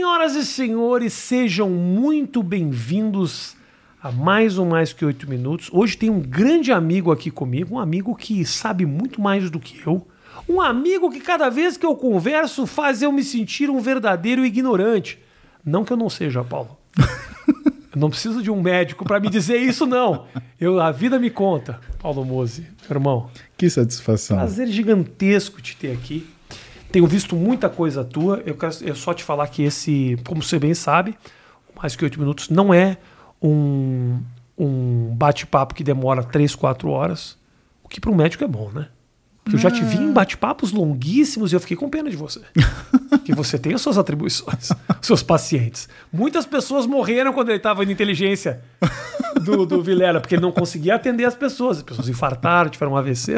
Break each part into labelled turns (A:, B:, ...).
A: Senhoras e senhores, sejam muito bem-vindos a mais um Mais Que Oito Minutos. Hoje tem um grande amigo aqui comigo, um amigo que sabe muito mais do que eu. Um amigo que cada vez que eu converso faz eu me sentir um verdadeiro ignorante. Não que eu não seja, Paulo. Eu não preciso de um médico para me dizer isso, não. Eu, a vida me conta. Paulo Mose, meu irmão.
B: Que satisfação.
A: Prazer gigantesco te ter aqui. Tenho visto muita coisa tua. Eu quero eu só te falar que esse, como você bem sabe, mais que oito minutos não é um, um bate-papo que demora três, quatro horas. O que para um médico é bom, né? Porque eu já te vi em bate-papos longuíssimos e eu fiquei com pena de você. que você tem as suas atribuições, seus pacientes. Muitas pessoas morreram quando ele estava na inteligência do, do Vilela, porque ele não conseguia atender as pessoas. As pessoas infartaram, tiveram um AVC.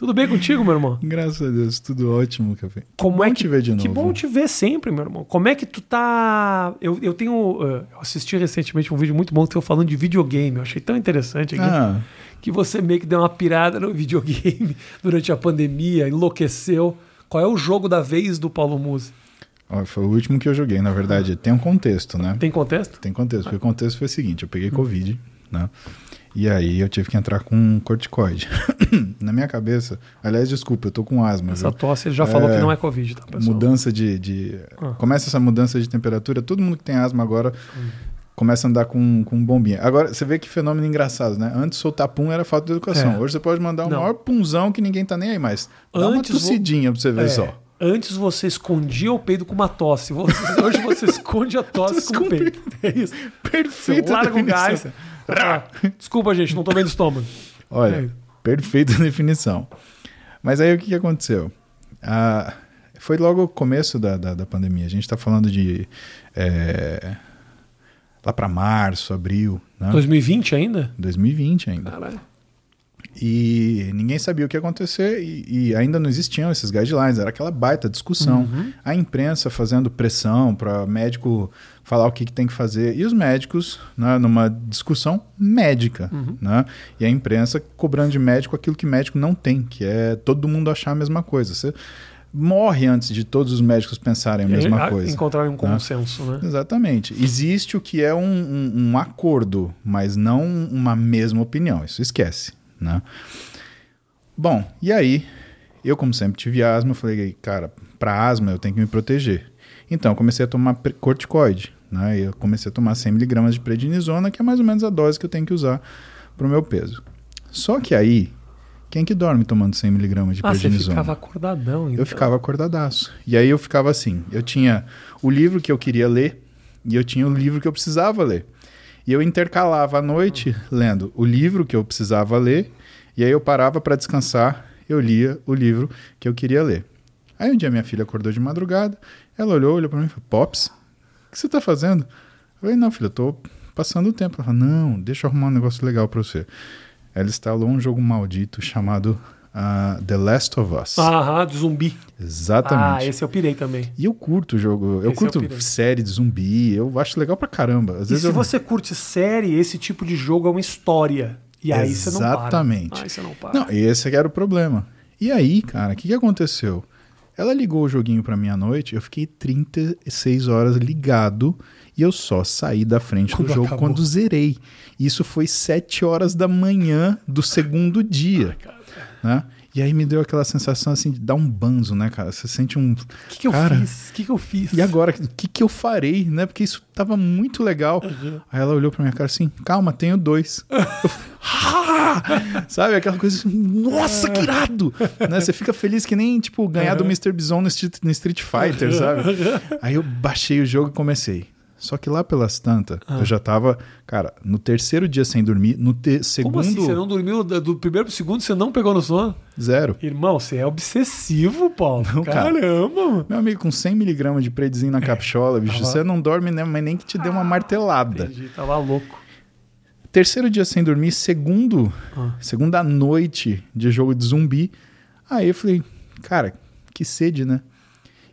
A: Tudo bem contigo, meu irmão?
B: Graças a Deus, tudo ótimo, Café.
A: Como
B: bom
A: é que
B: te ver de novo.
A: Que bom te ver sempre, meu irmão. Como é que tu tá? Eu, eu tenho, uh, eu assisti recentemente um vídeo muito bom que eu falando de videogame. Eu achei tão interessante aqui.
B: Ah,
A: Que você meio que deu uma pirada no videogame durante a pandemia, enlouqueceu. Qual é o jogo da vez do Paulo Musi?
B: foi o último que eu joguei, na verdade. Tem um contexto, né?
A: Tem contexto?
B: Tem contexto. Porque o contexto foi o seguinte: eu peguei Covid, né? E aí eu tive que entrar com um corticoide. na minha cabeça. Aliás, desculpa, eu tô com asma.
A: Essa
B: viu?
A: tosse ele já falou
B: É,
A: que não é Covid, tá, pessoal?
B: Mudança de. de-
A: Ah.
B: Começa essa mudança de temperatura. Todo mundo que tem asma agora começa a andar com, com bombinha. Agora, você vê que fenômeno engraçado, né? Antes soltar pum era falta de educação.
A: É.
B: Hoje você pode mandar o
A: Não.
B: maior punzão que ninguém tá nem aí mais. Dá
A: Antes
B: uma tossidinha pra você ver
A: É,
B: só.
A: Antes você escondia o peido com uma tosse. Você- hoje você esconde a tosse com o peido. É isso. Você
B: Perfeita
A: larga o gás. Ah, Desculpa, gente, não tô vendo estômago.
B: Olha,
A: É.
B: perfeita definição. Mas aí o que, que aconteceu? Ah, foi logo o começo da, da, da pandemia. A gente tá falando de. é, lá para março, abril, né?
A: 2020 ainda?
B: 2020 ainda.
A: Caralho.
B: E ninguém sabia o que ia acontecer e, e ainda não existiam esses guidelines, era aquela baita discussão.
A: Uhum.
B: A imprensa fazendo pressão para médico falar o que, que tem que fazer e os médicos né, numa discussão médica.
A: Uhum.
B: Né? E a imprensa cobrando de médico aquilo que médico não tem, que é todo mundo achar a mesma coisa. Você morre antes de todos os médicos pensarem a mesma
A: E,
B: coisa.
A: Encontrar um consenso, né?
B: Exatamente. Existe o que é um, um- um acordo, mas não uma mesma opinião. Isso esquece, né? Bom, e aí, eu como sempre tive asma, eu falei, cara, para asma eu tenho que me proteger. Então, eu comecei a tomar corticoide, né? E Eu comecei a tomar 100mg de prednisona, que é mais ou menos a dose que eu tenho que usar para o meu peso. Só que aí, quem que dorme tomando 100mg de
A: Ah, você
B: prednisona?
A: ficava acordadão, então.
B: Eu ficava acordadaço. E aí eu ficava assim: eu tinha o livro que eu queria ler e eu tinha o livro que eu precisava ler. E eu intercalava à noite lendo o livro que eu precisava ler, e aí eu parava para descansar, eu lia o livro que eu queria ler. Aí um dia minha filha acordou de madrugada, ela olhou, olhou para mim e falou: Pops, que você tá fazendo? Eu falei: Não, filha, eu tô passando o tempo. Ela falou: Não, deixa eu arrumar um negócio legal para você. Ela instalou um jogo maldito chamado ah, The Last of Us.
A: Aham, de zumbi.
B: Exatamente.
A: Ah, esse eu pirei também.
B: E eu curto o jogo, eu
A: Esse
B: curto
A: eu
B: série de zumbi, eu acho legal pra caramba. Às
A: E
B: vezes
A: se
B: eu...
A: você curte série, esse tipo de jogo é uma história. E aí você não para.
B: Exatamente.
A: Aí você não para.
B: Não, esse que era o problema. E aí, cara, o que, que aconteceu? Ela ligou o joguinho pra mim à noite, eu fiquei 36 horas ligado e eu só saí da frente
A: Quando
B: do jogo
A: acabou.
B: quando zerei. Isso foi 7 horas da manhã do segundo dia, né? E aí me deu aquela sensação assim de dar um banzo, né, cara? Você sente um.
A: O que, que eu
B: Cara,
A: fiz? O que, que eu fiz?
B: E agora, o que, que eu farei, né? Porque isso tava muito legal. Aí ela olhou pra minha cara assim, calma, tenho dois. "Ah!" Sabe, aquela coisa assim, nossa, que irado! né? Você fica feliz que nem, tipo, ganhar do Mr. Bison no Street, no Street Fighter, sabe? Aí eu baixei o jogo e comecei. Só que lá pelas tantas, eu já tava, cara, no terceiro dia sem dormir, no te- segundo,
A: Como assim? Você não dormiu do primeiro pro segundo, você não pegou no sono?
B: zero.
A: Irmão, você é obsessivo, Paulo.
B: Não, cara.
A: Caramba, mano.
B: Meu amigo, com 100mg de predzinho na capchola, bicho,
A: Tava-
B: você não dorme, né? Mas nem que te dê uma martelada.
A: Entendi, tava louco.
B: Terceiro dia sem dormir, segundo,
A: Ah.
B: segunda noite de jogo de zumbi. Aí eu falei, cara, que sede, né?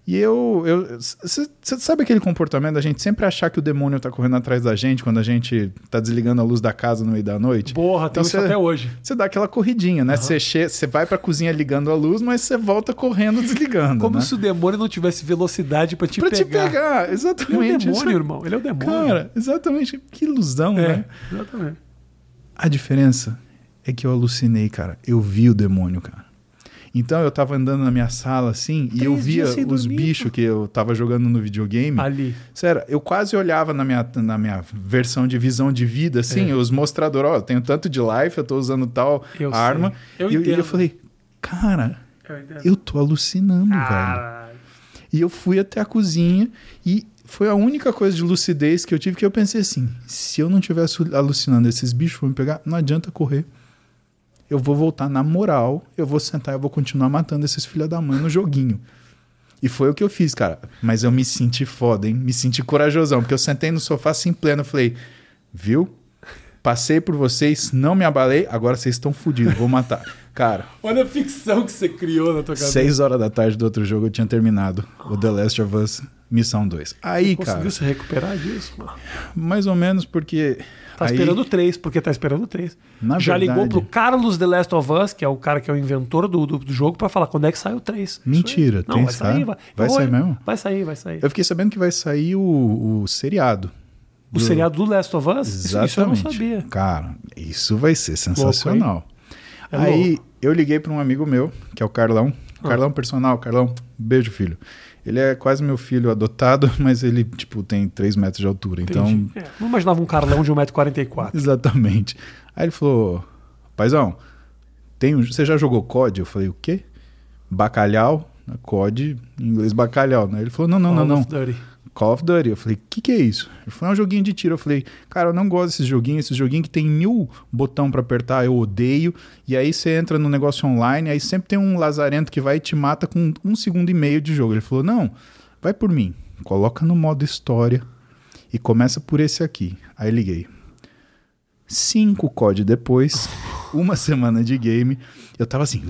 B: E eu. Você sabe aquele comportamento da gente sempre achar que o demônio tá correndo atrás da gente quando a gente tá desligando a luz da casa no meio da noite?
A: Porra, então tem isso até hoje.
B: Você dá aquela corridinha, né? Você uhum. vai pra cozinha ligando a luz, mas você volta correndo desligando.
A: Como
B: né?
A: se o demônio não tivesse velocidade para te pra pegar. Pra te pegar,
B: exatamente.
A: Ele é o demônio, isso... irmão. Ele é o demônio.
B: Cara, exatamente. Que ilusão, é, né?
A: Exatamente.
B: A diferença é que eu alucinei, cara. Eu vi o demônio, cara. Então eu tava andando na minha sala assim Três e eu via os bichos que eu tava jogando no videogame.
A: Ali.
B: Sério, eu quase olhava na minha, na minha versão de visão de vida, assim, é. os mostradores, ó, eu tenho tanto de life, eu tô usando tal eu arma. Eu e eu, eu falei, cara, eu, eu tô alucinando, ah. velho. E eu fui até a cozinha e foi a única coisa de lucidez que eu tive que eu pensei assim: se eu não tivesse alucinando, esses bichos vão me pegar, não adianta correr eu vou voltar na moral, eu vou sentar, eu vou continuar matando esses filha da mãe no joguinho. E foi o que eu fiz, cara. Mas eu me senti foda, hein? Me senti corajosão, porque eu sentei no sofá assim pleno, falei, viu? Passei por vocês, não me abalei, agora vocês estão fodidos, vou matar. Cara.
A: Olha a ficção que você criou na tua cabeça.
B: Seis horas da tarde do outro jogo eu tinha terminado o The Last of Us Missão 2. Aí,
A: você
B: cara.
A: Conseguiu se recuperar disso, mano?
B: Mais ou menos porque
A: Tá Aí, esperando três, porque tá esperando três. Já verdade, ligou pro Carlos The Last of Us, que é o cara que é o inventor do, do, do jogo, para falar quando é que sai o três.
B: Mentira,
A: Não, tem vai sair. Vai,
B: vai sair mesmo?
A: Vai sair, vai sair.
B: Eu fiquei sabendo que vai sair o, o seriado.
A: O do... seriado do Last of Us?
B: Exatamente. Isso eu
A: não sabia.
B: Cara, isso vai ser sensacional. Louco, é aí louco. eu liguei para um amigo meu, que é o Carlão. Ah. Carlão personal, Carlão, beijo, filho. Ele é quase meu filho adotado, mas ele, tipo, tem 3 metros de altura. Entendi. Então.
A: É, não imaginava um Carlão de 1,44m.
B: Exatamente. Aí ele falou: Paizão, tem um... você já jogou COD? Eu falei: O quê? Bacalhau? COD, em inglês bacalhau, né? Ele falou: Não, não, não, não. Call of Duty. Eu falei, o que, que é isso? Ele falou, é um joguinho de tiro. Eu falei, cara, eu não gosto desses joguinhos, esses joguinhos que tem mil botão para apertar, eu odeio. E aí você entra no negócio online, aí sempre tem um lazarento que vai e te mata com um segundo e meio de jogo. Ele falou, não, vai por mim, coloca no modo história e começa por esse aqui. Aí liguei. Cinco COD depois, uma semana de game, eu tava assim,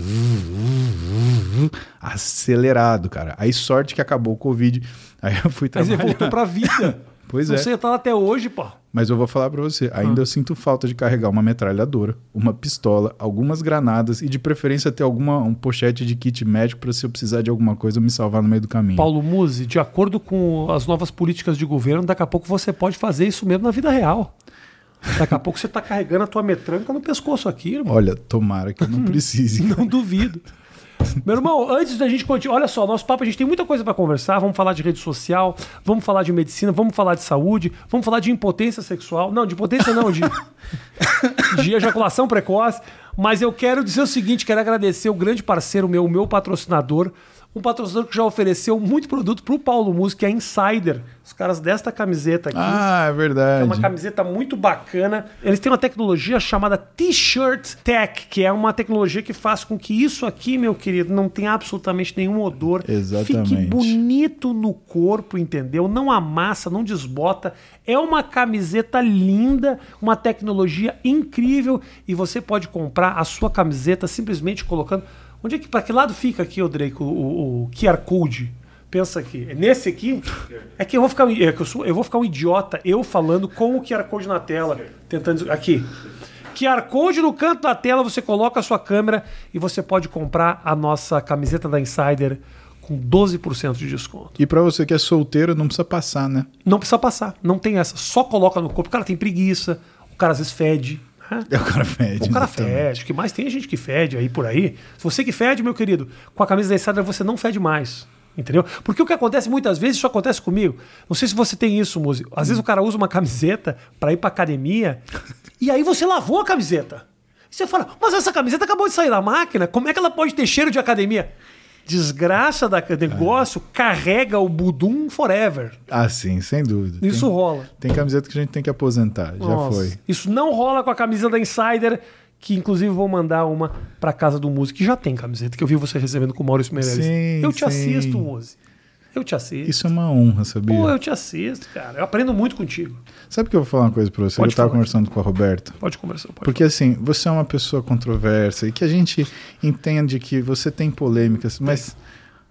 B: acelerado, cara. Aí sorte que acabou o Covid Aí eu fui trabalhar.
A: Mas ele voltou pra vida.
B: pois é.
A: Você tá lá até hoje, pô.
B: Mas eu vou falar para você, ainda ah. eu sinto falta de carregar uma metralhadora, uma pistola, algumas granadas e de preferência ter alguma um pochete de kit médico para se eu precisar de alguma coisa me salvar no meio do caminho.
A: Paulo Musi, de acordo com as novas políticas de governo, daqui a pouco você pode fazer isso mesmo na vida real. Daqui a pouco você está carregando a tua metranca no pescoço aqui, irmão.
B: Olha, tomara que eu não precise.
A: não duvido. Meu irmão, antes da gente continuar, olha só, nosso papo, a gente tem muita coisa para conversar. Vamos falar de rede social, vamos falar de medicina, vamos falar de saúde, vamos falar de impotência sexual. Não, de impotência não, de, de ejaculação precoce. Mas eu quero dizer o seguinte: quero agradecer o grande parceiro meu, o meu patrocinador, um patrocinador que já ofereceu muito produto para o Paulo Música, é Insider. Os caras desta camiseta aqui.
B: Ah, é verdade. É
A: uma camiseta muito bacana. Eles têm uma tecnologia chamada T-Shirt Tech, que é uma tecnologia que faz com que isso aqui, meu querido, não tenha absolutamente nenhum odor.
B: Exatamente.
A: Fique bonito no corpo, entendeu? Não amassa, não desbota. É uma camiseta linda, uma tecnologia incrível e você pode comprar a sua camiseta simplesmente colocando Onde é que, para que lado fica aqui, o Drake, o, o, o QR Code? Pensa aqui. É nesse aqui? É que eu vou ficar, é que eu, sou, eu vou ficar um idiota eu falando com o QR Code na tela, tentando aqui. QR Code no canto da tela, você coloca a sua câmera e você pode comprar a nossa camiseta da Insider com 12% de desconto.
B: E para você que é solteiro, não precisa passar, né?
A: Não precisa passar, não tem essa. Só coloca no corpo. O cara tem preguiça, o cara às vezes fede.
B: É, o cara fede.
A: O cara fede. O que mais tem é gente que fede aí por aí. Se você que fede, meu querido, com a camisa da Insider você não fede mais. Entendeu? Porque o que acontece muitas vezes, isso acontece comigo. Não sei se você tem isso, Muzi. Às vezes o cara usa uma camiseta para ir pra academia e aí você lavou a camiseta. E você fala, mas essa camiseta acabou de sair da máquina, como é que ela pode ter cheiro de academia? Desgraça da negócio ah. carrega o Budum forever.
B: Ah, sim, sem dúvida.
A: Isso
B: tem,
A: rola.
B: Tem camiseta que a gente tem que aposentar, Nossa, já foi.
A: Isso não rola com a camisa da Insider, que inclusive vou mandar uma para casa do músico, que já tem camiseta, que eu vi você recebendo com o Maurício Meirelles. Sim, eu te sim. assisto, Muzi. Eu te assisto.
B: Isso é uma honra, sabia?
A: Pô, eu te assisto, cara. Eu aprendo muito contigo.
B: Sabe que eu vou falar uma coisa pra você? Pode eu tava falar. conversando com a Roberta.
A: Pode conversar. Pode
B: porque falar. assim, você é uma pessoa controversa e que a gente entende que você tem polêmicas, mas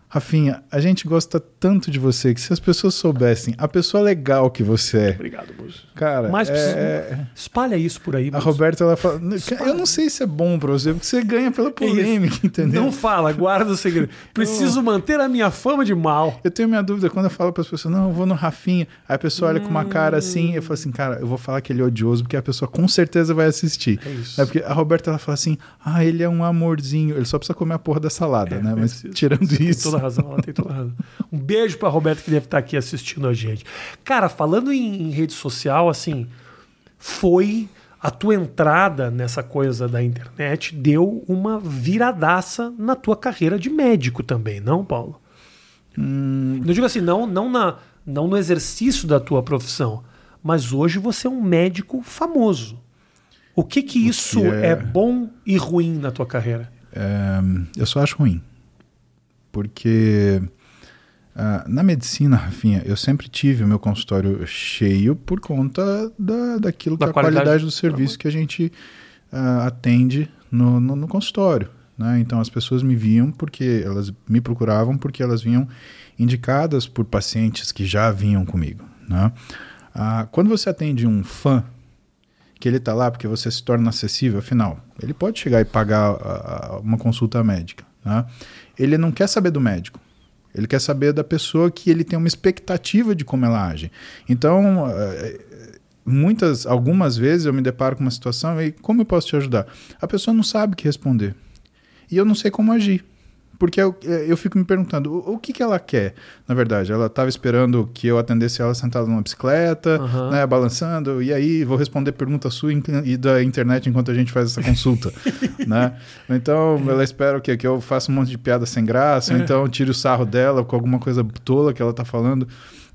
B: Rafinha, a gente gosta tanto de você que se as pessoas soubessem a pessoa legal que você é.
A: Obrigado, moço.
B: Cara,
A: Mas
B: é...
A: precisa- espalha isso por aí,
B: a. Roberta ela fala, eu não sei se é bom pra você, porque você ganha pela polêmica, entendeu?
A: Não fala, guarda o segredo. Preciso manter a minha fama de mal.
B: Eu tenho minha dúvida quando eu falo para as pessoas, não, eu vou no Rafinha. Aí a pessoa olha com uma cara assim, eu falo assim, cara, eu vou falar que ele é odioso, porque a pessoa com certeza vai assistir.
A: É isso.
B: É porque a Roberta ela fala assim, ah, ele é um amorzinho, ele só precisa comer a porra da salada,
A: É,
B: né?
A: é
B: Mas tirando isso.
A: Toda razão, ela tem toda razão. Um beijo pra Roberta que deve estar aqui assistindo a gente. Cara, falando em, em rede social, assim, foi a tua entrada nessa coisa da internet deu uma viradaça na tua carreira de médico também, não, Paulo?
B: Hum,
A: Eu digo assim, não, não, na, não no exercício da tua profissão, mas hoje você é um médico famoso. O que que isso
B: é-
A: é bom e ruim na tua carreira?
B: é, eu só acho ruim. Porque ah, na medicina, Rafinha, eu sempre tive o meu consultório cheio por conta da, daquilo
A: Da
B: que é a
A: qualidade
B: qualidade
A: do
B: serviço que a gente ah, atende no, no, no consultório. Né? Então as pessoas me viam porque elas me procuravam porque elas vinham indicadas por pacientes que já vinham comigo. Né? Ah, quando você atende um fã que ele está lá porque você se torna acessível, afinal, ele pode chegar e pagar uma consulta médica. Né? Ele não quer saber do médico. Ele quer saber da pessoa que ele tem uma expectativa de como ela age. Então, eh, muitas, algumas vezes eu me deparo com uma situação e como eu posso te ajudar? A pessoa não sabe o que responder. E eu não sei como agir. Porque eu, eh, eu fico me perguntando, o, o que, que ela quer? Na verdade, ela estava esperando que eu atendesse ela sentada numa bicicleta,
A: Aham.
B: né, balançando, e aí vou responder pergunta sua e da internet enquanto a gente faz essa consulta. né? Então, ela espera o quê? Que eu faça um monte de piada sem graça, ou então tire o sarro dela com alguma coisa tola que ela tá falando.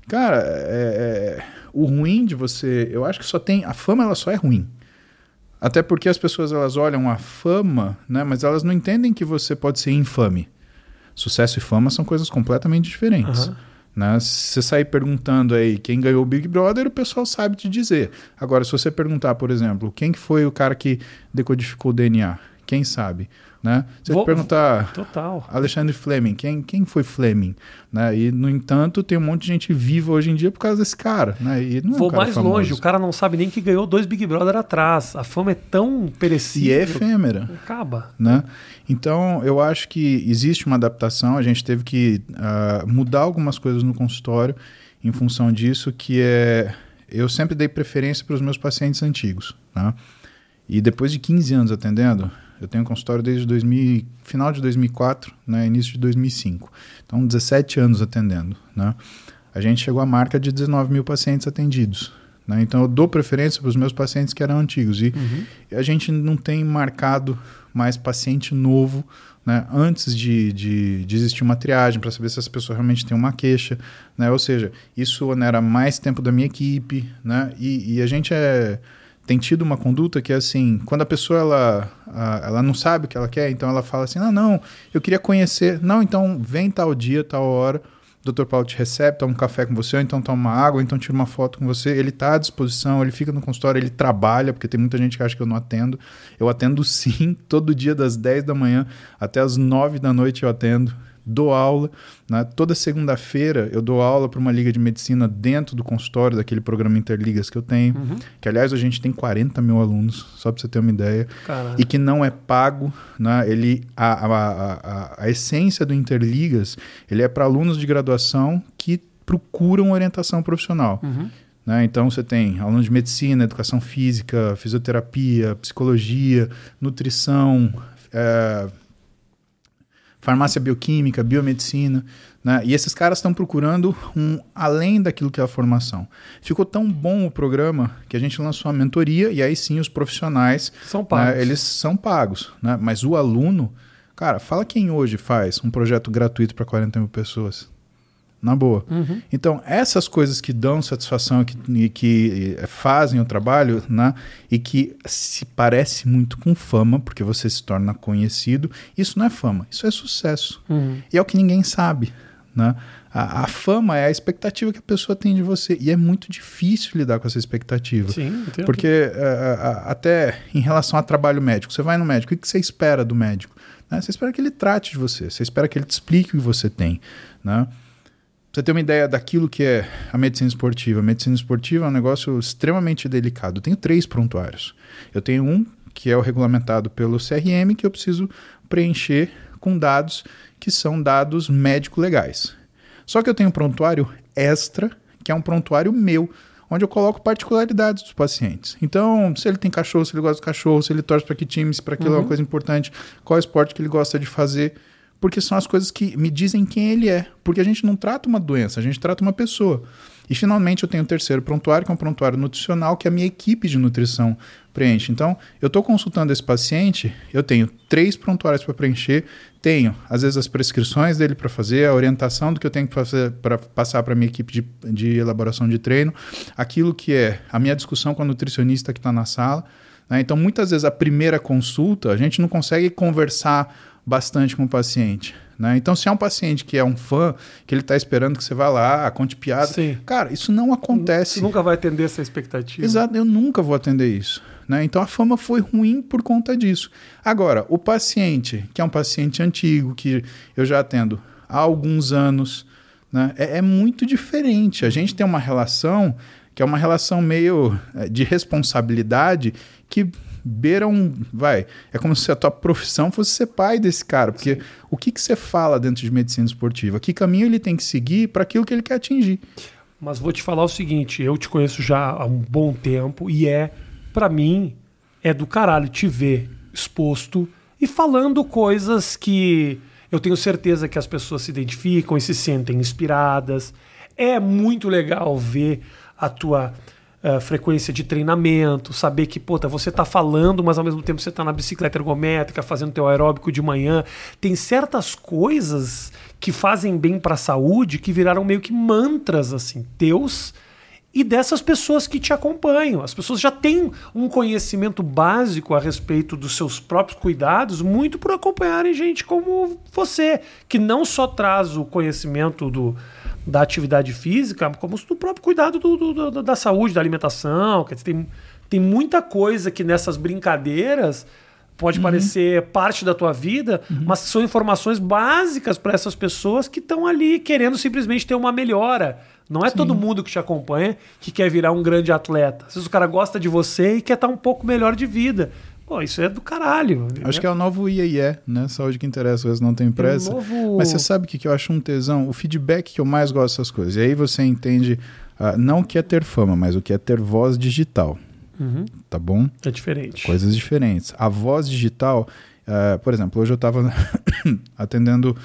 B: Cara, é- é- o ruim de você... Eu acho que só tem... A fama, ela só é ruim. Até porque as pessoas elas olham a fama, né, mas elas não entendem que você pode ser infame. Sucesso e fama são coisas completamente diferentes.
A: Aham.
B: Né? Se você sair perguntando aí quem ganhou o Big Brother, o pessoal sabe te dizer. Agora, se você perguntar, por exemplo, quem que foi o cara que decodificou o DNA, quem sabe? Né? Se
A: Vou-
B: perguntar
A: Total.
B: Alexandre Fleming, quem, quem foi Fleming? Né? E, no entanto, tem um monte de gente viva hoje em dia por causa desse cara. Né? E não é
A: Vou mais
B: famoso.
A: longe, o cara não sabe nem que ganhou dois Big Brother atrás. A fama é tão
B: E
A: perecível.
B: é efêmera.
A: Acaba.
B: né? Então, eu acho que existe uma adaptação, a gente teve que ah, mudar algumas coisas no consultório em função disso, que é... Eu sempre dei preferência para os meus pacientes antigos, né? E depois de 15 anos atendendo, eu tenho consultório desde 2000, final de 2004, né, início de 2005. Então, 17 anos atendendo, né? A gente chegou à marca de 19 mil pacientes atendidos. Né? Então, eu dou preferência para os meus pacientes que eram antigos. E a gente não tem marcado mais paciente novo né, antes de, de, de existir uma triagem para saber se essa pessoa realmente tem uma queixa. Né? Ou seja, isso onera mais tempo da minha equipe. Né? E, e a gente é, tem tido uma conduta que é assim, quando a pessoa ela, ela não sabe o que ela quer, então ela fala assim, ah, não, eu queria conhecer. Não, então vem tal dia, tal hora. O Dr. Paulo te recebe, toma um café com você, ou então toma uma água, ou então tira uma foto com você. Ele está à disposição, ele fica no consultório, ele trabalha, porque tem muita gente que acha que eu não atendo. Eu atendo sim, todo dia das 10 da manhã até as 9 da noite eu atendo. Dou aula. Né? Toda segunda-feira eu dou aula para uma liga de medicina dentro do consultório, daquele programa Interligas que eu tenho.
A: Uhum.
B: Que, aliás, a gente tem 40 mil alunos, só para você ter uma ideia
A: Cara,
B: e que não é pago, né? Ele a, a, a, a- a essência do Interligas, ele é para alunos de graduação que procuram orientação profissional.
A: Uhum.
B: Né? Então você tem alunos de medicina, educação física, fisioterapia, psicologia, nutrição, é, farmácia bioquímica, biomedicina, né? E esses caras estão procurando um além daquilo que é a formação. Ficou tão bom o programa que a gente lançou a mentoria e aí sim os profissionais
A: São pagos.
B: né, eles são pagos, né? Mas o aluno, cara, fala quem hoje faz um projeto gratuito para 40 mil pessoas. Na boa.
A: Uhum.
B: Então, essas coisas que dão satisfação e que, e que eh, fazem o trabalho, né? E que se parece muito com fama, porque você se torna conhecido, isso não é fama, isso é sucesso.
A: Uhum.
B: E é o que ninguém sabe, né? A, a fama é a expectativa que a pessoa tem de você. E é muito difícil lidar com essa expectativa.
A: Sim, entendo.
B: Porque eh, a- a- até em relação a trabalho médico, você vai no médico, o que que você espera do médico? Né? Você espera que ele trate de você, você espera que ele te explique o que você tem. Né? Você ter uma ideia daquilo que é a medicina esportiva. A medicina esportiva é um negócio extremamente delicado. Eu tenho três prontuários. Eu tenho um que é o regulamentado pelo CRM, que eu preciso preencher com dados que são dados médico-legais. Só que eu tenho um prontuário extra, que é um prontuário meu, onde eu coloco particularidades dos pacientes. Então, se ele tem cachorro, se ele gosta de cachorro, se ele torce para que time, se para aquilo uhum. é uma uhum. coisa importante, qual esporte que ele gosta de fazer porque são as coisas que me dizem quem ele é. Porque a gente não trata uma doença, a gente trata uma pessoa. E finalmente eu tenho o terceiro prontuário, que é um prontuário nutricional, que a minha equipe de nutrição preenche. Então, eu estou consultando esse paciente, eu tenho três prontuários para preencher, tenho, às vezes, as prescrições dele para fazer, a orientação do que eu tenho que fazer para passar para a minha equipe de, de elaboração de treino, aquilo que é a minha discussão com a nutricionista que está na sala. Né? Então, muitas vezes, a primeira consulta, a gente não consegue conversar bastante com o paciente. Né? Então, se é um paciente que é um fã, que ele está esperando que você vá lá, conte piada, Sim. cara, isso não acontece. Você
A: nunca vai atender essa expectativa.
B: Exato, eu nunca vou atender isso. Né? Então, a fama foi ruim por conta disso. Agora, o paciente, que é um paciente antigo, que eu já atendo há alguns anos, né? é, é muito diferente. A gente tem uma relação que é uma relação meio eh, de responsabilidade que beira um. Vai. É como se a tua profissão fosse ser pai desse cara. Porque Sim. o que, que você fala dentro de medicina esportiva? Que caminho ele tem que seguir para aquilo que ele quer atingir?
A: Mas vou te falar o seguinte: eu te conheço já há um bom tempo e é, para mim, é do caralho te ver exposto e falando coisas que eu tenho certeza que as pessoas se identificam e se sentem inspiradas. É muito legal ver a tua uh, frequência de treinamento, saber que, puta, você está falando, mas ao mesmo tempo você está na bicicleta ergométrica, fazendo teu aeróbico de manhã. Tem certas coisas que fazem bem para a saúde que viraram meio que mantras, assim, teus e dessas pessoas que te acompanham. As pessoas já têm um conhecimento básico a respeito dos seus próprios cuidados, muito por acompanharem gente como você, que não só traz o conhecimento do, da atividade física, como do próprio cuidado do, do, da saúde, da alimentação. Quer dizer, tem, tem muita coisa que nessas brincadeiras pode uhum. parecer parte da tua vida, uhum. mas são informações básicas para essas pessoas que estão ali querendo simplesmente ter uma melhora. Não é Sim. todo mundo que te acompanha que quer virar um grande atleta. Às vezes o cara gosta de você e quer estar um pouco melhor de vida. Pô, isso é do caralho.
B: Acho que é o novo IAE, né? Saúde que interessa, às vezes não tem pressa. É novo... Mas você sabe o que, que eu acho um tesão? O feedback que eu mais gosto dessas coisas. E aí você entende uh, não o que é ter fama, mas o que é ter voz digital. Uhum. Tá bom?
A: É diferente.
B: Coisas diferentes. A voz digital, uh, por exemplo, hoje eu estava atendendo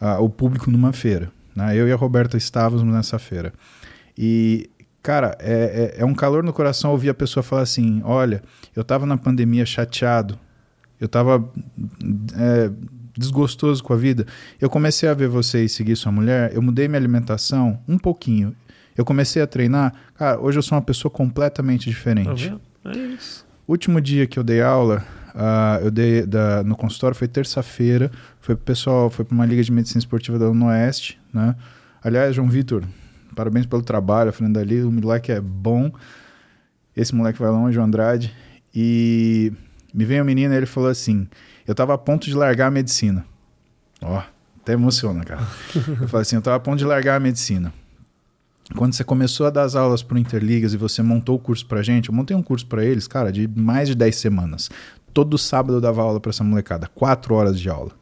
B: uh, o público numa feira. Né? Eu e a Roberta estávamos nessa feira. E Cara, é, é, é, um calor no coração ouvir a pessoa falar assim: olha, eu tava na pandemia chateado, eu tava é, desgostoso com a vida. Eu comecei a ver você e seguir sua mulher, eu mudei minha alimentação um pouquinho. Eu comecei a treinar, cara, hoje eu sou uma pessoa completamente diferente. Tá vendo? É isso. Último dia que eu dei aula, uh, eu dei da, no consultório, foi terça-feira, foi pro pessoal, foi para uma liga de medicina esportiva da Oeste, né? Aliás, João Vitor, Parabéns pelo trabalho, a Fernanda ali. O moleque é bom. Esse moleque vai longe, o Andrade. E me veio um menino e ele falou assim: Eu tava a ponto de largar a medicina. Ó, até emociona, cara. eu falei assim: Eu tava a ponto de largar a medicina. Quando você começou a dar as aulas pro Interligas e você montou o curso pra gente, eu montei um curso para eles, cara, de mais de 10 semanas. Todo sábado eu dava aula para essa molecada, quatro horas de aula.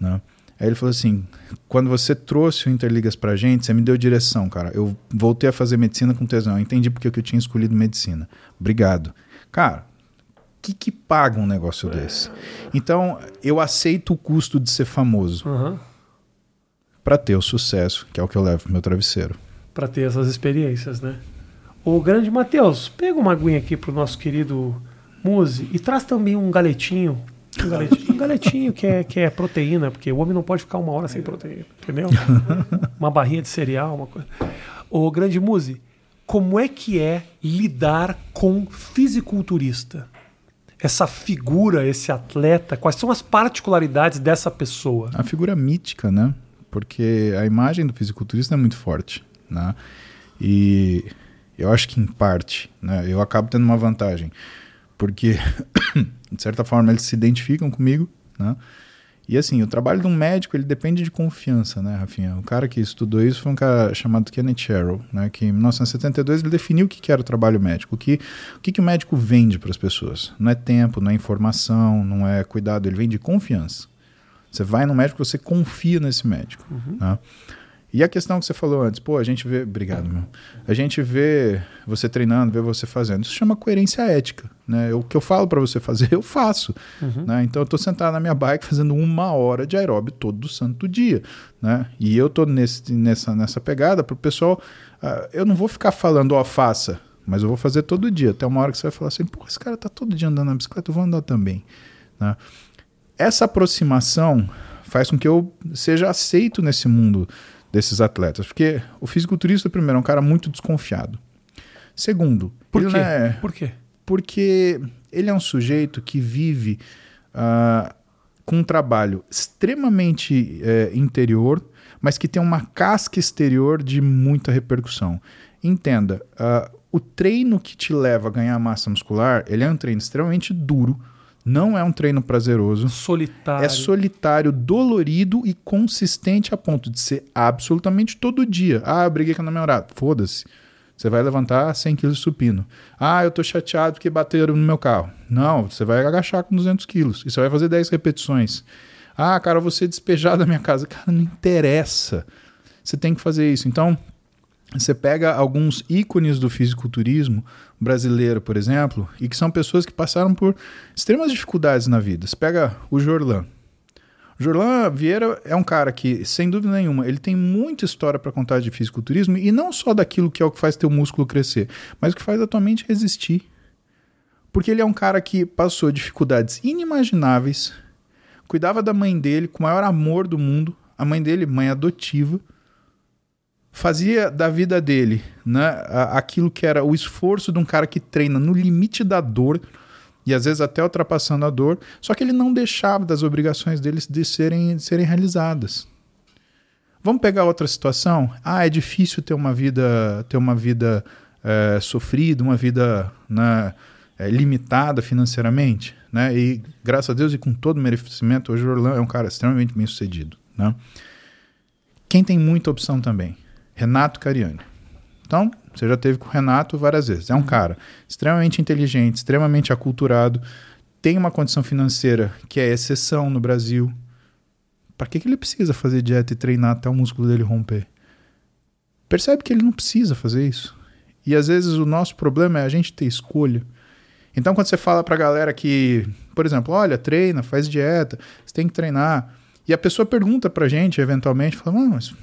B: Né? Aí ele falou assim: quando você trouxe o Interligas pra gente, você me deu direção, cara. Eu voltei a fazer medicina com tesão. Eu entendi porque eu tinha escolhido medicina. Obrigado. Cara, o que, que paga um negócio desse? Então, eu aceito o custo de ser famoso. Uhum. para ter o sucesso, que é o que eu levo pro meu travesseiro.
A: Para ter essas experiências, né? O grande Matheus, pega uma aguinha aqui pro nosso querido Muse e traz também um galetinho um galetinho, galetinho que, é, que é proteína, porque o homem não pode ficar uma hora sem proteína, entendeu? Uma barrinha de cereal, uma coisa. O grande Muse, como é que é lidar com fisiculturista? Essa figura, esse atleta, quais são as particularidades dessa pessoa?
B: A figura mítica, né? Porque a imagem do fisiculturista é muito forte, né? E eu acho que em parte, né, eu acabo tendo uma vantagem, porque de certa forma eles se identificam comigo, né? E assim, o trabalho de um médico, ele depende de confiança, né, Rafinha? O cara que estudou isso foi um cara chamado Kenneth Sherrill, né, que em 1972 ele definiu o que era o trabalho médico, o que o, que que o médico vende para as pessoas. Não é tempo, não é informação, não é cuidado, ele vende confiança. Você vai no médico, você confia nesse médico. Uhum. Né? E a questão que você falou antes, pô, a gente vê. Obrigado, meu. A gente vê você treinando, vê você fazendo. Isso chama coerência ética. Né? O que eu falo para você fazer, eu faço. Uhum. Né? Então eu tô sentado na minha bike fazendo uma hora de aeróbio todo santo dia. Né? E eu tô nesse, nessa, nessa pegada pro pessoal. Uh, eu não vou ficar falando, ó, oh, faça. Mas eu vou fazer todo dia. Até uma hora que você vai falar assim, pô, esse cara tá todo dia andando na bicicleta, eu vou andar também. Né? Essa aproximação faz com que eu seja aceito nesse mundo desses atletas. Porque o fisiculturista, primeiro, é um cara muito desconfiado. Segundo,
A: por quê?
B: É,
A: por quê?
B: Porque ele é um sujeito que vive uh, com um trabalho extremamente uh, interior, mas que tem uma casca exterior de muita repercussão. Entenda, uh, o treino que te leva a ganhar massa muscular, ele é um treino extremamente duro, não é um treino prazeroso.
A: Solitário.
B: É solitário, dolorido e consistente a ponto de ser absolutamente todo dia. Ah, eu briguei com a namorada. Foda-se. Você vai levantar 100 kg de supino. Ah, eu tô chateado porque bateram no meu carro. Não, você vai agachar com 200 quilos. E você vai fazer 10 repetições. Ah, cara, você despejar da minha casa. Cara, não interessa. Você tem que fazer isso. Então, você pega alguns ícones do fisiculturismo brasileiro, por exemplo, e que são pessoas que passaram por extremas dificuldades na vida. Você pega o Jorlan. O Jorlan Vieira é um cara que, sem dúvida nenhuma, ele tem muita história para contar de fisiculturismo e não só daquilo que é o que faz teu músculo crescer, mas o que faz a tua mente resistir. Porque ele é um cara que passou dificuldades inimagináveis, cuidava da mãe dele com o maior amor do mundo, a mãe dele, mãe adotiva, fazia da vida dele né, aquilo que era o esforço de um cara que treina no limite da dor e às vezes até ultrapassando a dor, só que ele não deixava das obrigações deles de serem, de serem realizadas. Vamos pegar outra situação? Ah, é difícil ter uma vida, ter uma vida é, sofrida, uma vida né, é, limitada financeiramente, né? E graças a Deus e com todo merecimento, hoje o Orlando é um cara extremamente bem sucedido, né? Quem tem muita opção também? Renato Cariani. Então, você já teve com o Renato várias vezes. É um uhum. cara extremamente inteligente, extremamente aculturado, tem uma condição financeira que é exceção no Brasil. Para que, que ele precisa fazer dieta e treinar até o músculo dele romper? Percebe que ele não precisa fazer isso. E às vezes o nosso problema é a gente ter escolha. Então, quando você fala para a galera que, por exemplo, olha, treina, faz dieta, você tem que treinar, e a pessoa pergunta para a gente, eventualmente, fala, mas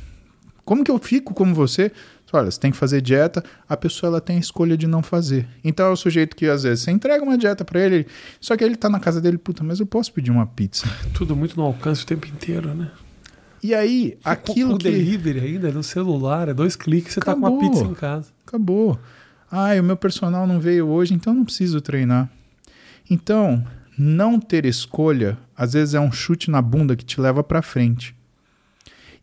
B: como que eu fico como você? Olha, você tem que fazer dieta, a pessoa ela tem a escolha de não fazer. Então é o sujeito que às vezes você entrega uma dieta para ele, só que ele tá na casa dele, puta, mas eu posso pedir uma pizza.
A: Tudo muito no alcance o tempo inteiro, né?
B: E aí, aquilo
A: com,
B: que...
A: delivery ainda, no celular, é dois cliques, você Acabou. tá com uma pizza em casa.
B: Acabou. Ah, o meu personal não veio hoje, então não preciso treinar. Então, não ter escolha, às vezes é um chute na bunda que te leva para frente.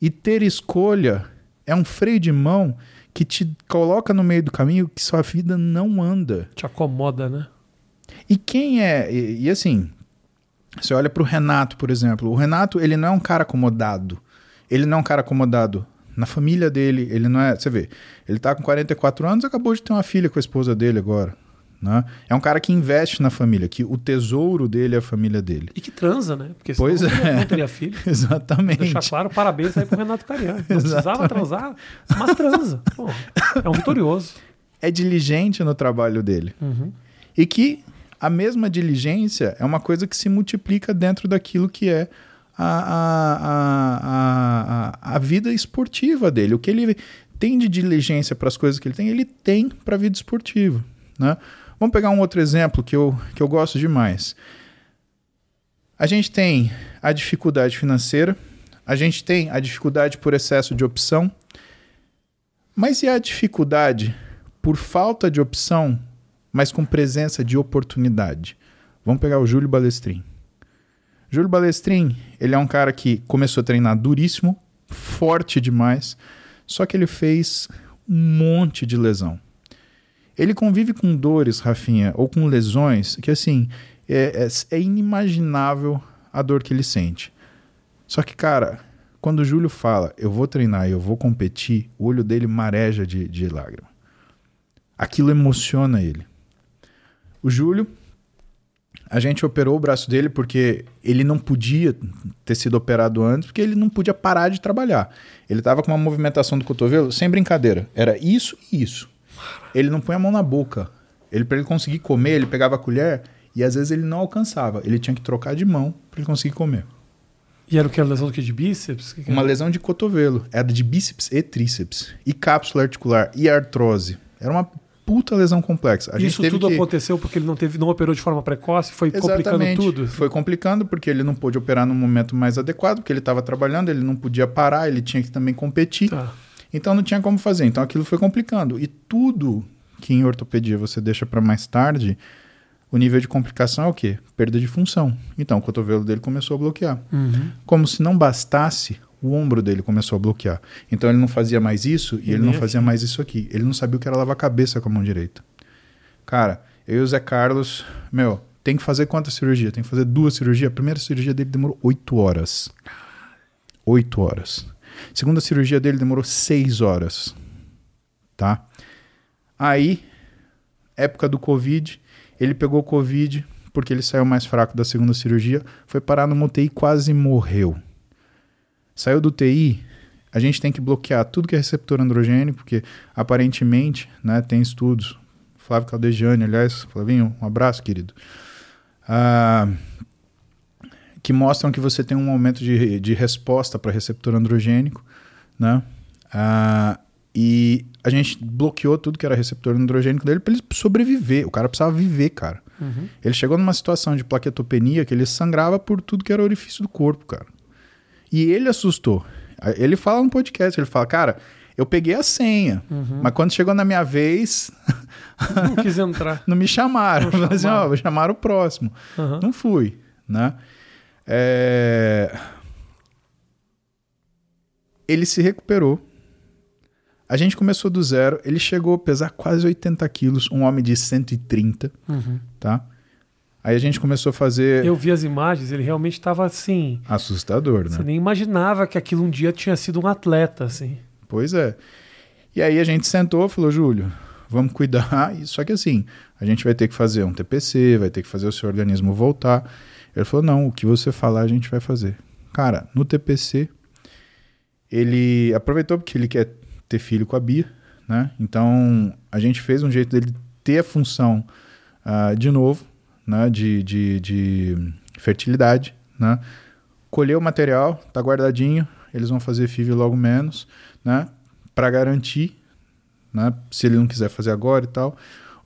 B: E ter escolha é um freio de mão que te coloca no meio do caminho que sua vida não anda.
A: Te acomoda, né?
B: E quem é. E, e assim, você olha para o Renato, por exemplo. O Renato, ele não é um cara acomodado. Ele não é um cara acomodado na família dele. Ele não é. Você vê, ele tá com 44 anos acabou de ter uma filha com a esposa dele agora. Né? É um cara que investe na família, que o tesouro dele é a família dele.
A: E que transa, né?
B: Porque pois
A: não,
B: é.
A: não teria filho.
B: Exatamente.
A: Vou deixar claro, parabéns aí pro Renato Cariani. Não precisava transar, mas transa. Pô, é um vitorioso.
B: É diligente no trabalho dele.
A: Uhum.
B: E que a mesma diligência é uma coisa que se multiplica dentro daquilo que é a, a, a, a, a vida esportiva dele. O que ele tem de diligência para as coisas que ele tem, ele tem para a vida esportiva. Né? Vamos pegar um outro exemplo que eu, que eu gosto demais. A gente tem a dificuldade financeira, a gente tem a dificuldade por excesso de opção, mas e a dificuldade por falta de opção, mas com presença de oportunidade? Vamos pegar o Júlio Balestrin. Júlio Balestrin, ele é um cara que começou a treinar duríssimo, forte demais, só que ele fez um monte de lesão. Ele convive com dores, Rafinha, ou com lesões, que assim, é, é, é inimaginável a dor que ele sente. Só que, cara, quando o Júlio fala, eu vou treinar eu vou competir, o olho dele mareja de, de lágrima. Aquilo emociona ele. O Júlio, a gente operou o braço dele porque ele não podia ter sido operado antes, porque ele não podia parar de trabalhar. Ele estava com uma movimentação do cotovelo sem brincadeira. Era isso e isso. Ele não põe a mão na boca. Ele para ele conseguir comer, ele pegava a colher e às vezes ele não alcançava. Ele tinha que trocar de mão para ele conseguir comer.
A: E era o que? Era lesão do que? De bíceps? Que que
B: Uma lesão de cotovelo. Era de bíceps e tríceps. E cápsula articular. E artrose. Era uma puta lesão complexa. A gente
A: Isso tudo
B: que...
A: aconteceu porque ele não teve, não operou de forma precoce, foi complicando
B: Exatamente.
A: tudo.
B: Foi complicando porque ele não pôde operar no momento mais adequado, porque ele estava trabalhando, ele não podia parar, ele tinha que também competir.
A: Tá.
B: Então não tinha como fazer. Então aquilo foi complicando. E tudo que em ortopedia você deixa para mais tarde, o nível de complicação é o quê? Perda de função. Então o cotovelo dele começou a bloquear.
A: Uhum.
B: Como se não bastasse, o ombro dele começou a bloquear. Então ele não fazia mais isso e,
A: E
B: ele não fazia mais isso aqui. Ele não sabia o que era lavar a cabeça com a mão direita. Cara, eu e o Zé Carlos, meu, tem que fazer quantas cirurgias? Tem que fazer duas cirurgias. A primeira cirurgia dele demorou oito horas. Oito horas. Segunda cirurgia dele demorou seis horas. Tá? Aí, época do Covid, ele pegou Covid porque ele saiu mais fraco da segunda cirurgia, foi parar no UTI e quase morreu. Saiu do TI, a gente tem que bloquear tudo que é receptor androgênico, porque aparentemente, né, tem estudos. Flávio Caldejani, aliás, Flavinho, um abraço, querido. Ah, que mostram que você tem um aumento de, de resposta para receptor androgênico, né? Ah, e a gente bloqueou tudo que era receptor androgênico dele para ele sobreviver. O cara precisava viver, cara.
A: Uhum.
B: Ele chegou numa situação de plaquetopenia que ele sangrava por tudo que era orifício do corpo, cara. E ele assustou. Ele fala no podcast, ele fala, cara, eu peguei a senha,
A: Uhum.
B: mas quando chegou na minha vez,
A: Não quis entrar.
B: não me chamaram.
A: Não
B: Falei assim,
A: chamaram.
B: ó, vou chamar o próximo.
A: Uhum.
B: Não fui, né? É... Ele se recuperou. A gente começou do zero. Ele chegou a pesar quase 80 quilos, um homem de 130,
A: Uhum.
B: tá? Aí a gente começou a fazer
A: Eu vi as imagens, ele realmente estava assim.
B: assustador, né?
A: Você nem imaginava que aquilo um dia tinha sido um atleta, assim.
B: Pois é. E aí a gente sentou e falou, Júlio, vamos cuidar. Só que assim, a gente vai ter que fazer um TPC, vai ter que fazer o seu organismo voltar. Ele falou, não, o que você falar a gente vai fazer. Cara, no TPC, ele aproveitou porque ele quer ter filho com a Bia, né? Então, a gente fez um jeito dele ter a função ah, de novo, né? De, de, de fertilidade, né? Colheu o material, tá guardadinho, eles vão fazer FIV logo menos, né? Para garantir, né? Se ele não quiser fazer agora e tal.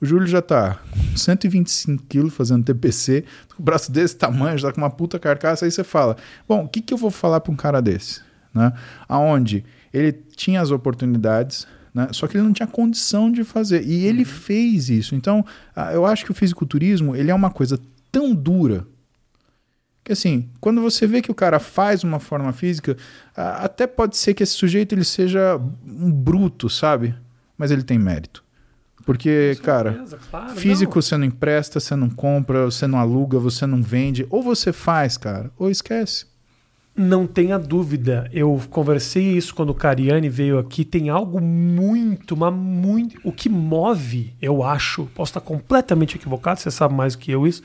B: O Júlio já tá com 125 quilos fazendo TPC, com o braço desse tamanho, já tá com uma puta carcaça. Aí você fala: Bom, o que, que eu vou falar para um cara desse? Né? Aonde ele tinha as oportunidades, né? só que ele não tinha condição de fazer. E ele fez isso. Então, eu acho que o fisiculturismo ele é uma coisa tão dura que assim, quando você vê que o cara faz uma forma física, até pode ser que esse sujeito ele seja um bruto, sabe? Mas ele tem mérito. Porque,
A: Com
B: cara,
A: certeza, claro,
B: Físico
A: não.
B: você não empresta, você não compra, você não aluga, você não vende. Ou você faz, cara, ou esquece.
A: Não tenha dúvida. Eu conversei isso quando o Cariani veio aqui. Tem algo muito, mas muito. O que move, eu acho, posso estar completamente equivocado, você sabe mais do que eu isso.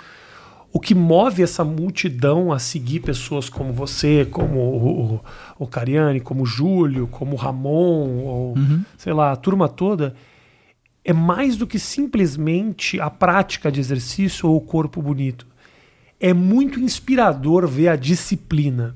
A: O que move essa multidão a seguir pessoas como você, como o, o, o Cariani, como o Júlio, como o Ramon, ou sei lá, a turma toda, é mais do que simplesmente a prática de exercício ou o corpo bonito. É muito inspirador ver a disciplina.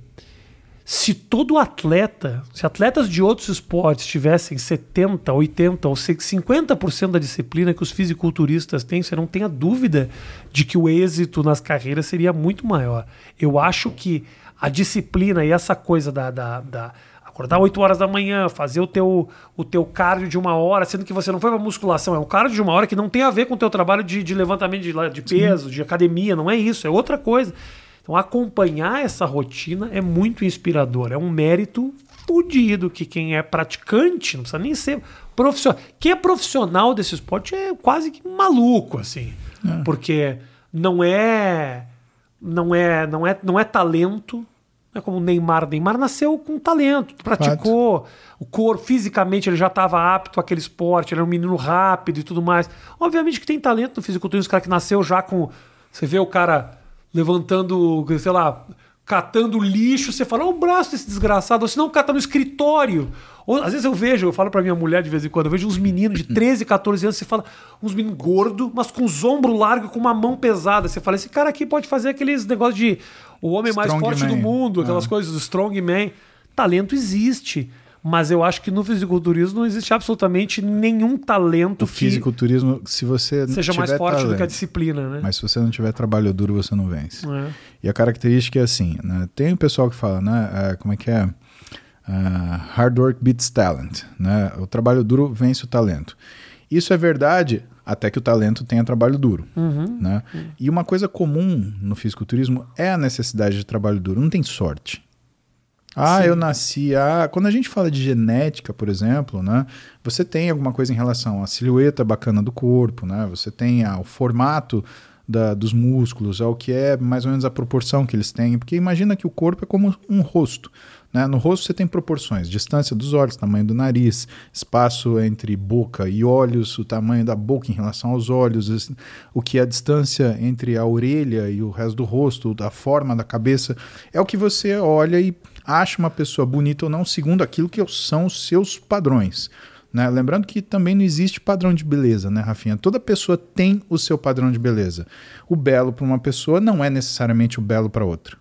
A: Se todo atleta, se atletas de outros esportes tivessem 70, 80 ou 50% da disciplina que os fisiculturistas têm, você não tenha dúvida de que o êxito nas carreiras seria muito maior. Eu acho que a disciplina e essa coisa da, da, da acordar 8 horas da manhã, fazer o teu, o teu cardio de uma hora, sendo que você não foi pra musculação, é um cardio de uma hora que não tem a ver com o teu trabalho de, de levantamento de, de peso, de academia, não é isso, é outra coisa. Então acompanhar essa rotina é muito inspirador, é um mérito fudido que quem é praticante, não precisa nem ser profissional. Quem é profissional desse esporte é quase que maluco, assim. Porque não é não é não é não é talento, Não é como o Neymar. Neymar nasceu com talento, praticou. O corpo, fisicamente, ele já estava apto àquele esporte, ele era um menino rápido e tudo mais. Obviamente que tem talento no fisiculturismo, o cara que nasceu já com. Você vê o cara levantando, sei lá, catando lixo, você fala, olha o braço desse desgraçado, ou senão o cara tá no escritório. Ou, às vezes eu vejo, eu falo pra minha mulher de vez em quando, eu vejo uns meninos de 13, 14 anos, você fala, uns meninos gordos, mas com os ombros largos, com uma mão pesada. Você fala, esse cara aqui pode fazer aqueles negócios de o homem mais
B: Strong
A: forte
B: man.
A: do mundo, aquelas
B: Ah.
A: coisas do strongman. Talento existe. Mas eu acho que no fisiculturismo não existe absolutamente nenhum talento
B: O fisiculturismo, se você
A: seja mais forte do que a
B: talento,
A: disciplina, né?
B: Mas se você não tiver trabalho duro, você não vence.
A: É.
B: E a característica é assim, né? Tem o pessoal que fala, né? é, como é que é? Ah, hard work beats talent, né? O trabalho duro vence o talento. Isso é verdade até que o talento tenha trabalho duro,
A: Uhum.
B: né? E uma coisa comum no fisiculturismo é a necessidade de trabalho duro. Não tem sorte. Ah,
A: Sim.
B: eu nasci. Ah, quando a gente fala de genética, por exemplo, né? Você tem alguma coisa em relação à silhueta bacana do corpo, né? Você tem ah, o formato da- dos músculos, ao que é mais ou menos a proporção que eles têm. Porque imagina que o corpo é como um rosto. Né? No rosto você tem proporções, distância dos olhos, tamanho do nariz, espaço entre boca e olhos, o tamanho da boca em relação aos olhos, o que é a distância entre a orelha e o resto do rosto, a forma da cabeça, é o que você olha e acha uma pessoa bonita ou não, segundo aquilo que são os seus padrões. né? Lembrando que também não existe padrão de beleza, né, Rafinha? Toda pessoa tem o seu padrão de beleza. O belo para uma pessoa não é necessariamente o belo para outra.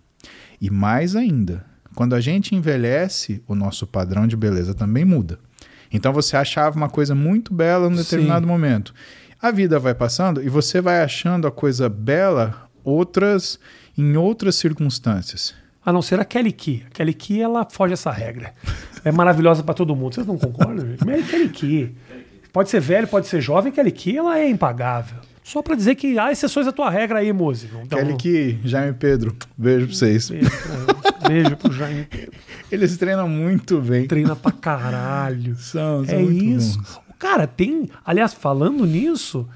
B: E mais ainda, quando a gente envelhece, o nosso padrão de beleza também muda. Então você achava uma coisa muito bela num determinado
A: Sim.
B: momento. A vida vai passando e você vai achando a coisa bela outras em outras circunstâncias.
A: A não ser a Kelly Key. A Kelly Key, ela foge essa regra. É maravilhosa pra todo mundo. Vocês não concordam, é Kelly Key. Pode ser velho, pode ser jovem. Kelly Key, ela é impagável. Só pra dizer que há exceções à tua regra aí, Mozi. Então,
B: Kelly que Jaime Pedro, beijo pra vocês.
A: Beijo, pra, beijo pro Jaime.
B: Eles treinam muito bem.
A: Treina pra caralho.
B: São, são
A: É
B: muito
A: isso.
B: bons.
A: O Cara, tem. Aliás, falando nisso,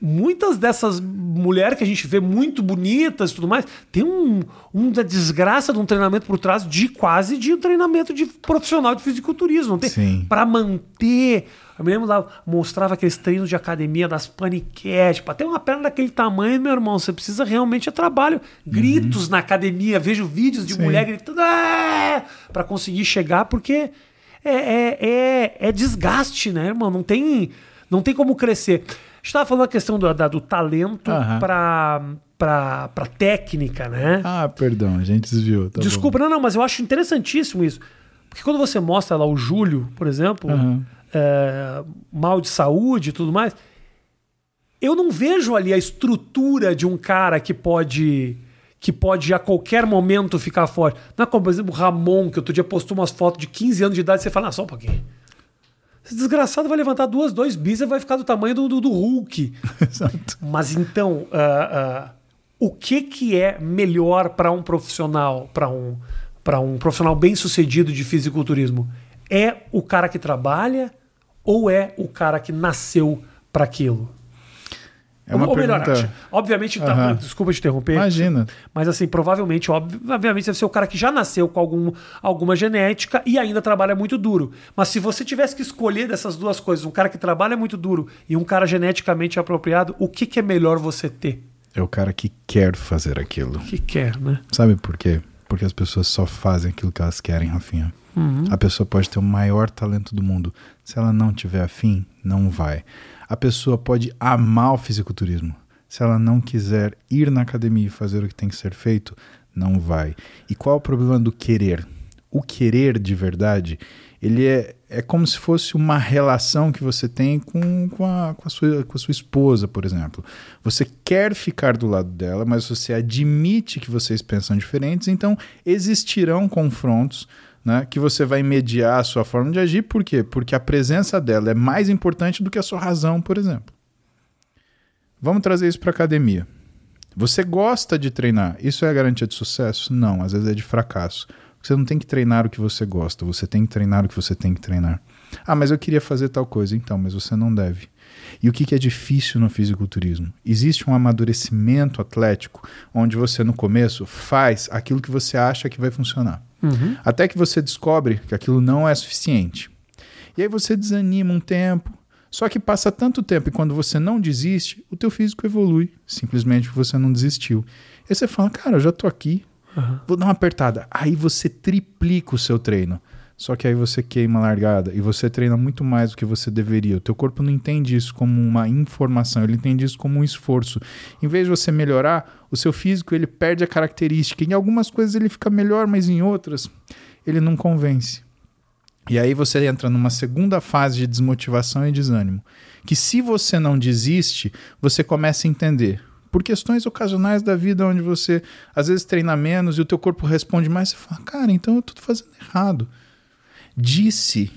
A: muitas dessas mulheres que a gente vê muito bonitas e tudo mais, tem um, um da desgraça de um treinamento por trás de quase de um treinamento de profissional de fisiculturismo. Não tem?
B: Sim.
A: Pra manter. Eu me lembro lá, mostrava aqueles treinos de academia das paniquetes. Pra ter uma perna daquele tamanho, meu irmão, você precisa realmente é trabalho. Gritos na academia, vejo vídeos de
B: Sim.
A: mulher gritando pra conseguir chegar, porque é, é, é, é desgaste, né, irmão? Não tem, não tem como crescer. A gente tava falando a questão do, da- do talento
B: Aham.
A: pra, pra, pra técnica, né?
B: Ah, perdão, a gente desviou. tá
A: Desculpa, não, não, mas eu acho interessantíssimo isso. Porque quando você mostra lá o Júlio, por exemplo,
B: Aham.
A: é, mal de saúde e tudo mais, eu não vejo ali a estrutura de um cara que pode que pode a qualquer momento ficar forte. Não é como, por exemplo, o Ramon, que outro dia postou umas fotos de 15 anos de idade e você fala, ah, só um pouquinho. Esse desgraçado vai levantar duas, dois bis e vai ficar do tamanho do, do, do Hulk.
B: Exato.
A: Mas então, ah, ah, o que que é melhor para um profissional, para um, para um profissional bem sucedido de fisiculturismo? É o cara que trabalha ou é o cara que nasceu para aquilo?
B: É uma
A: ou melhor,
B: pergunta.
A: acho- obviamente, tá- desculpa te interromper.
B: Imagina.
A: Mas assim, provavelmente, obviamente, deve ser o cara que já nasceu com algum, alguma genética e ainda trabalha muito duro. Mas se você tivesse que escolher dessas duas coisas, um cara que trabalha muito duro e um cara geneticamente apropriado, o que, que é melhor você ter?
B: É o cara que quer fazer aquilo.
A: Que quer, né?
B: Sabe por quê? Porque as pessoas só fazem aquilo que elas querem, Rafinha. A pessoa pode ter o maior talento do mundo. Se ela não tiver afim, não vai. A pessoa pode amar o fisiculturismo. Se ela não quiser ir na academia e fazer o que tem que ser feito, não vai. E qual é o problema do querer? O querer de verdade, ele é, é como se fosse uma relação que você tem com, com, a, com, a sua, com a sua esposa, por exemplo. Você quer ficar do lado dela, mas você admite que vocês pensam diferentes, então existirão confrontos né, que você vai mediar a sua forma de agir. Por quê? Porque a presença dela é mais importante do que a sua razão, por exemplo. Vamos trazer isso para academia. Você gosta de treinar? Isso é a garantia de sucesso? Não, às vezes é de fracasso. Você não tem que treinar o que você gosta, você tem que treinar o que você tem que treinar. Ah, mas eu queria fazer tal coisa. Então, mas você não deve. E o que, que é difícil no fisiculturismo? Existe um amadurecimento atlético onde você, no começo, faz aquilo que você acha que vai funcionar.
A: Uhum.
B: Até que você descobre que aquilo não é suficiente. E aí você desanima um tempo. Só que passa tanto tempo e quando você não desiste, o teu físico evolui, simplesmente porque você não desistiu. E aí você fala, cara, eu já tô aqui,
A: Uhum.
B: vou dar uma apertada. Aí você triplica o seu treino. Só que aí você queima a largada e você treina muito mais do que você deveria. O teu corpo não entende isso como uma informação, ele entende isso como um esforço. Em vez de você melhorar, o seu físico ele perde a característica. Em algumas coisas ele fica melhor, mas em outras ele não convence. E aí você entra numa segunda fase de desmotivação e desânimo. Que se você não desiste, você começa a entender. Por questões ocasionais da vida, onde você às vezes treina menos e o teu corpo responde mais, você fala, cara, então eu tô fazendo errado. Disse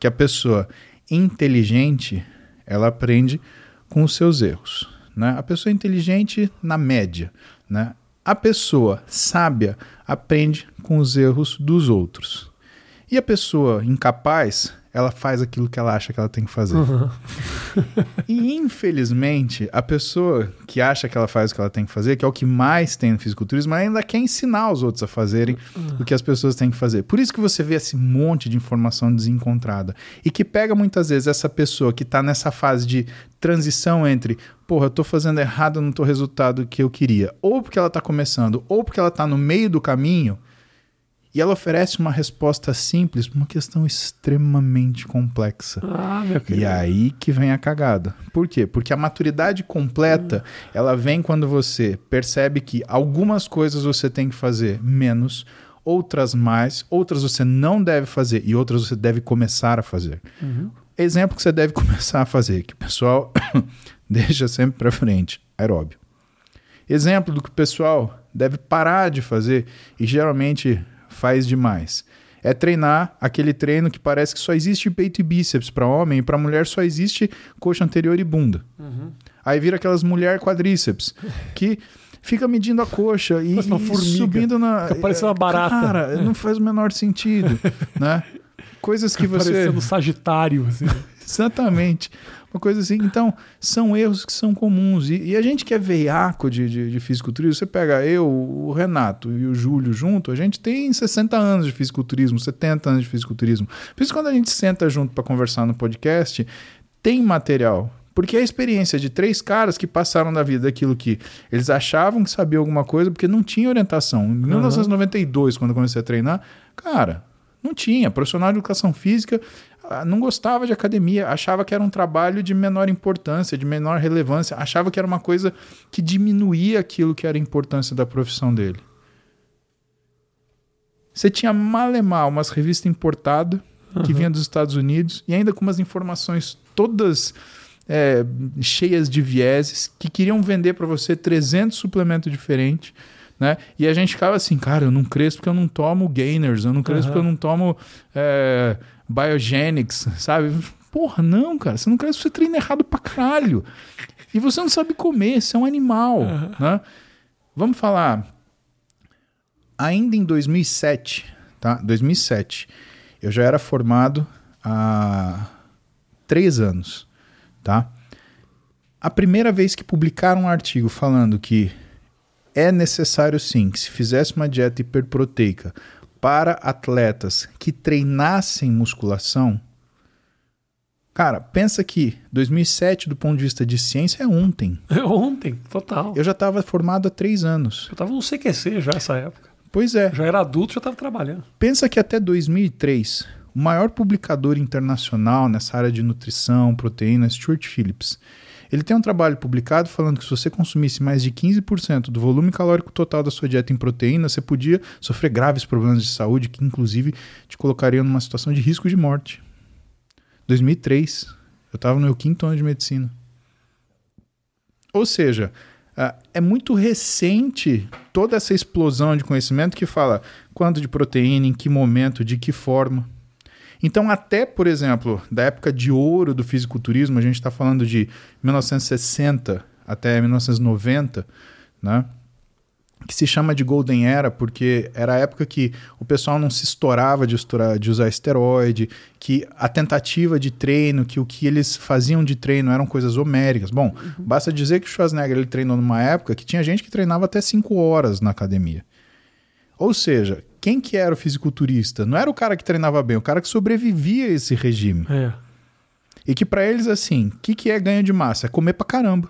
B: que a pessoa inteligente, ela aprende com os seus erros. Né? A pessoa inteligente, na média. Né? A pessoa sábia aprende com os erros dos outros. E a pessoa incapaz, ela faz aquilo que ela acha que ela tem que fazer.
A: Uhum.
B: E infelizmente, a pessoa que acha que ela faz o que ela tem que fazer, que é o que mais tem no fisiculturismo, ainda quer ensinar os outros a fazerem o que as pessoas têm que fazer. Por isso que você vê esse monte de informação desencontrada. E que pega muitas vezes essa pessoa que está nessa fase de transição entre, porra, eu tô fazendo errado, não tô resultado que eu queria. Ou porque ela tá começando, ou porque ela tá no meio do caminho. E ela oferece uma resposta simples para uma questão extremamente complexa.
A: Ah, meu
B: E
A: querido.
B: aí que vem a cagada. Por quê? Porque a maturidade completa, ela vem quando você percebe que algumas coisas você tem que fazer menos, outras mais, outras você não deve fazer e outras você deve começar a fazer.
A: Uhum.
B: Exemplo que você deve começar a fazer, que o pessoal deixa sempre para frente, aeróbio. Exemplo do que o pessoal deve parar de fazer e geralmente faz demais. É treinar aquele treino que parece que só existe peito e bíceps para homem e para mulher só existe coxa anterior e bunda.
A: Uhum.
B: Aí vira aquelas mulher quadríceps que fica medindo a coxa e, e subindo na
A: Fica parecendo uma barata.
B: Cara, não faz o menor sentido, né? Coisas que você
A: Parecendo Sagitário. Assim.
B: Exatamente. Uma coisa assim. Então, são erros que são comuns. E, e a gente que é veiaco de, de, de fisiculturismo, você pega eu, o Renato e o Júlio junto, a gente tem 60 anos de fisiculturismo, 70 anos de fisiculturismo. Por isso, quando a gente senta junto para conversar no podcast, tem material. Porque é a experiência de três caras que passaram da vida aquilo que eles achavam que sabiam alguma coisa, porque não tinha orientação. Em 1992, quando eu comecei a treinar, cara, não tinha. Profissional de educação física não gostava de academia, achava que era um trabalho de menor importância, de menor relevância, achava que era uma coisa que diminuía aquilo que era a importância da profissão dele. Você tinha malemar umas revistas importadas que
A: Uhum.
B: vinha dos Estados Unidos e ainda com umas informações todas é, cheias de vieses que queriam vender para você 300 suplementos diferentes. Né? E a gente ficava assim, cara, eu não cresço porque eu não tomo gainers, eu não cresço
A: Aham.
B: porque eu não tomo é, biogenics, sabe? Porra, não, cara, você não cresce você treina errado pra caralho. E você não sabe comer, você é um animal,
A: Aham.
B: né? Vamos falar, ainda em 2007, tá? 2007, eu já era formado há três anos, tá? A primeira vez que publicaram um artigo falando que é necessário sim que se fizesse uma dieta hiperproteica para atletas que treinassem musculação, cara, pensa que 2007 do ponto de vista de ciência é ontem.
A: Ontem, total. Eu,
B: Eu já estava formado há três anos.
A: tava no CQC já essa época.
B: Pois é.
A: Já era adulto, já tava trabalhando.
B: Pensa que até 2003, o maior publicador internacional nessa área de nutrição, proteína, é Stuart Phillips. Ele tem um trabalho publicado falando que se você consumisse mais de 15% do volume calórico total da sua dieta em proteína, você podia sofrer graves problemas de saúde que, inclusive, te colocariam numa situação de risco de morte. 2003. Eu estava no meu quinto ano de medicina. Ou seja, ah, é muito recente toda essa explosão de conhecimento que fala quanto de proteína, em que momento, de que forma. Então, até, por exemplo, da época de ouro do fisiculturismo, a gente está falando de 1960 até 1990, né? que se chama de Golden Era, porque era a época que o pessoal não se estourava de, estourar, de usar esteroide, que a tentativa de treino, que o que eles faziam de treino eram coisas homéricas. Bom, uhum. basta dizer que o Schwarzenegger ele treinou numa época que tinha gente que treinava até 5 horas na academia. Ou seja, quem que era o fisiculturista? Não era o cara que treinava bem, o cara que sobrevivia a esse regime.
A: É.
B: E que para eles, assim, o que, que é ganho de massa? É comer pra caramba.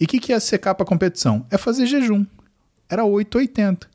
B: E o que, que é secar pra competição? É fazer jejum era 8,80.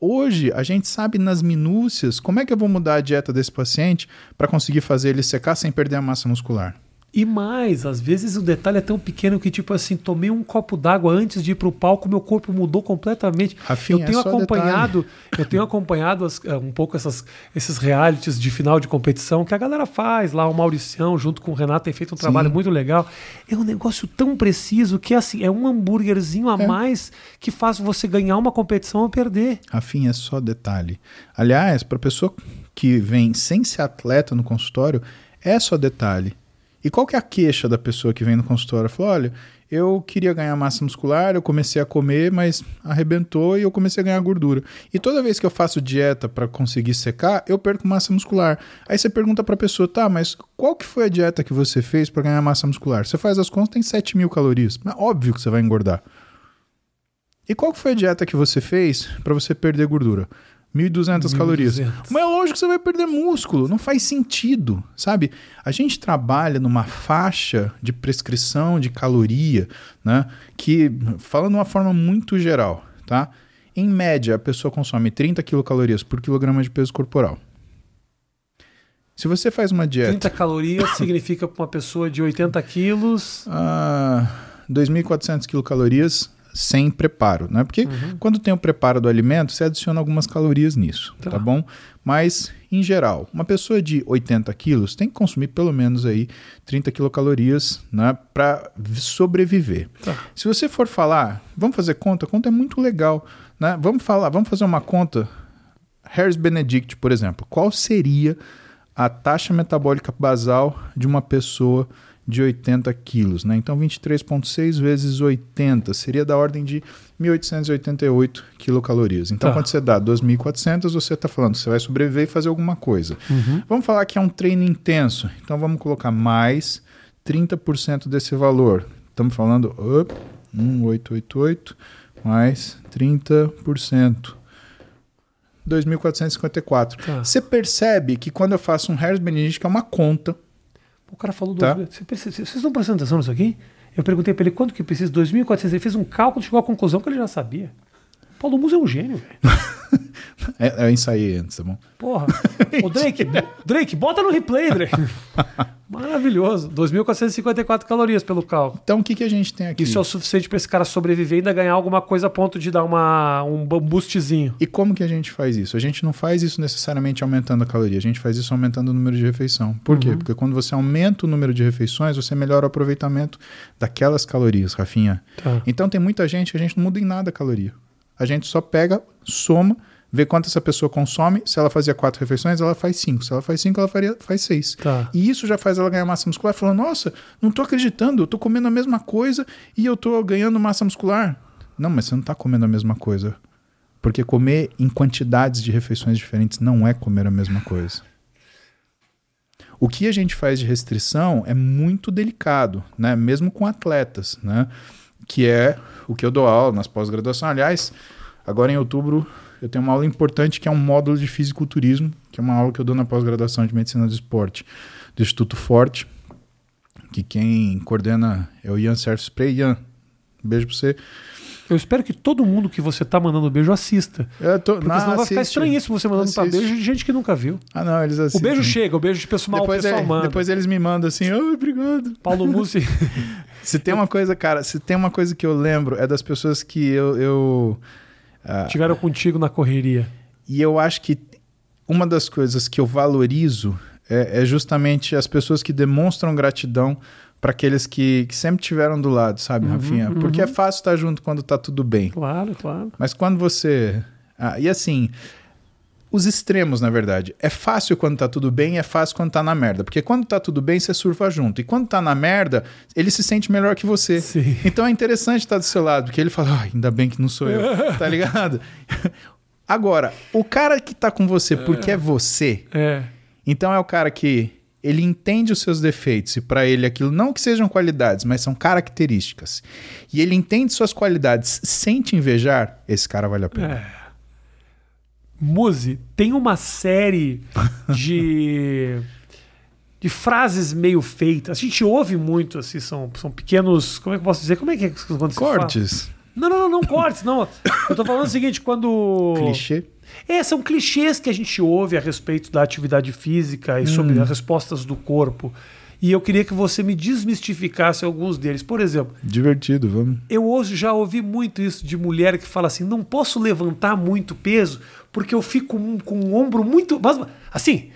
B: Hoje, a gente sabe nas minúcias como é que eu vou mudar a dieta desse paciente para conseguir fazer ele secar sem perder a massa muscular.
A: E mais, às vezes o detalhe é tão pequeno que, tipo assim, tomei um copo d'água antes de ir pro palco, meu corpo mudou completamente.
B: Rafinha,
A: eu tenho
B: é
A: acompanhado, eu tenho acompanhado as, eh, um pouco essas, esses realities de final de competição que a galera faz lá, o Mauricião, junto com o Renato, tem feito um trabalho Sim. muito legal. É um negócio tão preciso que assim, é um hambúrguerzinho a é. mais que faz você ganhar uma competição ou perder.
B: Rafinha, é só detalhe. Aliás, para pessoa que vem sem ser atleta no consultório, é só detalhe e qual que é a queixa da pessoa que vem no consultório? Falou, olha, eu queria ganhar massa muscular, eu comecei a comer, mas arrebentou e eu comecei a ganhar gordura. E toda vez que eu faço dieta para conseguir secar, eu perco massa muscular. Aí você pergunta para a pessoa, tá, mas qual que foi a dieta que você fez para ganhar massa muscular? Você faz as contas, tem 7 mil calorias. Mas óbvio que você vai engordar. E qual que foi a dieta que você fez para você perder gordura? 1.200 calorias. Mas é lógico que você vai perder músculo, não faz sentido, sabe? A gente trabalha numa faixa de prescrição de caloria, né? Que, falando de uma forma muito geral, tá? Em média, a pessoa consome 30 quilocalorias por quilograma de peso corporal. Se você faz uma dieta.
A: 30 calorias significa para uma pessoa de 80 quilos.
B: Ah, 2.400 quilocalorias sem preparo, né? Porque uhum. quando tem o preparo do alimento, você adiciona algumas calorias nisso, tá. tá. bom? Mas, em geral, uma pessoa de 80 quilos tem que consumir pelo menos aí 30 quilocalorias né, para sobreviver. Tá. Se você for falar, vamos fazer conta, a conta é muito legal, né? Vamos falar, vamos fazer uma conta. Harris Benedict, por exemplo, qual seria a taxa metabólica basal de uma pessoa de 80 quilos. Né? Então, 23,6 vezes 80 seria da ordem de 1.888 quilocalorias. Então, tá. quando você dá 2.400, você está falando que você vai sobreviver e fazer alguma coisa.
A: Uhum.
B: Vamos falar que é um treino intenso. Então, vamos colocar mais 30% desse valor. Estamos falando up, 1.888 mais 30%. 2.454. Tá. Você percebe que quando eu faço um Harris Benedict, que é uma conta,
A: o cara falou tá. vezes. Vocês estão prestando atenção nisso aqui? Eu perguntei para ele quanto que precisa, 2.400. Ele fez um cálculo e chegou à conclusão que ele já sabia. Paulo Musa é um gênio, velho.
B: é, eu ensaiei antes, tá bom?
A: Porra. Ô, Drake, Drake, bota no replay, Drake. Maravilhoso. 2.454 calorias pelo cálculo.
B: Então, o que, que a gente tem aqui?
A: Isso é o suficiente para esse cara sobreviver e ainda ganhar alguma coisa a ponto de dar uma, um boostzinho.
B: E como que a gente faz isso? A gente não faz isso necessariamente aumentando a caloria, a gente faz isso aumentando o número de refeição. Por uhum. quê? Porque quando você aumenta o número de refeições, você melhora o aproveitamento daquelas calorias, Rafinha. Tá. Então, tem muita gente que a gente não muda em nada a caloria. A gente só pega, soma, vê quanto essa pessoa consome. Se ela fazia quatro refeições, ela faz cinco. Se ela faz cinco, ela faria, faz seis.
A: Tá.
B: E isso já faz ela ganhar massa muscular. Falando, nossa, não tô acreditando, eu tô comendo a mesma coisa e eu tô ganhando massa muscular. Não, mas você não tá comendo a mesma coisa. Porque comer em quantidades de refeições diferentes não é comer a mesma coisa. O que a gente faz de restrição é muito delicado, né? Mesmo com atletas, né? Que é o que eu dou aula nas pós-graduação. Aliás, agora em outubro eu tenho uma aula importante que é um módulo de fisiculturismo, que é uma aula que eu dou na pós-graduação de medicina do esporte do Instituto Forte, que quem coordena é o Ian Sérgio Spray. Ian, beijo pra você.
A: Eu espero que todo mundo que você tá mandando beijo assista.
B: Eu tô,
A: porque não, senão vai ficar estranhíssimo você mandando pra beijo de gente que nunca viu.
B: Ah, não, eles assistem.
A: O beijo chega, o beijo de pessoal, depois pessoal
B: manda. Depois eles me mandam assim, oh, obrigado.
A: Paulo Mussi.
B: se tem uma coisa, cara, se tem uma coisa que eu lembro, é das pessoas que eu... eu
A: uh, Tiveram contigo na correria.
B: E eu acho que uma das coisas que eu valorizo é, é justamente as pessoas que demonstram gratidão para aqueles que, que sempre tiveram do lado, sabe, uhum, Rafinha? Uhum. Porque é fácil estar junto quando tá tudo bem.
A: Claro, claro.
B: Mas quando você. Ah, e assim, os extremos, na verdade. É fácil quando tá tudo bem e é fácil quando tá na merda. Porque quando tá tudo bem, você surfa junto. E quando tá na merda, ele se sente melhor que você.
A: Sim.
B: Então é interessante estar do seu lado, porque ele fala, "Ai, ainda bem que não sou eu. tá ligado? Agora, o cara que tá com você porque é você,
A: É.
B: então é o cara que ele entende os seus defeitos e pra ele aquilo não que sejam qualidades, mas são características. E ele entende suas qualidades sem te invejar, esse cara vale a pena.
A: É. Muzi, tem uma série de de frases meio feitas. A gente ouve muito, assim, são, são pequenos. Como é que eu posso dizer? Como é que é quando?
B: Cortes,
A: Não, não, não, não cortes, não. Eu tô falando o seguinte, quando.
B: clichê.
A: É, são clichês que a gente ouve a respeito da atividade física e sobre
B: Hum.
A: as respostas do corpo. E eu queria que você me desmistificasse alguns deles. Por exemplo,
B: Divertido, vamos.
A: eu hoje já ouvi muito isso de mulher que fala assim: não posso levantar muito peso porque eu fico com, com o ombro muito. mas, Assim,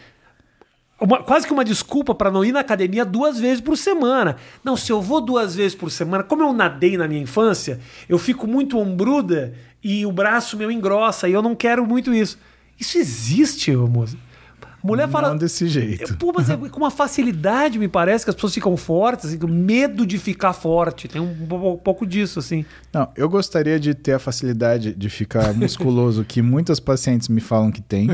A: uma- quase que uma desculpa para não ir na academia duas vezes por semana. Não, se eu vou duas vezes por semana, como eu nadei na minha infância, eu fico muito ombruda e o braço meu engrossa e eu não quero muito isso. Isso existe, ô, moça. A mulher fala.
B: Não desse jeito.
A: Pô, mas é com uma facilidade, me parece, que as pessoas ficam fortes, assim, com medo de ficar forte. Tem um, po- pouco disso, assim.
B: Não, eu gostaria de ter a facilidade de ficar musculoso que muitas pacientes me falam que tem,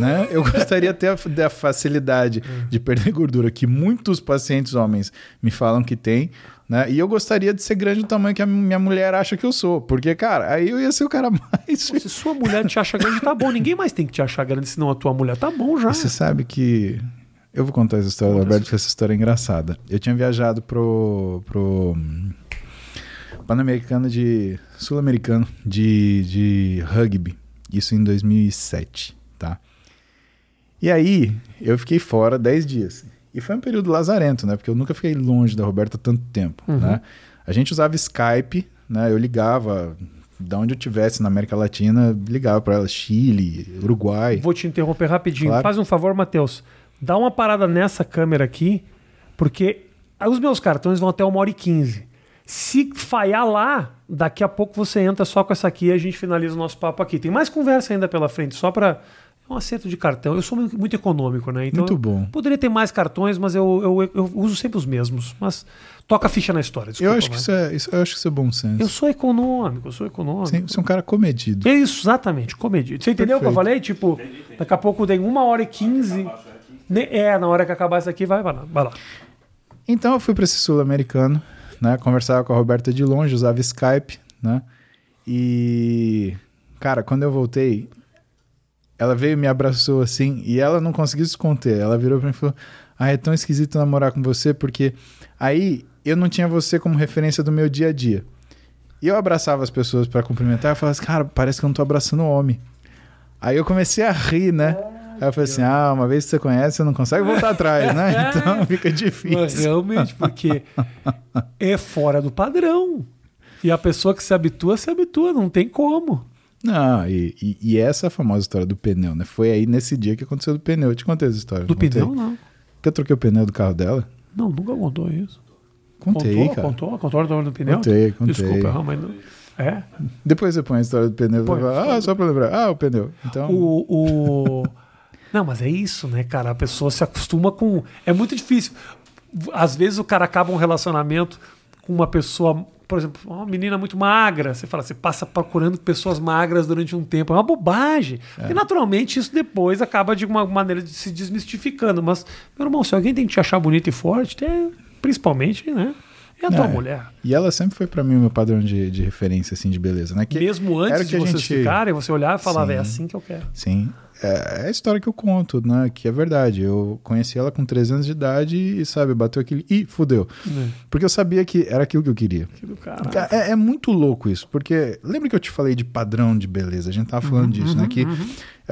B: né? Eu gostaria de ter a, da facilidade de perder gordura que muitos pacientes homens me falam que tem, né? E eu gostaria de ser grande do tamanho que a minha mulher acha que eu sou, porque cara, aí eu ia ser o cara mais
A: Se sua mulher te acha grande, tá bom. Ninguém mais tem que te achar grande, senão a tua mulher tá bom já.
B: Você sabe que. Eu vou contar essa história do Alberto, porque essa história é engraçada. Eu tinha viajado pro. pro Pan-Americano de. Sul-Americano de, de rugby. Isso em 2007, tá? E aí, eu fiquei fora 10 dias. E foi um período lazarento, né? Porque eu nunca fiquei longe da Roberta tanto tempo,
A: Uhum.
B: né? A gente usava Skype, né? Eu ligava. Da onde eu tivesse na América Latina, ligava para ela, Chile, Uruguai.
A: Vou te interromper rapidinho.
B: Claro.
A: Faz um favor, Matheus. Dá uma parada nessa câmera aqui, porque os meus cartões vão até uma hora e quinze. Se falhar lá, daqui a pouco você entra só com essa aqui e a gente finaliza o nosso papo aqui. Tem mais conversa ainda pela frente, só para um acerto de cartão. Eu sou muito, econômico, né? Então
B: Muito
A: eu
B: bom.
A: Poderia ter mais cartões, mas eu, eu, eu uso sempre os mesmos. Mas toca a ficha na história.
B: Eu
A: desculpa,
B: acho, que isso é, isso, eu acho que isso é bom senso.
A: Eu sou econômico, eu sou econômico.
B: Sim, Você é um cara comedido.
A: É isso, exatamente, comedido. Você entendeu o que eu falei? Tipo, daqui a pouco tem uma hora e quinze. Ne- É, na hora que acabar isso aqui, vai, vai lá. Vai lá.
B: Então eu fui para esse sul-americano, né? Conversava com a Roberta de longe, usava Skype, né? E, cara, quando eu voltei, ela veio e me abraçou assim, e ela não conseguiu se conter. Ela virou pra mim e falou: Ah, é tão esquisito namorar com você, porque aí eu não tinha você como referência do meu dia a dia. E eu abraçava as pessoas para cumprimentar e falava assim, cara, parece que eu não tô abraçando homem. Aí eu comecei a rir, né? Aí eu falei assim: ah, uma vez que você conhece, você não consegue voltar atrás, né? Então fica
A: Mas
B: difícil.
A: realmente, porque é fora do padrão. E a pessoa que se habitua, se habitua, não tem como.
B: Não, e, e, e essa é a famosa história do pneu, né? Foi aí nesse dia que aconteceu do pneu. Eu te contei essa história.
A: Do
B: não contei?
A: pneu, não.
B: Que eu troquei o pneu do carro dela?
A: Não, nunca contou isso.
B: Contei,
A: contou,
B: cara.
A: contou, contou a história do pneu?
B: Contei, contei.
A: Desculpa, mas não. É?
B: Depois você põe a história do pneu.
A: Põe.
B: ah, só pra lembrar. Ah, o pneu. Então,
A: O, o... Não, mas é isso, né, cara? A pessoa se acostuma com. É muito difícil. Às vezes o cara acaba um relacionamento com uma pessoa, por exemplo, uma menina muito magra. Você fala, você passa procurando pessoas magras durante um tempo. É uma bobagem. E naturalmente isso depois acaba de uma maneira de se desmistificando. Mas, meu irmão, se alguém tem que te achar bonito e forte, é, principalmente, né? É a tua
B: É.
A: mulher.
B: E ela sempre foi pra mim o meu padrão de, de referência, assim, de beleza, né? Que
A: Mesmo antes de vocês
B: gente-
A: ficarem, você olhar e falar,
B: Sim.
A: é assim que eu quero.
B: Sim. É, é a história que eu conto, né? Que é verdade. Eu conheci ela com 3 anos de idade e, sabe, bateu aquele. Ih, fudeu.
A: Né?
B: Porque eu sabia que era aquilo que eu queria.
A: Que do.
B: Ca- É, é muito louco isso, porque lembra que eu te falei de padrão de beleza? A gente tava falando disso, né? Que,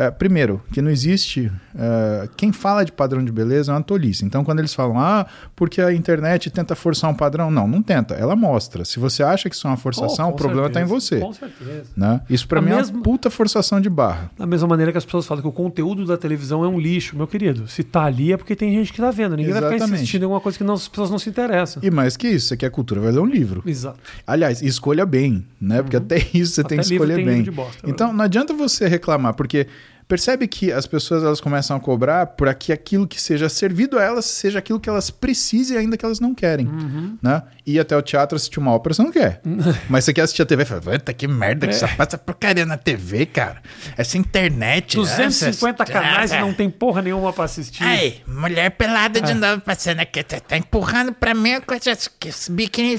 B: é, primeiro, que não existe. é, quem fala de padrão de beleza é uma tolice. Então, quando eles falam, ah, porque a internet tenta forçar um padrão, não, não tenta. Ela mostra. Se você acha que isso é uma forçação,
A: Oh,
B: o problema tá em você.
A: Com certeza.
B: Né? Isso pra
A: A
B: mim é
A: mesma-
B: uma puta forçação de barra.
A: Da mesma maneira que as pessoas falam que o conteúdo da televisão é um lixo, meu querido. Se tá ali é porque tem gente que tá vendo. Ninguém vai ficar
B: Exatamente.
A: insistindo em alguma coisa que não- as pessoas não se interessam.
B: E mais que isso, você quer cultura, vai ler um livro.
A: Exato.
B: Aliás, escolha bem, né? Porque até isso você tem
A: Uhum. Até
B: que
A: livro
B: escolher
A: tem
B: bem.
A: bosta, é
B: então,
A: verdade.
B: não adianta você reclamar, porque, Percebe que as pessoas elas começam a cobrar por aqui aquilo que seja servido a elas, seja aquilo que elas precisem, ainda que elas não querem.
A: Uhum.
B: Né? Ir até o teatro assistir uma ópera, você não quer. Mas você quer assistir a TV e fala, puta que merda que
A: É.
B: só passa porcaria na TV, cara. Essa internet.
A: 250
B: essa-
A: canais e
B: Ah,
A: não tem porra nenhuma pra assistir.
C: Ai, mulher pelada de novo passando aqui. Tá, tá empurrando pra mim com essas que esse biquíni.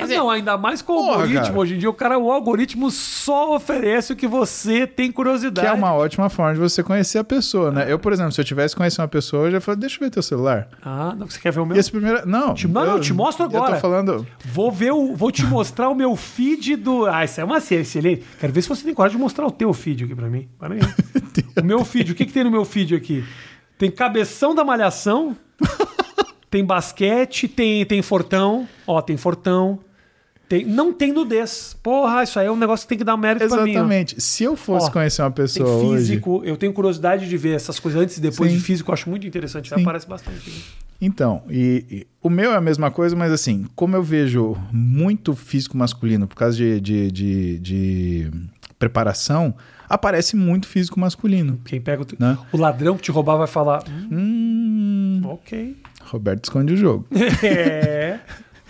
A: Mas não, ainda mais com o
B: Porra,
A: algoritmo.
B: cara.
A: Hoje em dia, o cara, o algoritmo só oferece o que você tem curiosidade.
B: Que é uma ótima forma de você conhecer a pessoa, né? Eu, por exemplo, se eu tivesse conhecido uma pessoa, eu já falei, deixa eu ver teu celular.
A: Ah, não, você quer ver o meu?
B: E esse primeiro. Não,
A: Te- não, eu te mostro
B: Eu
A: agora.
B: tô falando.
A: Vou ver o, vou te mostrar o meu feed do. Ah, isso é uma ciência. Ele... Quero ver se você tem coragem de mostrar o teu feed aqui pra mim. Para aí. o meu feed, o que, que tem no meu feed aqui? Tem cabeção da malhação, tem basquete, tem, tem fortão. Ó, tem fortão. Tem, não tem nudez. Porra, isso aí é um negócio que tem que dar mérito pra mim.
B: Exatamente. Se eu fosse
A: Ó,
B: conhecer uma pessoa hoje.
A: físico, eu tenho curiosidade de ver essas coisas antes e depois
B: Sim.
A: de físico, eu acho muito interessante.
B: Sim.
A: Aparece bastante. aqui.
B: Então, e, e o meu é a mesma coisa, mas assim, como eu vejo muito físico masculino por causa de, de, de- de preparação, aparece muito físico masculino.
A: Quem pega o,
B: Né?
A: o ladrão que te roubar vai falar. "Hum,
B: Hum,
A: ok.
B: Roberto esconde o jogo.
A: É.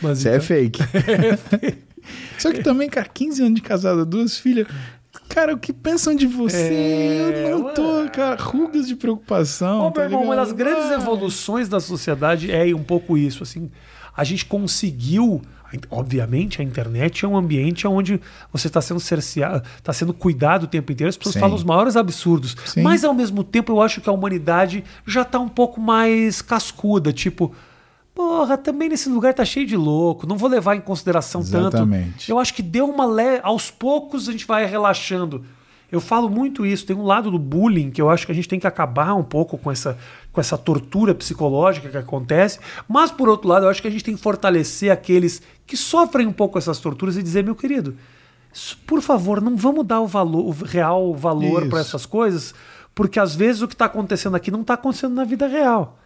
A: Mas
B: Isso é
A: então-
B: fake. Só que também, cara, 15 anos de casado, duas filhas. Cara, o que pensam de você?
A: É,
B: eu não tô, cara, rugas de preocupação.
A: Ô,
B: tá
A: meu irmão, uma das grandes evoluções da sociedade é um pouco isso. Assim, a gente conseguiu. Obviamente, a internet é um ambiente onde você está sendo cerceado, está sendo cuidado o tempo inteiro. As pessoas
B: Sim.
A: falam os maiores absurdos.
B: Sim.
A: Mas, ao mesmo tempo, eu acho que a humanidade já está um pouco mais cascuda. Tipo, porra, também nesse lugar tá cheio de louco. Não vou levar em consideração
B: Exatamente.
A: tanto. Eu acho que deu uma le... aos poucos a gente vai relaxando. Eu falo muito isso. Tem um lado do bullying que eu acho que a gente tem que acabar um pouco com essa, com essa tortura psicológica que acontece. Mas, por outro lado, eu acho que a gente tem que fortalecer aqueles que sofrem um pouco essas torturas e dizer, meu querido, por favor, não vamos dar o, valor, o real valor para essas coisas, porque às vezes o que está acontecendo aqui não está acontecendo na vida real.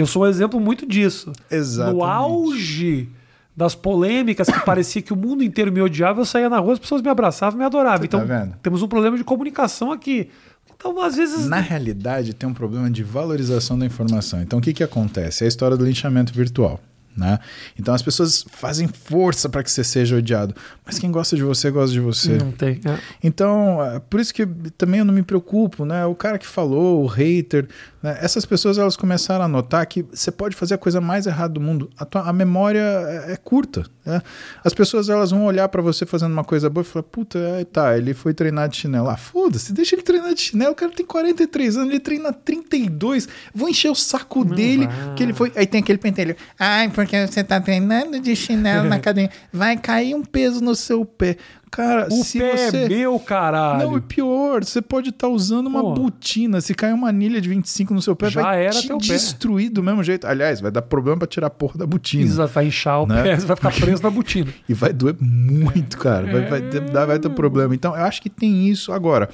A: Eu sou um exemplo muito disso.
B: Exatamente.
A: No auge das polêmicas que parecia que o mundo inteiro me odiava, eu saía na rua, as pessoas me abraçavam e me adoravam.
B: Você tá
A: então,
B: vendo?
A: temos um problema de comunicação aqui. Então, às vezes.
B: Na realidade, tem um problema de valorização da informação. Então, o que, que acontece? É a história do linchamento virtual. Né? Então, as pessoas fazem força para que você seja odiado. Mas quem gosta de você, gosta de você.
A: Não tem. é.
B: Então, é por isso que também eu não me preocupo, né? O cara que falou, o hater, né? essas pessoas elas começaram a notar que você pode fazer a coisa mais errada do mundo. A, tua- a memória é, é curta. né? As pessoas elas vão olhar pra você fazendo uma coisa boa e falar: puta, é, tá, ele foi treinar de chinelo. Ah, foda-se, deixa ele treinar de chinelo. O cara tem 43 anos, ele treina 32. Vou encher o saco dele,
A: vai.
B: que ele foi.
C: Aí tem aquele pentelho. Ai, porque você tá treinando de chinelo na academia. Vai cair um
B: peso no seu pé. Cara,
A: O
B: se
A: pé
B: você.
A: é meu, caralho.
B: Não, e pior, você pode estar usando uma
A: Pô.
B: botina. Se cair uma anilha de 25 no seu pé,
A: Já
B: vai
A: era
B: te
A: teu pé.
B: destruir do mesmo jeito. Aliás, vai dar problema pra tirar a porra da botina.
A: Exato, vai inchar o
B: Né?
A: pé, você vai ficar preso na botina.
B: E vai doer muito, cara. Vai, vai, ter, vai ter problema. Então, eu acho que tem isso. Agora,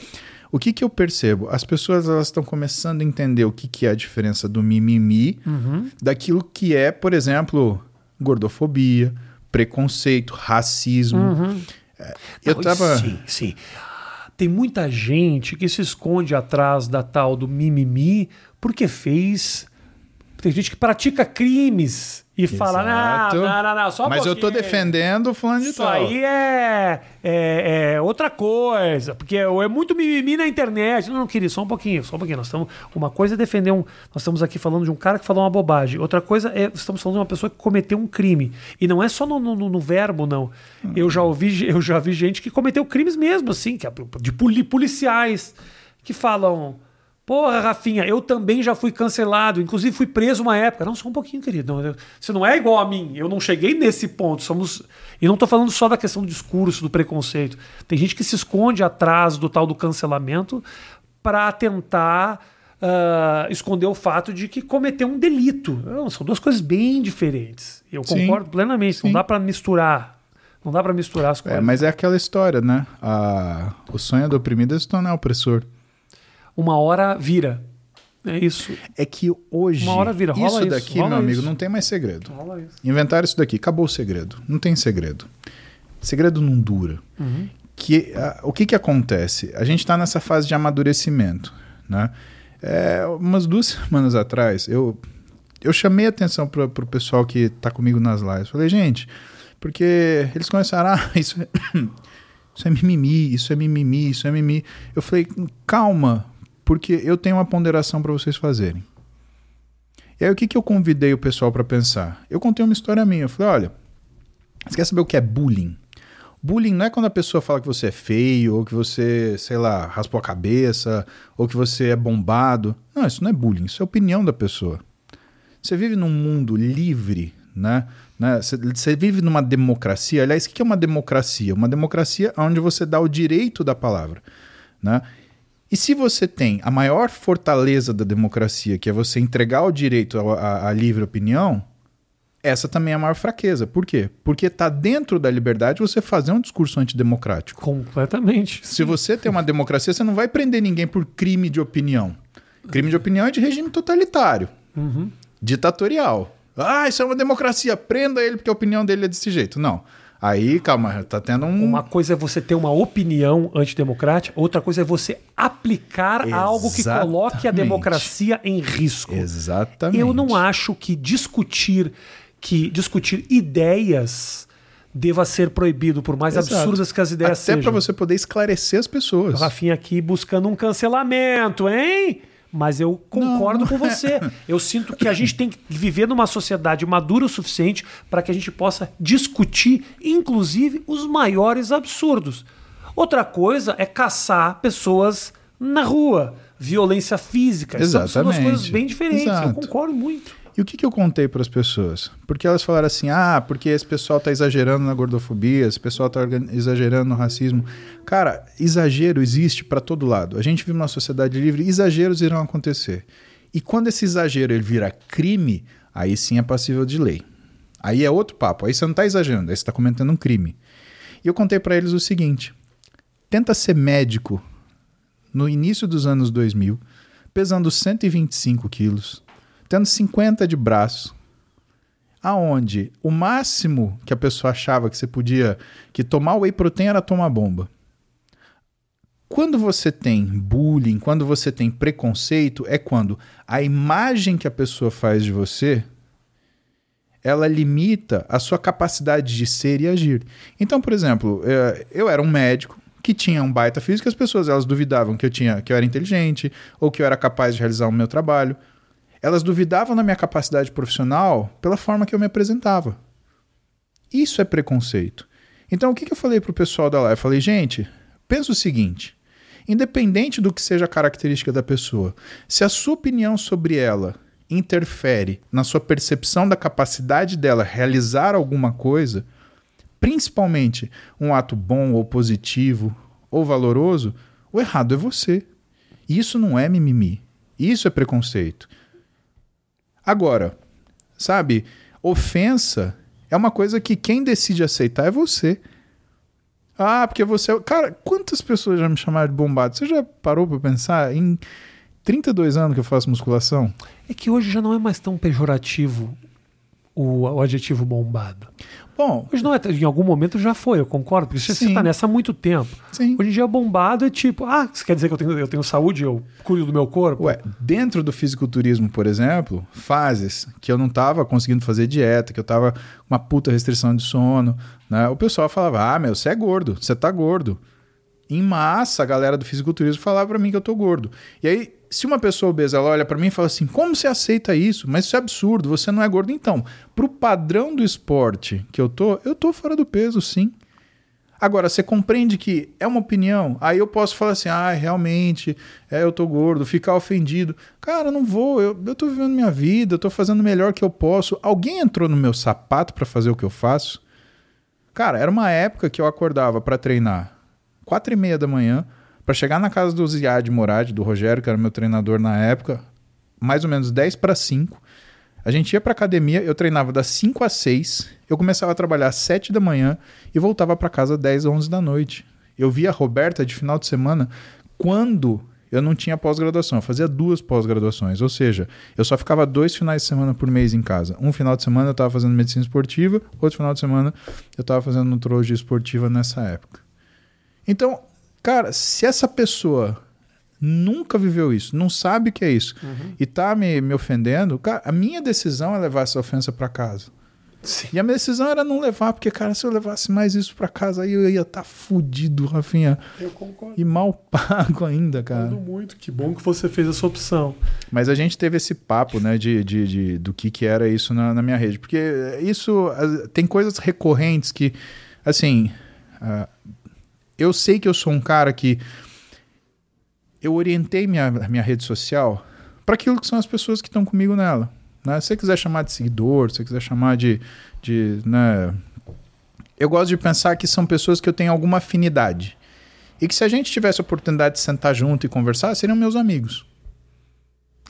B: o que, que eu percebo? As pessoas elas estão começando a entender o que, que é a diferença do mimimi daquilo que é, por exemplo, gordofobia, preconceito, racismo. É, Eu
A: Não,
B: tava.
A: Sim, sim. Tem muita gente que se esconde atrás da tal do mimimi porque fez. Tem gente que pratica crimes e fala, não, não, não, não, só um
B: Mas eu tô defendendo o fulano de
A: Isso
B: tal.
A: aí é, é, é outra coisa, porque é muito mimimi na internet. Não, não, querido, só um pouquinho, só um pouquinho. Nós estamos, uma coisa é defender um. Nós estamos aqui falando de um cara que falou uma bobagem. Outra coisa é estamos falando de uma pessoa que cometeu um crime. E não é só no, no- no verbo, não. Eu já ouvi, eu já vi gente que cometeu crimes mesmo, assim, que é de poli- policiais que falam. Porra, Rafinha, eu também já fui cancelado, inclusive fui preso uma época. Não, só um pouquinho, querido. Não, você não é igual a mim. Eu não cheguei nesse ponto. Somos. E não tô falando só da questão do discurso, do preconceito. Tem gente que se esconde atrás do tal do cancelamento para tentar ah, esconder o fato de que cometeu um delito. Não, são duas coisas bem diferentes. Eu
B: Sim.
A: concordo plenamente. Não
B: Sim.
A: dá para misturar. Não dá para misturar as
B: É,
A: coisas.
B: mas é aquela história, né? A- o sonho do oprimido é se tornar opressor.
A: Uma hora vira. É isso.
B: É que hoje,
A: Uma hora vira, rola
B: isso
A: isso,
B: daqui,
A: rola
B: meu amigo,
A: isso.
B: não tem mais segredo.
A: Rola isso.
B: Inventaram isso daqui, acabou o segredo. Não tem segredo. Segredo não dura.
A: Uhum.
B: Que, ah, o que, que acontece? A gente está nessa fase de amadurecimento. né? É, umas duas semanas atrás, eu, eu chamei atenção para o pessoal que está comigo nas lives. Falei, gente, porque eles começaram, ah, isso é, isso é mimimi, isso é mimimi, isso é mimimi. Eu falei, calma, porque eu tenho uma ponderação para vocês fazerem. E aí o que, que eu convidei o pessoal para pensar? Eu contei uma história minha. Eu falei, olha, você quer saber o que é bullying? Bullying não é quando a pessoa fala que você é feio, ou que você, sei lá, raspou a cabeça, ou que você é bombado. Não, isso não é bullying, isso é opinião da pessoa. Você vive num mundo livre, né? né? Você, vive numa democracia. Aliás, o que é uma democracia? Uma democracia onde você dá o direito da palavra, né? E se você tem a maior fortaleza da democracia, que é você entregar o direito à livre opinião, essa também é a maior fraqueza. Por quê? Porque está dentro da liberdade você fazer um discurso antidemocrático.
A: Completamente.
B: Se você tem uma democracia, você não vai prender ninguém por crime de opinião. Crime de opinião é de regime totalitário,
A: uhum.
B: ditatorial. Ah, isso é uma democracia, prenda ele porque a opinião dele é desse jeito. Não. Aí, calma, tá tendo um.
A: Uma coisa é você ter uma opinião antidemocrática, outra coisa é você aplicar Exatamente. algo que coloque a democracia em risco.
B: Exatamente.
A: Eu não acho que discutir que discutir ideias deva ser proibido, por mais Exato. absurdas que as ideias
B: Até sejam. Até para você poder esclarecer as pessoas.
A: O Rafinha aqui buscando um cancelamento, hein? Mas eu concordo não, com você. Eu sinto que a gente tem que viver numa sociedade madura o suficiente para que a gente possa discutir, inclusive, os maiores absurdos. Outra coisa é caçar pessoas na rua, violência física.
B: Exatamente. São duas coisas
A: bem diferentes. Exato. Eu concordo muito.
B: E o que, que eu contei para as pessoas? Porque elas falaram assim: ah, porque esse pessoal está exagerando na gordofobia, esse pessoal está exagerando no racismo. Cara, exagero existe para todo lado. A gente vive numa sociedade livre, exageros irão acontecer. E quando esse exagero ele vira crime, aí sim é passível de lei. Aí é outro papo. Aí você não está exagerando, aí você está cometendo um crime. E eu contei para eles o seguinte: tenta ser médico no início dos anos 2000, pesando 125 quilos tendo 50 de braço, aonde o máximo que a pessoa achava que você podia, que tomar whey protein era tomar bomba. Quando você tem bullying, quando você tem preconceito, é quando a imagem que a pessoa faz de você ela limita a sua capacidade de ser e agir. Então, por exemplo, eh, eu era um médico que tinha um baita físico, as pessoas elas duvidavam que eu tinha, que eu era inteligente ou que eu era capaz de realizar o meu trabalho elas duvidavam da minha capacidade profissional pela forma que eu me apresentava. Isso é preconceito. Então, o que, que eu falei para o pessoal da live? Eu falei, gente, pensa o seguinte: independente do que seja a característica da pessoa, se a sua opinião sobre ela interfere na sua percepção da capacidade dela realizar alguma coisa, principalmente um ato bom ou positivo ou valoroso, o errado é você. Isso não é mimimi. Isso é preconceito. Agora, sabe, ofensa é uma coisa que quem decide aceitar é você. Ah, porque você. É cara, quantas pessoas já me chamaram de bombado? Você já parou para pensar? Em 32 anos que eu faço musculação?
A: É que hoje já não é mais tão pejorativo o, o adjetivo bombado.
B: Bom,
A: hoje não é, em algum momento já foi, eu concordo, porque você está nessa há muito tempo.
B: Sim.
A: Hoje em dia bombado é tipo, ah, você quer dizer que eu tenho, eu tenho saúde, eu cuido do meu corpo?
B: Ué, dentro do fisiculturismo, por exemplo, fases que eu não estava conseguindo fazer dieta, que eu estava com uma puta restrição de sono, né? O pessoal falava: "Ah, meu, você é gordo, você tá gordo". Em massa, a galera do fisiculturismo falava para mim que eu tô gordo. E aí se uma pessoa obesa ela olha para mim e fala assim: como você aceita isso? Mas isso é absurdo, você não é gordo. Então, pro padrão do esporte que eu tô, eu tô fora do peso, sim. Agora, você compreende que é uma opinião, aí eu posso falar assim: ah, realmente, é, eu tô gordo, ficar ofendido. Cara, não vou, eu, eu tô vivendo minha vida, eu tô fazendo o melhor que eu posso. Alguém entrou no meu sapato para fazer o que eu faço? Cara, era uma época que eu acordava para treinar quatro e meia da manhã para chegar na casa do Ziad Morad, do Rogério, que era meu treinador na época, mais ou menos 10 para 5. A gente ia para academia, eu treinava das 5 às 6, eu começava a trabalhar às 7 da manhã e voltava para casa às 10, 11 da noite. Eu via a Roberta de final de semana quando eu não tinha pós-graduação, eu fazia duas pós-graduações, ou seja, eu só ficava dois finais de semana por mês em casa. Um final de semana eu estava fazendo medicina esportiva, outro final de semana eu estava fazendo nutrologia esportiva nessa época. Então, Cara, se essa pessoa nunca viveu isso, não sabe o que é isso,
A: Uhum.
B: e tá me, me ofendendo, cara, a minha decisão é levar essa ofensa pra casa.
A: Sim.
B: E a minha decisão era não levar, porque, cara, se eu levasse mais isso pra casa, aí eu ia estar tá fudido, Rafinha.
A: Eu concordo.
B: E mal pago ainda, cara.
A: Concordo muito. Que bom que você fez essa opção.
B: Mas a gente teve esse papo, né, de, de, de- do que, que era isso na, na minha rede. Porque isso tem coisas recorrentes que, assim, ah, eu sei que eu sou um cara que eu orientei minha, minha rede social para aquilo que são as pessoas que estão comigo nela. Né? Se você quiser chamar de seguidor, se você quiser chamar de, de né, eu gosto de pensar que são pessoas que eu tenho alguma afinidade. E que se a gente tivesse a oportunidade de sentar junto e conversar, seriam meus amigos.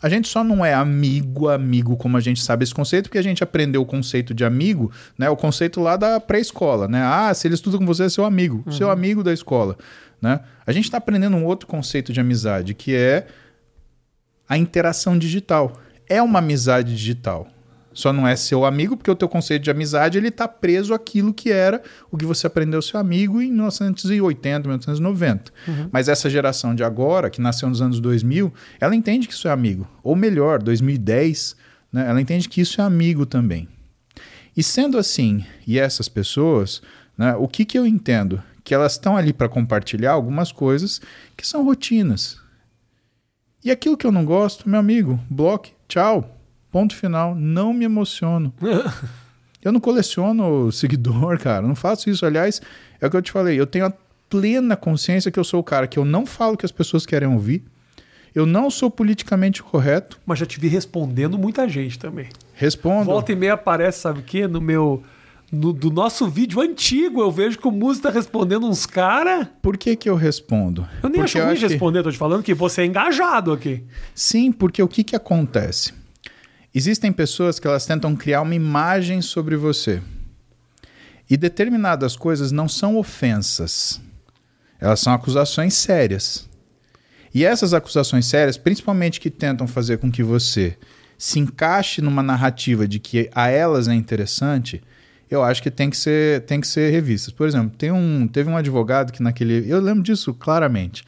B: A gente só não é amigo, amigo, como a gente sabe esse conceito, porque a gente aprendeu o conceito de amigo, né? O conceito lá da pré-escola, né? Ah, se ele estuda com você, é seu amigo, seu amigo da escola, né? A gente está aprendendo um outro conceito de amizade, que é a interação digital. É uma amizade digital. Só não é seu amigo, porque o teu conceito de amizade ele está preso àquilo que era o que você aprendeu seu amigo em 1980, 1990. Mas essa geração de agora, que nasceu nos anos 2000, ela entende que isso é amigo. Ou melhor, 2010, né, ela entende que isso é amigo também. E sendo assim, e essas pessoas, né, o que, que eu entendo? Que elas estão ali para compartilhar algumas coisas que são rotinas. E aquilo que eu não gosto, meu amigo, bloque, tchau. Ponto final. Não me emociono. Eu não coleciono seguidor, cara. Não faço isso. Aliás, é o que eu te falei. Eu tenho a plena consciência que eu sou o cara que eu não falo o que as pessoas querem ouvir. Eu não sou politicamente correto.
A: Mas já te vi respondendo muita gente também.
B: Respondo.
A: Volta e meia aparece, sabe o quê? No meu. no- do nosso vídeo antigo, eu vejo que o Muzi tá respondendo uns caras.
B: Por que, que eu respondo?
A: Eu nem
B: Porque
A: acho ruim de
B: que-
A: responder, tô te falando que você é engajado aqui.
B: Sim, porque o que, que acontece? Existem pessoas que elas tentam criar uma imagem sobre você. E determinadas coisas não são ofensas. Elas são acusações sérias. E essas acusações sérias, principalmente que tentam fazer com que você se encaixe numa narrativa de que a elas é interessante, eu acho que tem que ser, tem que ser revistas. Por exemplo, tem um, teve um advogado que naquele. Eu lembro disso claramente.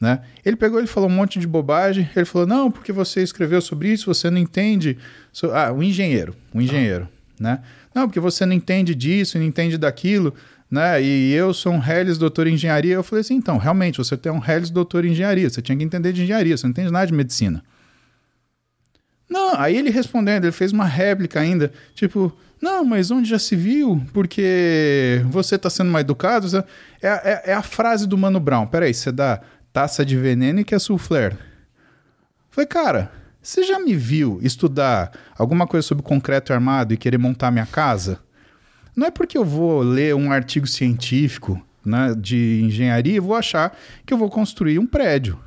B: Né? Ele pegou, ele falou um monte de bobagem. Ele falou: Não, porque você escreveu sobre isso, você não entende. So- Ah, o engenheiro. O engenheiro. Né? Não, porque você não entende disso, não entende daquilo. Né? E eu sou um Hellis doutor em engenharia. Eu falei assim: então, realmente, você tem um Hellis doutor em engenharia. Você tinha que entender de engenharia, você não entende nada de medicina. Não, aí ele respondendo, ele fez uma réplica ainda, tipo, não, mas onde já se viu? Porque você tá sendo mal educado? É, é- é a frase do Mano Brown. Peraí, você dá taça de veneno e quer soufflé. Falei, cara, você já me viu estudar alguma coisa sobre concreto armado e querer montar minha casa? Não é porque eu vou ler um artigo científico né, de engenharia e vou achar que eu vou construir um prédio.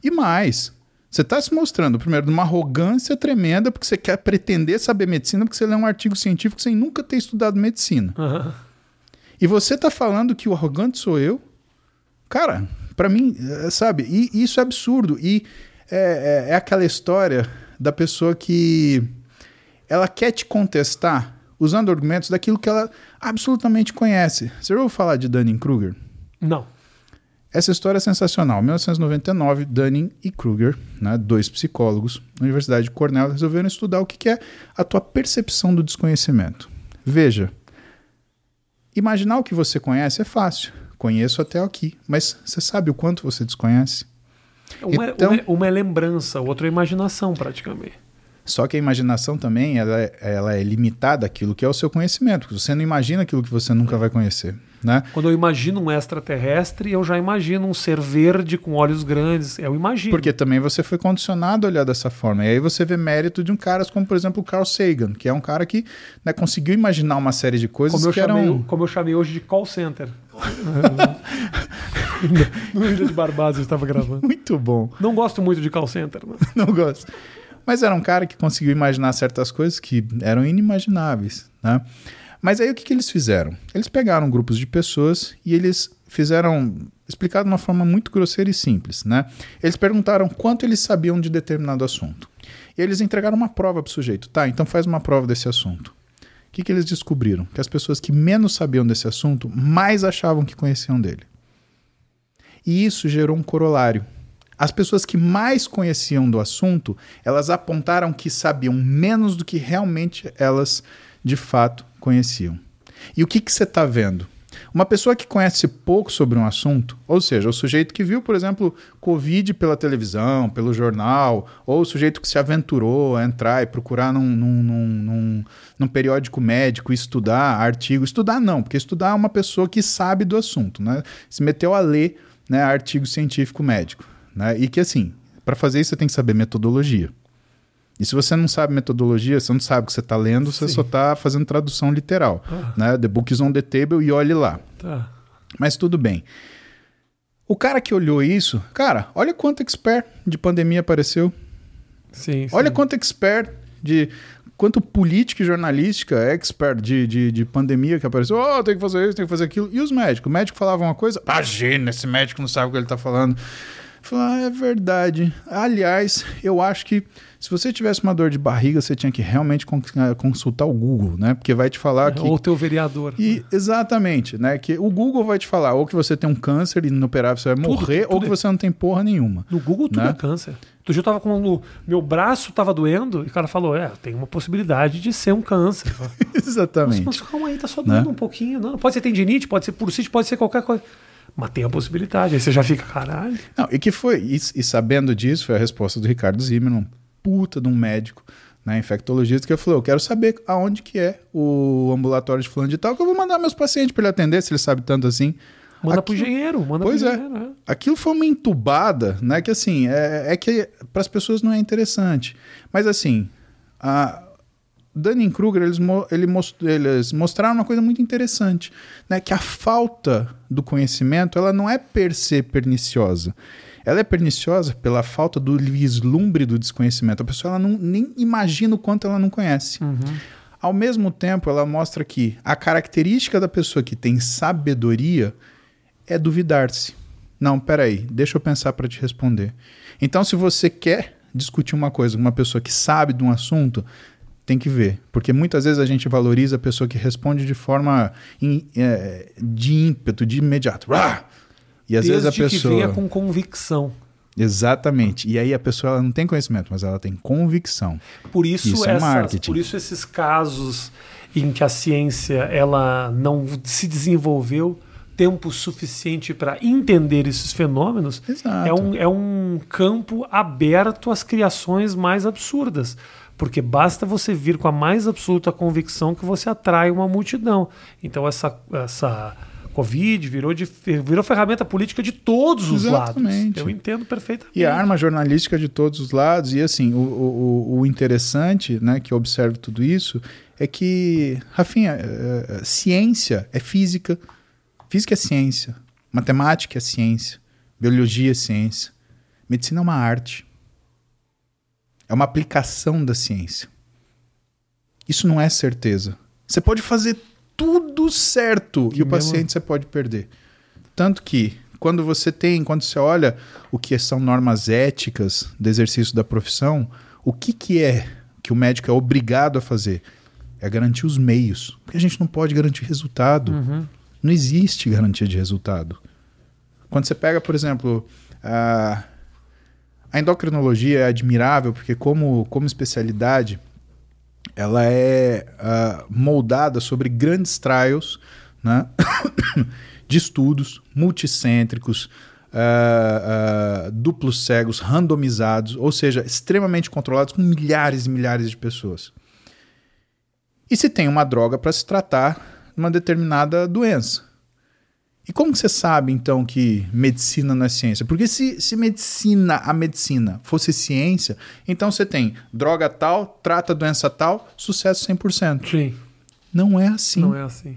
B: E mais, você está se mostrando, primeiro, numa arrogância tremenda, porque você quer pretender saber medicina, porque você lê um artigo científico sem nunca ter estudado medicina.
A: Aham.
B: E você está falando que o arrogante sou eu? Cara, para mim, é, sabe, e isso é absurdo. E é, é- é aquela história da pessoa que ela quer te contestar usando argumentos daquilo que ela absolutamente conhece. Você já ouviu falar de Dunning-Kruger?
A: Não.
B: Essa história é sensacional. Em 1999, Dunning e Kruger, né, dois psicólogos na Universidade de Cornell, resolveram estudar o que é a tua percepção do desconhecimento. Veja, imaginar o que você conhece é fácil. Conheço até aqui, mas você sabe o quanto você desconhece?
A: Uma, é-
B: Então-
A: uma é, uma é lembrança, outra é imaginação, praticamente.
B: Só que a imaginação também ela é, ela é limitada àquilo que é o seu conhecimento. Você não imagina aquilo que você nunca vai conhecer. Né?
A: Quando eu imagino um extraterrestre, eu já imagino um ser verde com olhos grandes. Eu imagino.
B: Porque também você foi condicionado a olhar dessa forma. E aí você vê mérito de um cara como, por exemplo, o Carl Sagan, que é um cara que né, conseguiu imaginar uma série de coisas
A: como eu,
B: que
A: chamei,
B: eram.
A: como eu chamei hoje de call center. no Ilha de Barbados eu estava gravando.
B: Muito bom.
A: Não gosto muito de call center. Né?
B: Não gosto. Mas era um cara que conseguiu imaginar certas coisas que eram inimagináveis. Né? Mas aí o que, que eles fizeram? Eles pegaram grupos de pessoas e eles fizeram. Explicado de uma forma muito grosseira e simples. Né? Eles perguntaram quanto eles sabiam de determinado assunto. E eles entregaram uma prova para o sujeito. Tá, então faz uma prova desse assunto. O que, que eles descobriram? Que as pessoas que menos sabiam desse assunto mais achavam que conheciam dele. E isso gerou um corolário. As pessoas que mais conheciam do assunto, elas apontaram que sabiam menos do que realmente elas de fato conheciam. E o que, você está vendo? Uma pessoa que conhece pouco sobre um assunto, ou seja, o sujeito que viu, por exemplo, Covid pela televisão, pelo jornal, ou o sujeito que se aventurou a entrar e procurar num, num, num, num periódico médico, estudar artigo. Estudar não, porque estudar é uma pessoa que sabe do assunto, né? Se meteu a ler né, artigo científico médico. Né? E que assim, para fazer isso você tem que saber metodologia. E se você não sabe metodologia, você não sabe o que você está lendo, você
A: Sim.
B: só está fazendo tradução literal.
A: Ah.
B: Né? The book is on the table e olhe lá.
A: Tá.
B: Mas tudo bem. O cara que olhou isso, cara, olha quanto expert de pandemia apareceu.
A: Sim,
B: Olha
A: sim.
B: quanto expert de. Quanto política e jornalística expert de, de, de pandemia que apareceu. Oh, tem que fazer isso, tem que fazer aquilo. E os médicos? O médico falava uma coisa. Imagina, esse médico não sabe o que ele está falando. Falar, ah, é verdade. Aliás, eu acho que se você tivesse uma dor de barriga, você tinha que realmente eh, consultar o Google, né? Porque vai te falar que.
A: Ou o teu vereador.
B: E, exatamente, né? Que o Google vai te falar ou que você tem um câncer inoperável, você vai
A: Tudo,
B: morrer,
A: tudo
B: ou que
A: é-
B: você não tem porra nenhuma.
A: No Google tudo
B: Né?
A: é câncer. Outro dia eu tava com. o- Meu braço tava doendo e o cara falou: É, tem uma possibilidade de ser um câncer. Falei, Mas,
B: Exatamente.
A: mas calma aí, tá só doendo
B: Né?
A: um pouquinho. Não, pode ser tendinite, pode ser pulsite, pode ser qualquer coisa. Mas tem a possibilidade. Aí você já fica, caralho.
B: Não, e que foi, e, e sabendo disso, foi a resposta do Ricardo Zimmermann, um puta de um médico, né, infectologista, que eu falei, eu quero saber aonde que é o ambulatório de fulano de tal, que eu vou mandar meus pacientes para ele atender, se ele sabe tanto assim.
A: Manda pro
B: Aquilo-
A: engenheiro, manda
B: Pois
A: pro
B: é.
A: engenheiro. né?
B: Aquilo foi uma entubada, né? Que assim, é, é que para as pessoas não é interessante. Mas assim, a Dunning-Kruger, eles, mo- ele mos- eles mostraram uma coisa muito interessante, né? Que a falta do conhecimento, ela não é per se perniciosa. Ela é perniciosa pela falta do vislumbre do desconhecimento. A pessoa ela não, nem imagina o quanto ela não conhece. Ao mesmo tempo, ela mostra que a característica da pessoa que tem sabedoria é duvidar-se. Não, peraí, deixa eu pensar para te responder. Então, se você quer discutir uma coisa com uma pessoa que sabe de um assunto, tem que ver. Porque muitas vezes a gente valoriza a pessoa que responde de forma in- é, de ímpeto, de imediato. E às
A: Desde
B: vezes a
A: que
B: pessoa.
A: venha com convicção.
B: Exatamente. E aí a pessoa não tem conhecimento, mas ela tem convicção.
A: Por isso,
B: Isso é
A: essas-
B: marketing.
A: por isso esses casos em que a ciência ela não se desenvolveu tempo suficiente para entender esses fenômenos
B: Exato.
A: é um, é um campo aberto às criações mais absurdas. Porque basta você vir com a mais absoluta convicção que você atrai uma multidão. Então essa, essa Covid virou, de, virou ferramenta política de todos os lados.
B: Exatamente.
A: Eu entendo perfeitamente.
B: E a arma jornalística de todos os lados. E assim, o, o, o- o interessante, né, que eu observo tudo isso, é que, Rafinha, eh, eh, ciência é física, física é ciência, matemática é ciência, biologia é ciência, medicina é uma arte. É uma aplicação da ciência. Isso não é certeza. Você pode fazer tudo certo e o
A: mesmo-
B: paciente você pode perder. Tanto que, quando você tem, quando você olha o que são normas éticas do exercício da profissão, o que, que é que o médico é obrigado a fazer? É garantir os meios. Porque a gente não pode garantir resultado. Não existe garantia de resultado. Quando você pega, por exemplo, a, a endocrinologia é admirável porque, como, como especialidade, ela é ah, moldada sobre grandes trials né? de estudos multicêntricos, ah, ah, duplos cegos, randomizados, ou seja, extremamente controlados com milhares e milhares de pessoas. E se tem uma droga para se tratar uma determinada doença. E como que você sabe, então, que medicina não é ciência? Porque se, se medicina, a medicina, fosse ciência, então você tem droga tal, trata doença tal, sucesso 100%.
A: Sim,
B: Não é assim.
A: não é assim.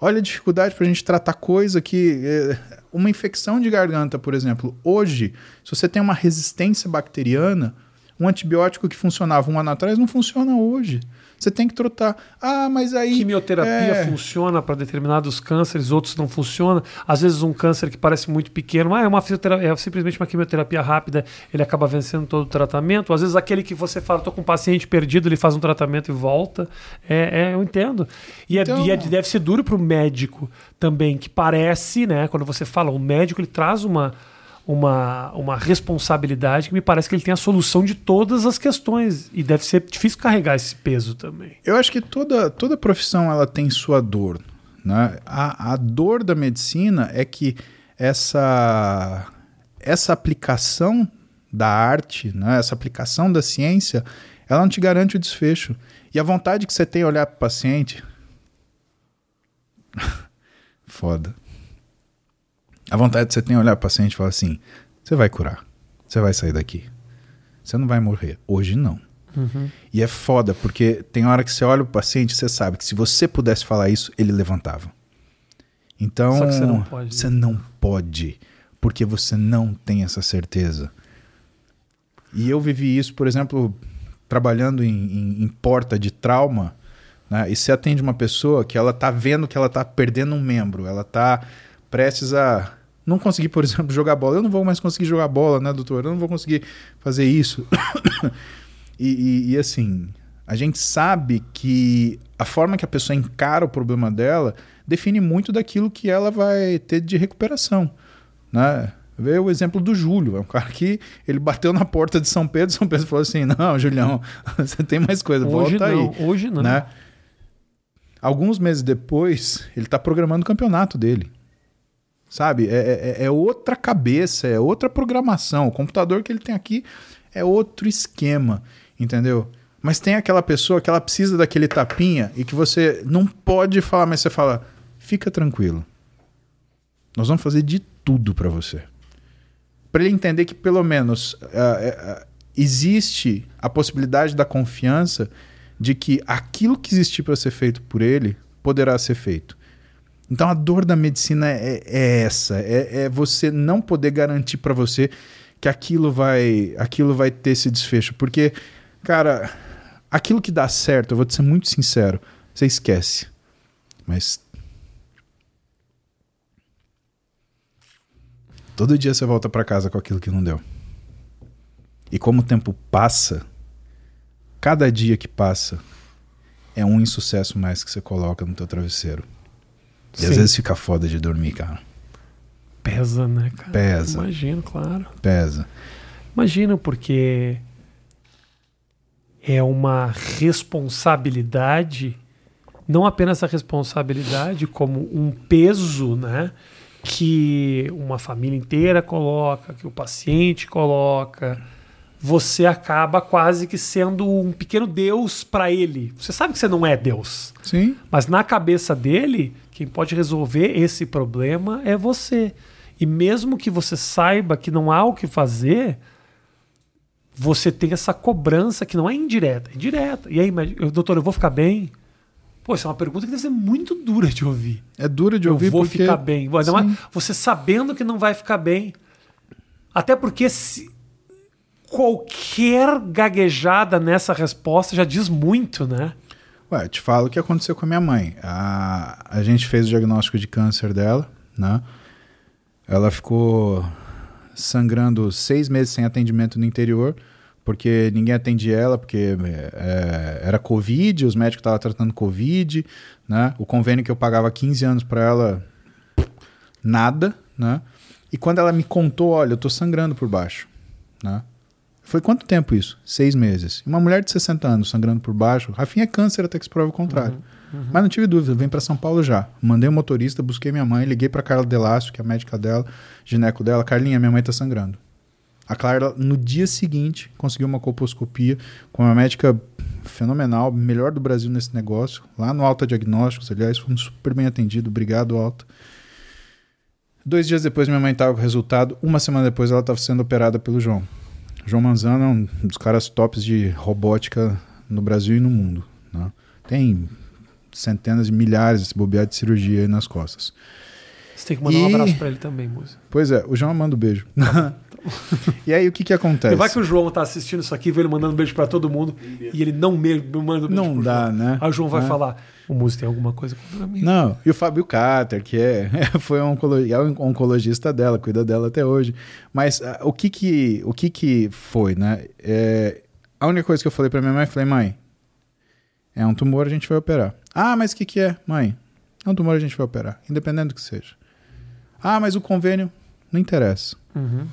B: Olha a dificuldade para a gente tratar coisa que. eh, uma infecção de garganta, por exemplo. Hoje, se você tem uma resistência bacteriana, um antibiótico que funcionava um ano atrás não funciona hoje. Você tem que trocar. Ah, mas aí.
A: Quimioterapia
B: é,
A: funciona para determinados cânceres, outros não funciona. Às vezes um câncer que parece muito pequeno, ah, é, uma fisioterapia, é simplesmente uma quimioterapia rápida, ele acaba vencendo todo o tratamento. Às vezes aquele que você fala, estou com um paciente perdido, ele faz um tratamento e volta. É, é, eu entendo. E, é-
B: Então-
A: e é- deve ser duro para o médico também, que parece, né? Quando você fala, o médico ele traz uma uma, uma responsabilidade que me parece que ele tem a solução de todas as questões. E deve ser difícil carregar esse peso também.
B: Eu acho que toda, toda profissão ela tem sua dor. Né? A, a dor da medicina é que essa, essa aplicação da arte, né? essa aplicação da ciência, ela não te garante o desfecho. E a vontade que você tem olhar para o paciente. Foda. A vontade que você tem olhar para o paciente e falar assim: você vai curar, você vai sair daqui, você não vai morrer. Hoje não.
A: Uhum.
B: E é foda, porque tem hora que você olha pro paciente e você sabe que se você pudesse falar isso, ele levantava. Então,
A: Só que você não pode.
B: você não pode, porque você não tem essa certeza. E eu vivi isso, por exemplo, trabalhando em, em- em porta de trauma, né? E você atende uma pessoa que ela tá vendo que ela tá perdendo um membro, ela tá prestes a não conseguir, por exemplo, jogar bola. Eu não vou mais conseguir jogar bola, né, doutor? Eu não vou conseguir fazer isso. e, e- e, assim, a gente sabe que a forma que a pessoa encara o problema dela define muito daquilo que ela vai ter de recuperação, né? Vê o exemplo do Júlio, é um cara que ele bateu na porta de São Pedro, São Pedro falou assim: "Não, Julião, você tem mais coisa,
A: Hoje
B: volta
A: não,
B: aí",
A: hoje não.
B: né? Alguns meses depois, ele tá programando o campeonato dele. Sabe? É, é- é outra cabeça, é outra programação. O computador que ele tem aqui é outro esquema, entendeu? Mas tem aquela pessoa que ela precisa daquele tapinha e que você não pode falar, mas você fala: fica tranquilo. Nós vamos fazer de tudo pra você. Pra ele entender que pelo menos eh, ah, existe a possibilidade da confiança de que aquilo que existir para ser feito por ele poderá ser feito. Então a dor da medicina é, é essa, é, é você não poder garantir para você que aquilo vai, aquilo vai ter esse desfecho, porque cara, aquilo que dá certo, eu vou te ser muito sincero, você esquece, mas todo dia você volta para casa com aquilo que não deu. E como o tempo passa, cada dia que passa é um insucesso mais que você coloca no teu travesseiro. E às
A: Sim.
B: vezes fica foda de dormir, cara.
A: Pesa, né, cara?
B: Pesa.
A: Imagino, claro.
B: Pesa.
A: Imagino, porque é uma responsabilidade, não apenas a responsabilidade, como um peso, né? Que uma família inteira coloca, que o paciente coloca. Você acaba quase que sendo um pequeno Deus para ele. Você sabe que você não é Deus.
B: Sim.
A: Mas na cabeça dele, quem pode resolver esse problema é você. E mesmo que você saiba que não há o que fazer, você tem essa cobrança que não é indireta, é direta. E aí, doutor, eu vou ficar bem? Pô, essa é uma pergunta que deve ser muito dura de ouvir.
B: É dura de
A: eu
B: ouvir
A: vou
B: porque...
A: ficar bem. Mais
B: Sim.
A: você sabendo que não vai ficar bem. Até porque se qualquer gaguejada nessa resposta já diz muito, né?
B: Ué, te falo o que aconteceu com a minha mãe. A, a gente fez o diagnóstico de câncer dela, né? Ela ficou sangrando seis meses sem atendimento no interior, porque ninguém atendia ela, porque é, era Covid, os médicos estavam tratando Covid, né? O convênio que eu pagava 15 anos para ela, nada, né? E quando ela me contou, olha, eu tô sangrando por baixo, né? Foi quanto tempo isso? Seis meses. Uma mulher de 60 anos sangrando por baixo. Rafinha é câncer até que se prove o contrário. Mas não tive dúvida, vem para São Paulo já. Mandei um motorista, busquei minha mãe, liguei para Carla Delácio, que é a médica dela, gineco dela. Carlinha, minha mãe tá sangrando. A Clara, no dia seguinte, conseguiu uma colposcopia com uma médica fenomenal, melhor do Brasil nesse negócio, lá no Alta Diagnósticos. Aliás, fomos super bem atendidos. Obrigado, Alta. Dois dias depois, minha mãe estava com o resultado. Uma semana depois, ela estava sendo operada pelo João. João Manzano é um dos caras tops de robótica no Brasil e no mundo. né? Tem centenas de milhares de bobear de cirurgia aí nas costas.
A: Você tem que mandar um
B: E-
A: abraço pra ele também, música.
B: Pois é, o João manda um beijo. e aí, o que que acontece?
A: Vai que o João tá assistindo isso aqui, vê ele mandando beijo pra todo mundo e ele não me manda um beijo
B: Não dá,
A: João.
B: né?
A: Aí o João vai
B: Né?
A: falar: o músico tem alguma coisa contra mim.
B: Não, e o Fábio Carter, que é, foi um é um oncologista dela, cuida dela até hoje. Mas ah, o, que que, o que que foi, né? É, a única coisa que eu falei pra minha mãe, falei, mãe, é um tumor, a gente vai operar. Ah, mas o que que é? Mãe, é um tumor, a gente vai operar, independente do que seja. Ah, mas o convênio, não interessa.
A: Uhum.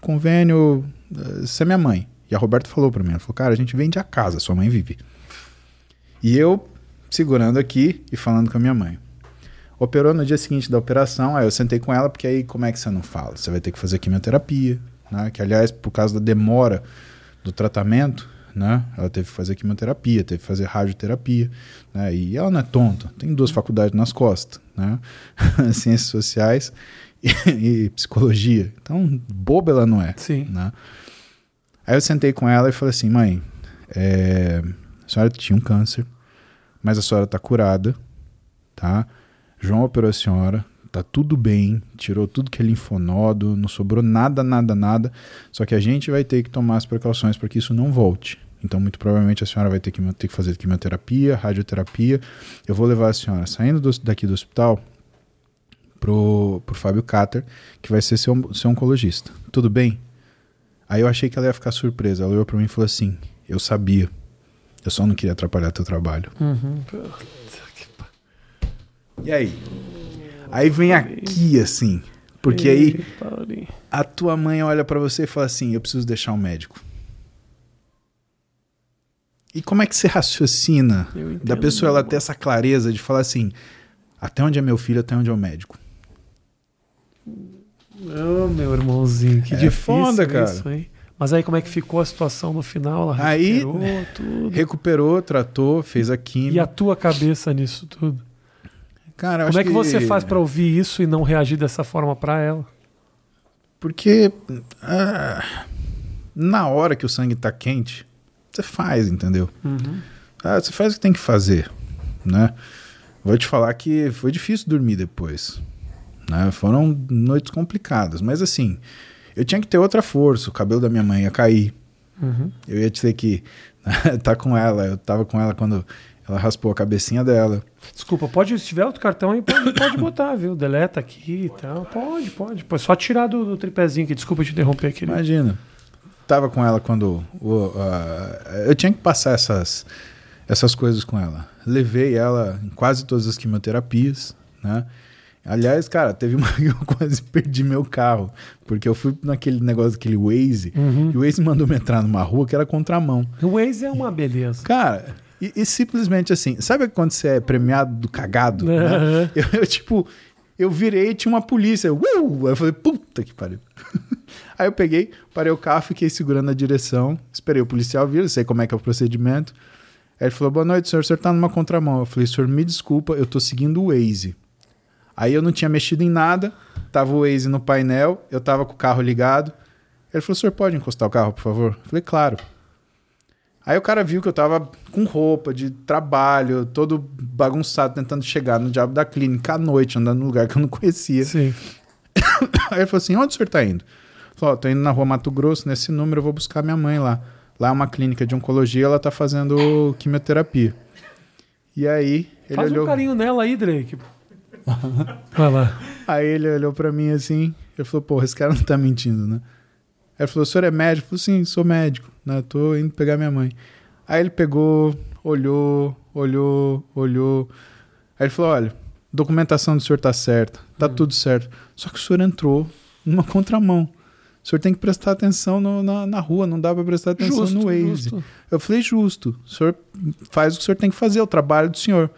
B: convênio, eh, você é minha mãe. E a Roberta falou pra mim, ela falou, cara, a gente vende a casa, sua mãe vive. E eu segurando aqui e falando com a minha mãe. Operou no dia seguinte da operação, aí eu sentei com ela, porque aí como é que você não fala? Você vai ter que fazer quimioterapia, né? Que aliás, por causa da demora do tratamento, né? Ela teve que fazer quimioterapia, teve que fazer radioterapia, né? E ela não é tonta, tem duas faculdades nas costas, né? Ciências sociais e, e psicologia. Então, boba ela não é
A: Sim.
B: né? Aí eu sentei com ela e falei assim, mãe, é, a senhora tinha um câncer, mas a senhora tá curada, tá? João operou a senhora, tá tudo bem, tirou tudo que é linfonodo, não sobrou nada, nada, nada, só que a gente vai ter que tomar as precauções para que isso não volte. Então, muito provavelmente a senhora vai ter que, ter que fazer quimioterapia, radioterapia. Eu vou levar a senhora saindo do- daqui do hospital pro, pro Fábio Cater, que vai ser seu, seu oncologista. Tudo bem? Aí eu achei que ela ia ficar surpresa. Ela olhou pra mim e falou assim: Eu sabia. Eu só não queria atrapalhar teu trabalho.
A: Uhum.
B: E aí? Aí vem aqui, assim. Porque aí a tua mãe olha pra você e fala assim: Eu preciso deixar um médico. E como é que você raciocina da pessoa ela ter essa clareza de falar assim: Até onde é meu filho, até onde é o médico?
A: Ô, meu irmãozinho, que
B: É
A: difícil
B: foda, cara.
A: isso, hein? Mas aí como é que ficou a situação no final? Ela
B: Aí-
A: recuperou tudo.
B: Recuperou, tratou, fez a química.
A: E a tua cabeça nisso tudo?
B: Cara, eu
A: Como é que você faz pra ouvir isso e não reagir dessa forma pra ela?
B: Porque ah, na hora que o sangue tá quente, você faz, entendeu?
A: Uhum.
B: Ah, você faz o que tem que fazer, né? Vou te falar que foi difícil dormir depois, né? Foram noites complicadas, mas assim, eu tinha que ter outra força, o cabelo da minha mãe ia cair,
A: Uhum.
B: eu ia ter que estar com ela, eu tava com ela quando ela raspou a cabecinha dela.
A: Desculpa, pode, se tiver outro cartão aí, pode, pode botar, viu? Deleta aqui e tal. Pode, pode. Pô, só tirar do, do tripézinho aqui. Desculpa te interromper, querido.
B: Imagina. Tava com ela quando. a- eu tinha que passar essas, essas coisas com ela. Levei ela em quase todas as quimioterapias, né? Aliás, cara, teve uma que eu quase perdi meu carro. Porque eu fui naquele negócio daquele Waze.
A: Uhum.
B: E o Waze mandou me entrar numa rua que era contramão.
A: O Waze é uma beleza.
B: Cara, e, e simplesmente assim, sabe quando você é premiado do cagado? né?
A: Aham.
B: Eu, eu, tipo, eu virei e tinha uma polícia. Eu, "Uh!" Aí eu falei, puta que pariu. Aí eu peguei, parei o carro, fiquei segurando a direção, esperei o policial vir, sei como é que é o procedimento. Aí ele falou, boa noite, senhor, o senhor tá numa contramão. Eu falei, senhor, me desculpa, eu tô seguindo o Waze. Aí eu não tinha mexido em nada, tava o Waze no painel, eu tava com o carro ligado. Ele falou, senhor, pode encostar o carro, por favor? Eu falei, claro. Aí o cara viu que eu tava com roupa de trabalho, todo bagunçado, tentando chegar no diabo da clínica à noite, andando num lugar que eu não conhecia.
A: Sim.
B: Aí ele falou assim: onde o senhor tá indo? Eu falei, ó, tô indo na rua Mato Grosso, nesse número, eu vou buscar minha mãe lá. Lá é uma clínica de oncologia, ela tá fazendo quimioterapia. E aí, ele
A: Faz
B: olhou.
A: um carinho nela aí, Drake. Vai lá.
B: Aí ele olhou pra mim assim, ele falou, porra, esse cara não tá mentindo, né? Aí ele falou, o senhor é médico? Eu falei, sim, sou médico, né? Tô indo pegar minha mãe. Aí ele pegou, olhou, olhou, olhou. Aí ele falou, olha, documentação do senhor tá certa, tá tudo certo. Só que o senhor entrou numa contramão. O senhor tem que prestar atenção no- na, na rua, não dá pra prestar atenção
A: Justo,
B: no Waze.
A: justo.
B: Eu falei, justo. O senhor faz o que o senhor tem que fazer, o trabalho do senhor.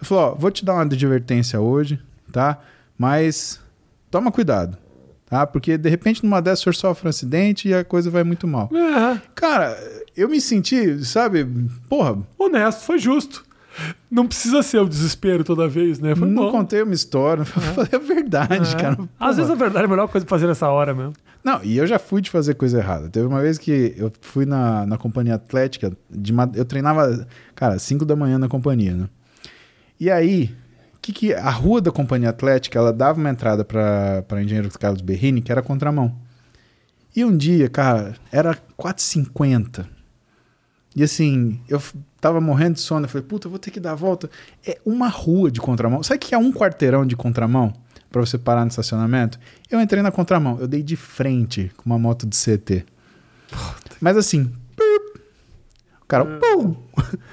B: Eu falei, ó, vou te dar uma advertência hoje, tá? Mas toma cuidado, tá? Porque de repente numa dessas o senhor sofre um acidente e a coisa vai muito mal.
A: É,
B: Cara, eu me senti, sabe, porra,
A: honesto, foi justo. Não precisa ser o desespero toda vez, né? Foi
B: não
A: bom.
B: contei uma história, eu falei a verdade,
A: É.
B: cara.
A: Às
B: Porra.
A: vezes a verdade é a melhor coisa pra fazer nessa hora mesmo.
B: Não, e eu já fui de fazer coisa errada. Teve uma vez que eu fui na, na companhia atlética, de, eu treinava, cara, 5 da manhã na companhia, né? E aí, que que a rua da companhia atlética, ela dava uma entrada para Engenheiro Carlos Berrini, que era contramão. E um dia, cara, era 4h50. E assim, eu tava morrendo de sono, eu falei, puta, eu vou ter que dar a volta. É uma rua de contramão. Sabe o que é um quarteirão de contramão? Pra você parar no estacionamento? Eu entrei na contramão, eu dei de frente com uma moto de CT. Mas assim, o cara, pum.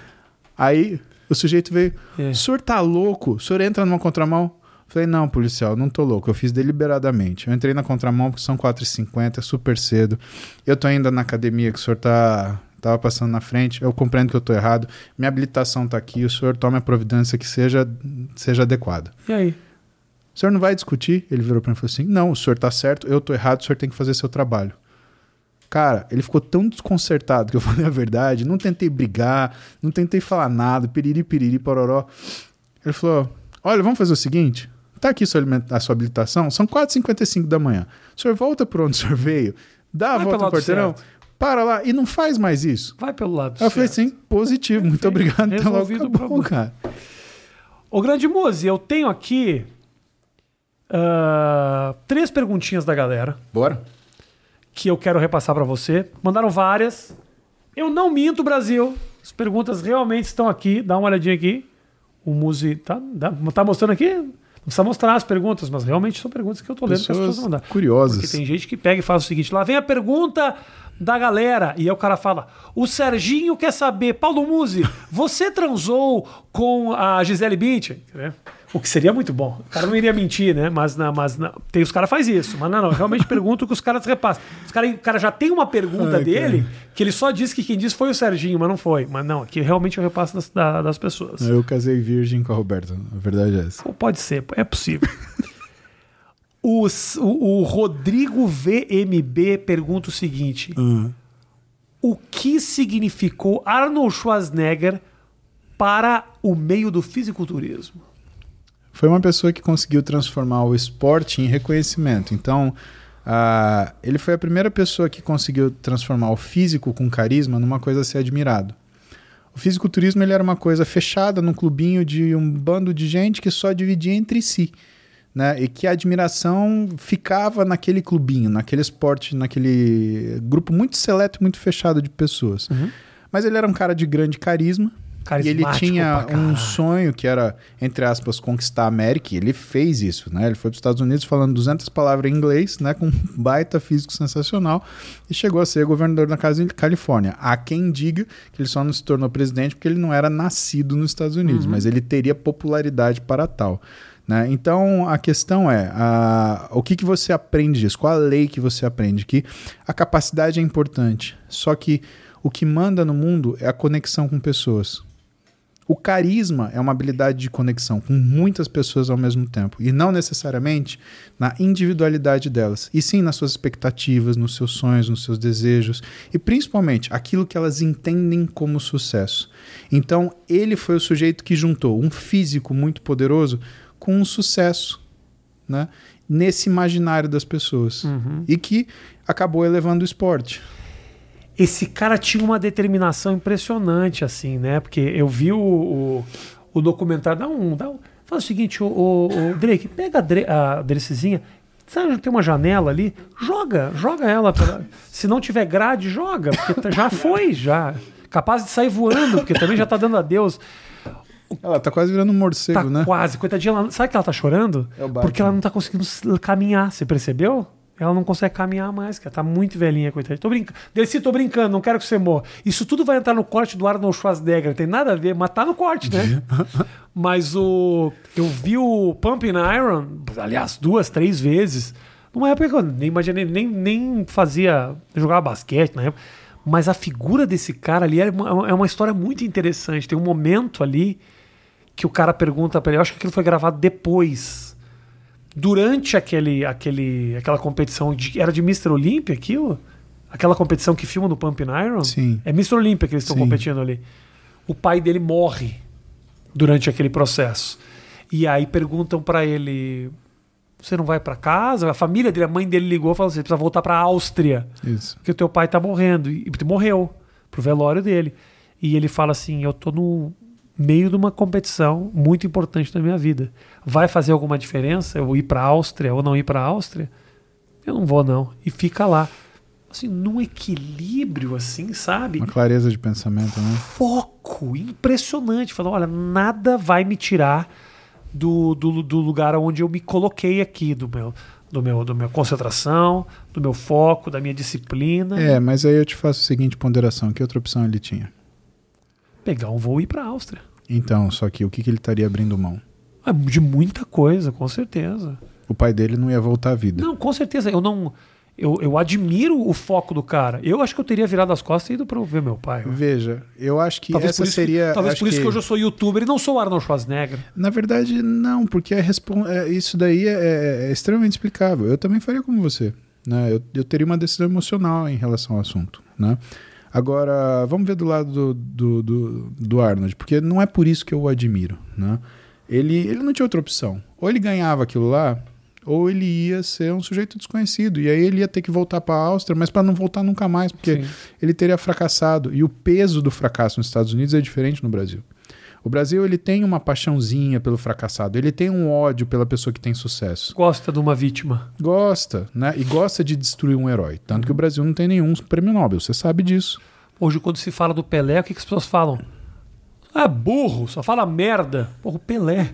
B: Aí o sujeito veio,
A: É.
B: o senhor tá louco? O senhor entra numa contramão? Falei, não, policial, não tô louco. Eu fiz deliberadamente. Eu entrei na contramão porque são 4h50, é super cedo. Eu tô ainda na academia que o senhor tá, tava passando na frente. Eu compreendo que eu tô errado. Minha habilitação tá aqui. O senhor tome a providência que seja, seja adequada.
A: E aí?
B: O senhor não vai discutir? Ele virou pra mim e falou assim: Não, o senhor tá certo, eu tô errado, o senhor tem que fazer seu trabalho. Cara, ele ficou tão desconcertado que eu falei a verdade, não tentei brigar, não tentei falar nada, piriri, piriri, pororó. Ele falou: Olha, vamos fazer o seguinte: tá aqui sua a sua habilitação, são 4h55 da manhã. O senhor volta por onde o senhor veio, dá a
A: Vai
B: volta no quarteirão,
A: certo.
B: para lá e não faz mais isso.
A: Vai pelo lado
B: eu falei
A: certo.
B: assim: positivo, muito obrigado. Até logo, acabou,
A: problema.
B: cara.
A: Ô, Grande Mose, eu tenho aqui ah, três perguntinhas da galera
B: Bora?
A: Que eu quero repassar pra você. Mandaram várias. Eu não minto, Brasil. As perguntas realmente estão aqui. Dá uma olhadinha aqui. O Muse tá, tá mostrando aqui? Não precisa mostrar as perguntas, mas realmente são perguntas que eu tô lendo que as pessoas
B: Pessoas
A: mandaram.
B: curiosas.
A: Porque tem gente que pega e faz o seguinte: lá vem a pergunta da galera. E aí o cara fala: O Serginho quer saber, Paulo Musi, você transou com a Gisele Bündchen? O que seria muito bom. O cara não iria mentir, né? Mas, na, mas na, tem os caras faz isso. Mas não, não. Eu realmente pergunto o que os caras repassam. Os cara, o cara já tem uma pergunta
B: Ai,
A: dele que ele só disse que quem disse foi o Serginho, mas não foi. Mas não, aqui realmente eu repasso das, da- das pessoas.
B: Eu casei virgem com a Roberta, a verdade é essa.
A: Ou pode ser, é possível. o, o- o Rodrigo VMB pergunta o seguinte: O que significou Arnold Schwarzenegger para o meio do fisiculturismo?
B: Foi uma pessoa que conseguiu transformar o esporte em reconhecimento. Então, ah, ele foi a primeira pessoa que conseguiu transformar o físico com carisma numa coisa a ser admirado. O fisiculturismo ele era uma coisa fechada num clubinho de um bando de gente que só dividia entre si. Né? E que a admiração ficava naquele clubinho, naquele esporte, naquele grupo muito seleto, muito fechado de pessoas. Mas ele era um cara de grande carisma. E ele tinha um sonho que era, entre aspas, conquistar a América. E ele fez isso, né? Ele foi para os Estados Unidos falando 200 palavras em inglês, né? Com um baita físico sensacional. E chegou a ser governador da Casa- Califórnia. Há quem diga que ele só não se tornou presidente porque ele não era nascido nos Estados Unidos. Mas ele teria popularidade para tal. Né? Então a questão é: a- o que, que você aprende disso? Qual a lei que você aprende? Que a capacidade é importante, só que o que manda no mundo é a conexão com pessoas. O carisma é uma habilidade de conexão com muitas pessoas ao mesmo tempo. E não necessariamente na individualidade delas. E sim nas suas expectativas, nos seus sonhos, nos seus desejos. E principalmente aquilo que elas entendem como sucesso. Então, ele foi o sujeito que juntou um físico muito poderoso com um sucesso. Né? Nesse imaginário das pessoas. E que acabou elevando o esporte.
A: Esse cara tinha uma determinação impressionante, assim, né? Porque eu vi o, o, o documentário. Dá um, dá um. Faz o seguinte, o, o- o Drake, pega a, a Dracezinha, sabe, tem uma janela ali, joga, joga ela. Pela, se não tiver grade, joga, porque tá- já foi, já. Capaz de sair voando, porque também já tá dando adeus.
B: Ela tá quase virando um morcego,
A: Tá
B: né?
A: quase, coitadinha, ela, sabe que ela tá chorando?
B: É.
A: Porque ela não tá conseguindo caminhar, você percebeu? Ela não consegue caminhar mais, cara. Tá muito velhinha, coitadinha. Tô brincando. Delici, tô brincando, não quero que você morra. Isso tudo vai entrar no corte do Arnold Schwarzenegger. Não tem nada a ver, mas tá no corte, né? mas o. Eu vi o Pumping Iron, aliás, duas, três vezes. Numa época que eu nem imaginei, nem, nem fazia. jogava basquete na época. Mas a figura desse cara ali é uma, é uma história muito interessante. Tem um momento ali que o cara pergunta pra ele. Eu acho que aquilo foi gravado depois. Durante aquele, aquele, aquela competição. De, era de Mr. Olympia aquilo? Aquela competição que filma no Pumping Iron?
B: Sim.
A: É Mr. Olympia que eles estão competindo ali. O pai dele morre durante aquele processo. E aí perguntam pra ele: Você não vai pra casa? A família dele, a mãe dele ligou e falou assim: Você precisa voltar pra Áustria
B: Isso.
A: porque o teu pai tá morrendo. E e morreu pro velório dele. E ele fala assim: Eu tô no meio de uma competição muito importante na minha vida. Vai fazer alguma diferença eu ir pra Áustria ou não ir pra Áustria? Eu não vou, não. E fica lá. Assim, num equilíbrio, assim, sabe?
B: Uma clareza de pensamento, né?
A: foco impressionante. Falou: olha, nada vai me tirar do, do, do lugar onde eu me coloquei aqui, do meu, do meu, do minha concentração, do meu foco, da minha disciplina.
B: É, mas aí eu te faço a seguinte ponderação: que outra opção ele tinha?
A: Pegar um voo e ir para a Áustria.
B: Então, só que o que, que ele estaria abrindo mão?
A: É de muita coisa, com certeza.
B: O pai dele não ia voltar à vida.
A: Não, com certeza. Eu não. Eu, eu admiro o foco do cara. Eu acho que eu teria virado as costas e ido pra ver meu pai.
B: Veja, eu acho que
A: Talvez
B: essa seria.
A: que, talvez por isso que...
B: que
A: hoje eu sou youtuber e não sou o Arnold Schwarzenegger.
B: Na verdade, não, porque é respon- é, isso daí é, é- é extremamente explicável. Eu também faria como você. Né? Eu, eu teria uma decisão emocional em relação ao assunto. Né? Agora, vamos ver do lado do, do, do, do Arnold, porque não é por isso que eu o admiro. Né? Ele, ele não tinha outra opção. Ou ele ganhava aquilo lá, ou ele ia ser um sujeito desconhecido. E aí ele ia ter que voltar para a Áustria, mas para não voltar nunca mais, porque
A: Sim.
B: ele teria fracassado. E o peso do fracasso nos Estados Unidos é diferente no Brasil. O Brasil ele tem uma paixãozinha pelo fracassado, ele tem um ódio pela pessoa que tem sucesso.
A: Gosta de uma vítima.
B: Gosta, né? E gosta de destruir um herói. Tanto que o Brasil não tem nenhum prêmio Nobel, você sabe disso.
A: Hoje, quando se fala do Pelé, o que, que as pessoas falam? Ah, burro, só fala merda. Porra, o Pelé.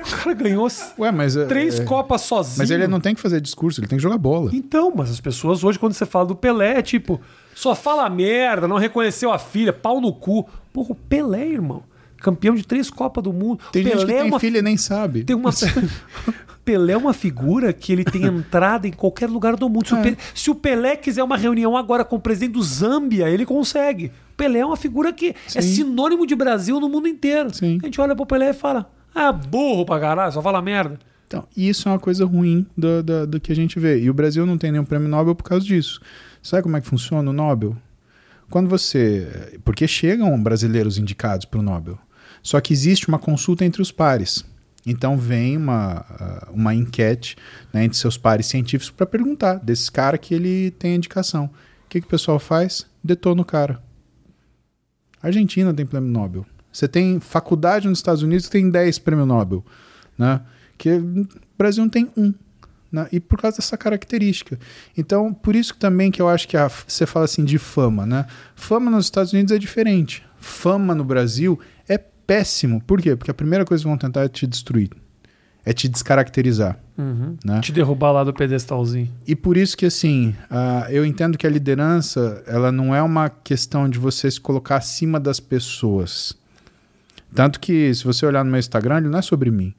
A: O cara ganhou
B: Ué, mas. é-
A: três
B: é-
A: Copas sozinho.
B: Mas ele não tem que fazer discurso, ele tem que jogar bola.
A: Então, mas as pessoas hoje, quando você fala do Pelé, é tipo, só fala merda, não reconheceu a filha, pau no cu. Porra, o Pelé, irmão. Campeão de três Copas do Mundo.
B: Tem
A: Pelé
B: gente que
A: é
B: tem
A: uma
B: filha e nem sabe.
A: Tem uma. Pelé é uma figura que ele tem entrada em qualquer lugar do mundo. Se, o,
B: É.
A: Pe- se o Pelé quiser uma reunião agora com o presidente do Zâmbia, ele consegue. Pelé é uma figura que é
B: Sim.
A: sinônimo de Brasil no mundo inteiro.
B: Sim.
A: A gente olha pro Pelé e fala: Ah, burro pra caralho, só fala merda.
B: Então, isso é uma coisa ruim do, do, do que a gente vê. E o Brasil não tem nenhum prêmio Nobel por causa disso. Sabe como é que funciona o Nobel? Quando você. Porque chegam brasileiros indicados para o Nobel. Só que existe uma consulta entre os pares. Então vem uma, ah, uma enquete né, entre seus pares científicos para perguntar desse cara que ele tem indicação. O que, que o pessoal faz? Detona o cara. A Argentina tem prêmio Nobel. Você tem faculdade nos Estados Unidos que tem 10 prêmio Nobel. Né? Que o Brasil não tem um. Né? E por causa dessa característica. Então, por isso também que eu acho que a- você fala assim de fama. Né? Fama nos Estados Unidos é diferente. Fama no Brasil é péssimo. Por quê? Porque a primeira coisa que vão tentar é te destruir. É te descaracterizar. Né?
A: Te derrubar lá do pedestalzinho.
B: E por isso que, assim, ah, eu entendo que a liderança, ela não é uma questão de você se colocar acima das pessoas. Tanto que, se você olhar no meu Instagram, ele não é sobre mim.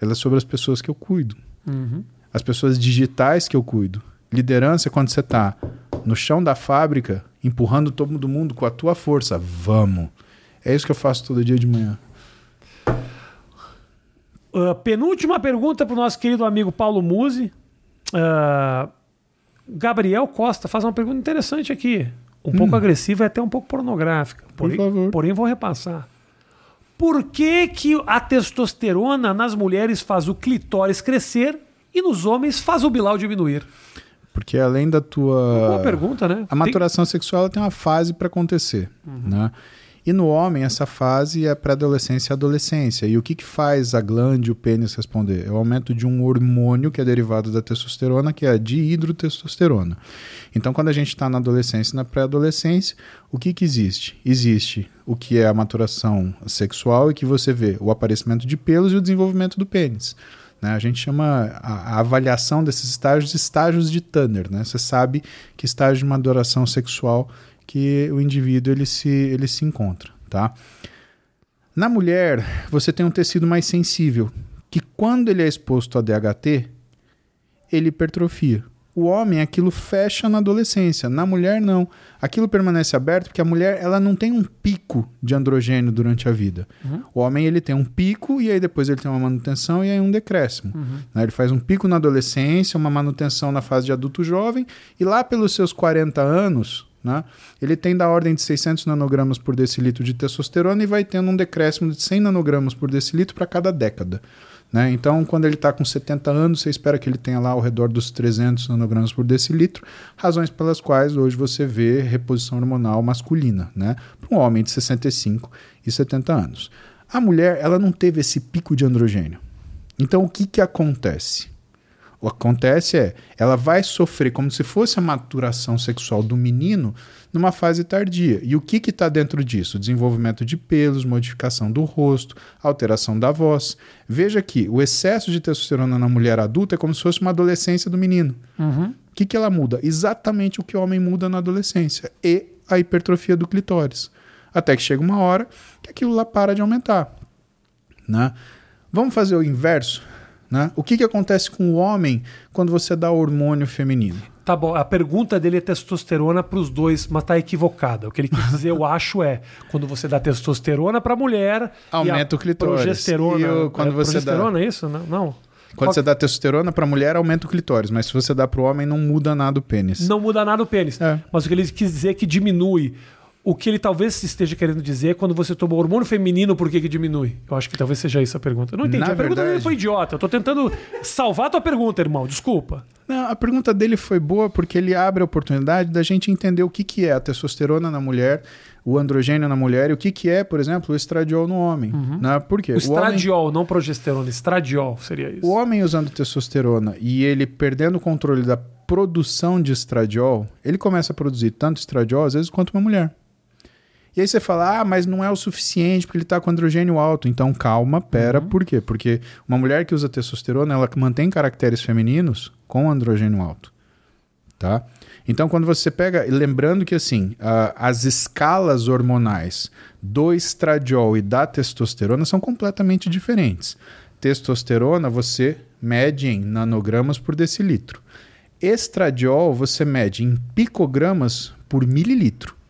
B: Ele é sobre as pessoas que eu cuido.
A: Uhum.
B: As pessoas digitais que eu cuido. Liderança é quando você está no chão da fábrica, empurrando todo mundo com a tua força. Vamos. É isso que eu faço todo dia de manhã.
A: Ah, penúltima pergunta pro nosso querido amigo Paulo Musi. Ah, Gabriel Costa faz uma pergunta interessante aqui. Um pouco agressiva e até um pouco pornográfica. Porém,
B: favor.
A: porém, vou repassar. Por que, que a testosterona nas mulheres faz o clitóris crescer e nos homens faz o bilau diminuir?
B: Porque além da tua.
A: Boa pergunta, né?
B: A maturação sexual ela tem uma fase para acontecer, né? E no homem, essa fase é pré-adolescência e adolescência. E o que, que faz a glande e o pênis responder? É o aumento de um hormônio que é derivado da testosterona, que é a dihidrotestosterona. Então, quando a gente está na adolescência e na pré-adolescência, o que, que existe? Existe o que é a maturação sexual e que você vê o aparecimento de pelos e o desenvolvimento do pênis. né? A gente chama a, avaliação desses estágios estágios de Tanner. Né? Você sabe que estágio de maduração sexual que o indivíduo ele se, ele se encontra. Tá? Na mulher, você tem um tecido mais sensível, que quando ele é exposto a DHT, ele hipertrofia. O homem, aquilo fecha na adolescência. Na mulher, não. Aquilo permanece aberto porque a mulher ela não tem um pico de androgênio durante a vida. O homem ele tem um pico e aí depois ele tem uma manutenção e aí um decréscimo. Né? Ele faz um pico na adolescência, uma manutenção na fase de adulto jovem e lá pelos seus 40 anos, né, ele tem da ordem de 600 nanogramas por decilitro de testosterona e vai tendo um decréscimo de 100 nanogramas por decilitro para cada década. Né? Então, quando ele está com 70 anos, você espera que ele tenha lá ao redor dos 300 nanogramas por decilitro, razões pelas quais hoje você vê reposição hormonal masculina, né? para um homem de 65 e 70 anos. A mulher, ela não teve esse pico de androgênio. Então, o que, que acontece? O que acontece é, ela vai sofrer como se fosse a maturação sexual do menino numa fase tardia. E o que está dentro disso? Desenvolvimento de pelos, modificação do rosto, alteração da voz. Veja que o excesso de testosterona na mulher adulta é como se fosse uma adolescência do menino.
A: Uhum.
B: O que, que ela muda? Exatamente o que o homem muda na adolescência. E a hipertrofia do clitóris. Até que chega uma hora que aquilo lá para de aumentar. Né? Vamos fazer o inverso? Né? O que, que acontece com o homem quando você dá hormônio feminino?
A: Tá bom, a pergunta dele é testosterona para os dois, mas tá equivocada. O que ele quis dizer, eu acho, é quando você dá testosterona para mulher,
B: Aumenta
A: a
B: o clitóris.
A: Progesterona,
B: E o- quando
A: é
B: você dá-
A: progesterona é isso? Não. não.
B: Quando
A: Qual-
B: você dá testosterona para mulher, aumenta o clitóris, mas se você dá para o homem, não muda nada o pênis.
A: Não muda nada o pênis.
B: É.
A: Mas o que ele quis dizer é que diminui. O que ele talvez esteja querendo dizer é quando você toma hormônio feminino, por que, que diminui? Eu acho que talvez seja isso a pergunta. Eu não entendi.
B: Na
A: a pergunta dele
B: verdade-
A: foi idiota. Eu tô tentando salvar a tua pergunta, irmão. Desculpa.
B: Não, a pergunta dele foi boa porque ele abre a oportunidade da gente entender o que, que é a testosterona na mulher, o androgênio na mulher e o que, que é, por exemplo, o estradiol no homem. Né? Por quê?
A: O
B: O homem,
A: estradiol, não progesterona. Estradiol seria isso.
B: o homem usando testosterona e ele perdendo o controle da produção de estradiol, ele começa a produzir tanto estradiol, às vezes, quanto uma mulher. E aí você fala, ah, mas não é o suficiente porque ele está com androgênio alto. Então calma, pera, por quê? Porque uma mulher que usa testosterona, ela mantém caracteres femininos com androgênio alto. Tá? Então quando você pega, lembrando que assim, ah, as escalas hormonais do estradiol e da testosterona são completamente diferentes. Testosterona você mede em nanogramas por decilitro. Estradiol você mede em picogramas por mililitro.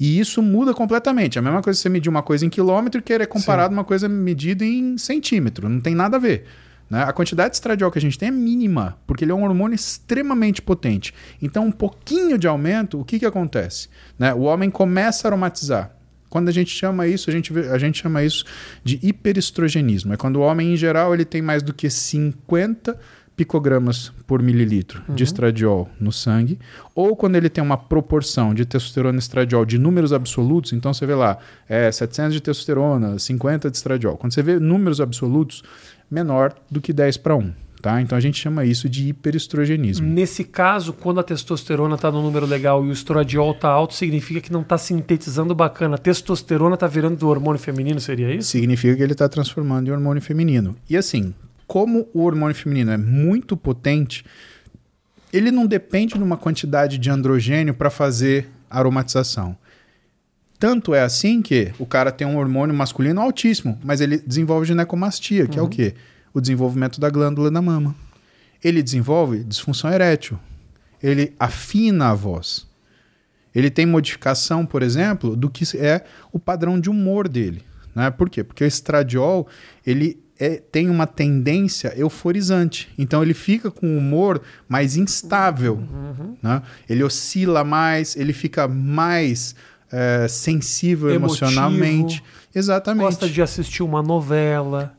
B: E isso muda completamente. É a mesma coisa que você medir uma coisa em quilômetro e querer comparado uma coisa medida em centímetro. Não tem nada a ver. né? A quantidade de estradiol que a gente tem é mínima, porque ele é um hormônio extremamente potente. Então, um pouquinho de aumento, o que, que acontece? Né? O homem começa a aromatizar. Quando a gente chama isso, a gente, vê- a gente chama isso de hiperestrogenismo. É quando o homem, em geral, ele tem mais do que 50 picogramas por mililitro de estradiol no sangue, ou quando ele tem uma proporção de testosterona e estradiol de números absolutos, então você vê lá, é 700 de testosterona, 50 de estradiol. Quando você vê números absolutos, menor do que 10 para 1. Tá? Então a gente chama isso de hiperestrogenismo.
A: Nesse caso, quando a testosterona está no número legal e o estradiol está alto, significa que não está sintetizando bacana. A testosterona está virando do hormônio feminino, seria isso?
B: significa que ele está transformando em hormônio feminino. E assim, como o hormônio feminino é muito potente, ele não depende de uma quantidade de androgênio para fazer aromatização. Tanto é assim que o cara tem um hormônio masculino altíssimo, mas ele desenvolve ginecomastia, que é o quê? O desenvolvimento da glândula da mama. Ele desenvolve disfunção erétil. Ele afina a voz. Ele tem modificação, por exemplo, do que é o padrão de humor dele. Né? Por quê? Porque o estradiol ele é- tem uma tendência euforizante. Então ele fica com um humor mais instável. né? Ele oscila mais, ele fica mais é, sensível
A: Emotivo.
B: emocionalmente. Exatamente.
A: Gosta de assistir uma novela,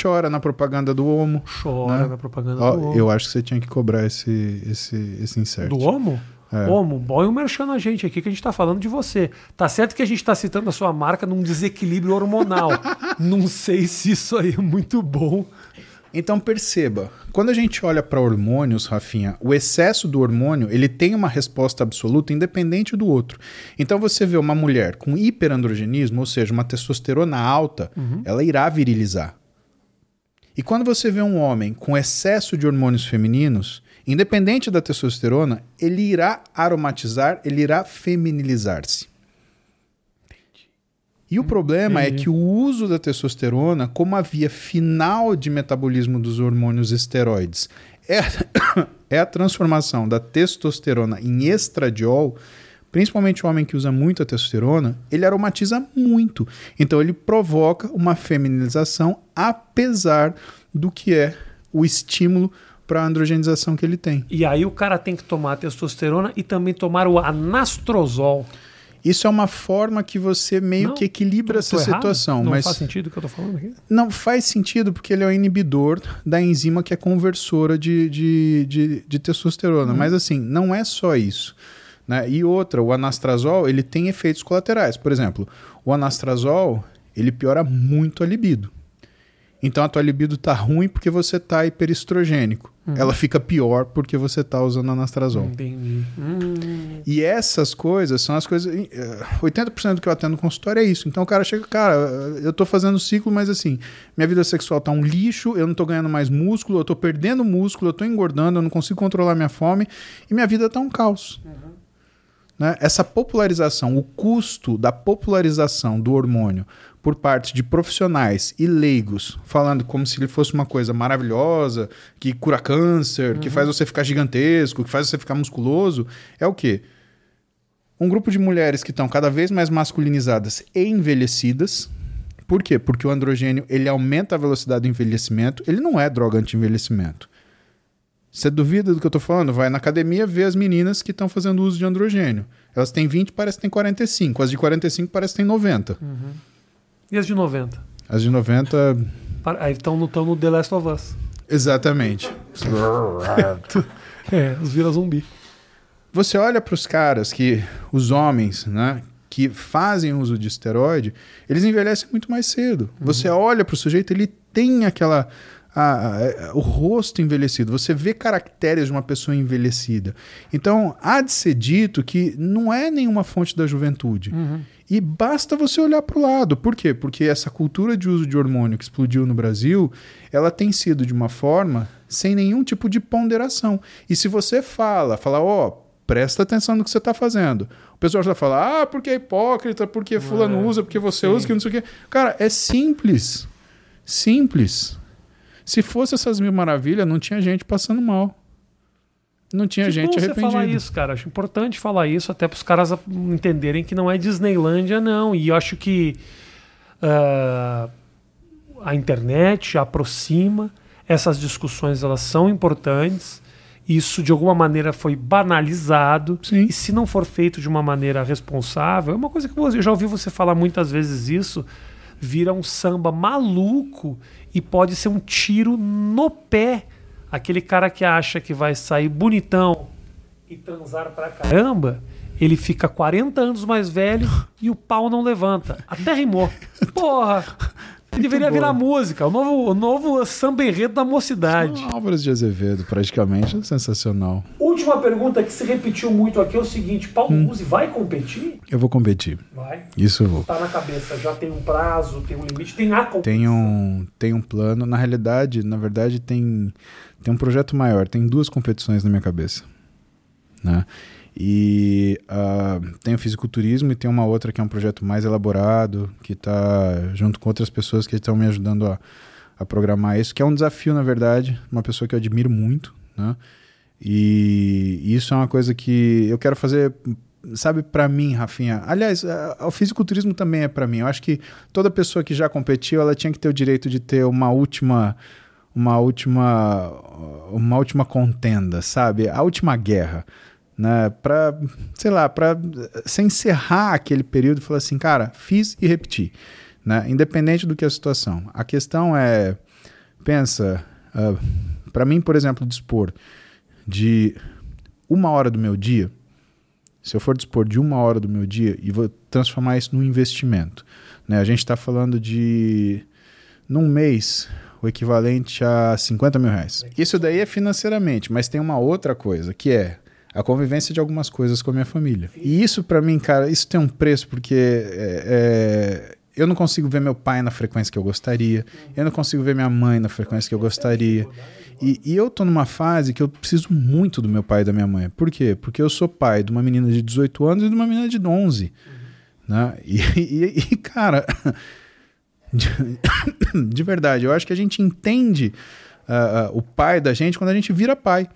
B: Chora na propaganda do Homo.
A: chora
B: Né?
A: na propaganda
B: Ó,
A: do Homo.
B: eu acho que você tinha que cobrar esse, esse, esse insert.
A: Do Homo?
B: É.
A: Um merchan na gente aqui que a gente tá falando de você. Tá certo que a gente tá citando a sua marca num desequilíbrio hormonal. Não sei se isso aí é muito bom.
B: Então perceba, quando a gente olha para hormônios, Rafinha, o excesso do hormônio ele tem uma resposta absoluta independente do outro. Então você vê uma mulher com hiperandrogenismo, ou seja, uma testosterona alta, ela irá virilizar. E quando você vê um homem com excesso de hormônios femininos, independente da testosterona, ele irá aromatizar, ele irá feminilizar-se. E o problema é que o uso da testosterona, como a via final de metabolismo dos hormônios esteroides, é, é a transformação da testosterona em estradiol, principalmente o homem que usa muito a testosterona, ele aromatiza muito. Então ele provoca uma feminilização, apesar do que é o estímulo para a androgenização que ele tem.
A: E aí o cara tem que tomar a testosterona e também tomar o anastrozol.
B: Isso é uma forma que você meio
A: Não,
B: que equilibra essa
A: errado?
B: situação,
A: Não
B: mas
A: faz sentido o que eu tô falando aqui?
B: Não faz sentido porque ele é o inibidor da enzima que é conversora de, de, de, de testosterona. Mas assim, não é só isso. Né? E outra, o anastrazol ele tem efeitos colaterais. Por exemplo, o anastrazol ele piora muito a libido. Então a tua libido tá ruim porque você tá hiperestrogênico. Ela fica pior porque você tá usando anastrazol.
A: Entendi. Hum,
B: E essas coisas são as coisas. eh, 80% do que eu atendo no consultório é isso. Então o cara chega, cara, eu tô fazendo ciclo, mas assim, minha vida sexual tá um lixo, eu não tô ganhando mais músculo, eu tô perdendo músculo, eu tô engordando, eu não consigo controlar minha fome e minha vida tá um caos. Né? Essa popularização, o custo da popularização do hormônio por parte de profissionais e leigos, falando como se ele fosse uma coisa maravilhosa, que cura câncer, que faz você ficar gigantesco, que faz você ficar musculoso, é o quê? Um grupo de mulheres que estão cada vez mais masculinizadas e envelhecidas. Por quê? Porque o androgênio ele aumenta a velocidade do envelhecimento. Ele não é droga anti-envelhecimento. Você duvida do que eu tô falando? Vai na academia ver as meninas que estão fazendo uso de androgênio. Elas têm 20, parece que tem 45. As de 45 parece que tem 90.
A: E as de 90?
B: As de 90,
A: Pa- Aí estão no, no The Last of Us.
B: exatamente.
A: É, os vira zumbi.
B: Você olha para os caras que, os homens, né, que fazem uso de esteroide, eles envelhecem muito mais cedo. Você olha para o sujeito, ele tem aquela. a- a- o rosto envelhecido, você vê caracteres de uma pessoa envelhecida. Então, há de ser dito que não é nenhuma fonte da juventude. E basta você olhar para o lado. Por quê? Porque essa cultura de uso de hormônio que explodiu no Brasil, ela tem sido de uma forma sem nenhum tipo de ponderação. E se você fala, fala, ó, presta atenção no que você está fazendo. O pessoal já fala, ah, porque é hipócrita, porque fulano
A: É,
B: usa, porque você
A: sim.
B: usa, que não sei o quê. Cara, é simples. Simples. Se fosse essas mil maravilhas, não tinha gente passando mal. Não tinha
A: Que
B: gente
A: bom você
B: arrependida.
A: falar isso, cara. Acho importante falar isso, até para os caras entenderem que não é Disneylândia, não. E eu acho que ah, a internet aproxima, essas discussões elas são importantes. Isso de alguma maneira foi banalizado.
B: Sim.
A: E se não for feito de uma maneira responsável, é uma coisa que eu já ouvi você falar muitas vezes isso, vira um samba maluco e pode ser um tiro no pé. Aquele cara que acha que vai sair bonitão e transar pra caramba, ele fica 40 anos mais velho e o pau não levanta. Até rimou. Porra! Deveria
B: bom.
A: virar música, o novo, o novo samba enredo da mocidade.
B: Álvares de Azevedo, praticamente, é sensacional.
A: Última pergunta que se repetiu muito aqui é o seguinte: Paulo Musi vai competir?
B: Eu vou competir.
A: Vai.
B: Isso eu vou.
A: Tá na cabeça, já tem um prazo, tem um limite, tem a competição.
B: Tem um, tem um plano. Na realidade, na verdade, tem, tem um projeto maior. Tem duas competições na minha cabeça. Né? E ah, tem o fisiculturismo e tem uma outra que é um projeto mais elaborado, que está junto com outras pessoas que estão me ajudando a, a programar isso, que é um desafio, na verdade, uma pessoa que eu admiro muito, né? E isso é uma coisa que eu quero fazer, sabe, para mim, Rafinha. Aliás, o fisiculturismo também é para mim. Eu acho que toda pessoa que já competiu, ela tinha que ter o direito de ter uma última uma última uma última contenda, sabe? A última guerra, né? Para, sei lá, para se encerrar aquele período falar assim, cara, fiz e repeti, né? Independente do que a situação. A questão é pensa, para mim, por exemplo, dispor de uma hora do meu dia, se eu for dispor de uma hora do meu dia e vou transformar isso num investimento, né? A gente está falando de num mês o equivalente a 50 mil reais. Isso daí é financeiramente, mas tem uma outra coisa que é a convivência de algumas coisas com a minha família. E isso para mim, cara, isso tem um preço porque é, é, eu não consigo ver meu pai na frequência que eu gostaria, eu não consigo ver minha mãe na frequência que eu gostaria. E, e eu tô numa fase que eu preciso muito do meu pai e da minha mãe. Por quê? Porque eu sou pai de uma menina de 18 anos e de uma menina de 11. Né? E, e- e, cara, de, de verdade, eu acho que a gente entende ah, ah, o pai da gente quando a gente vira pai.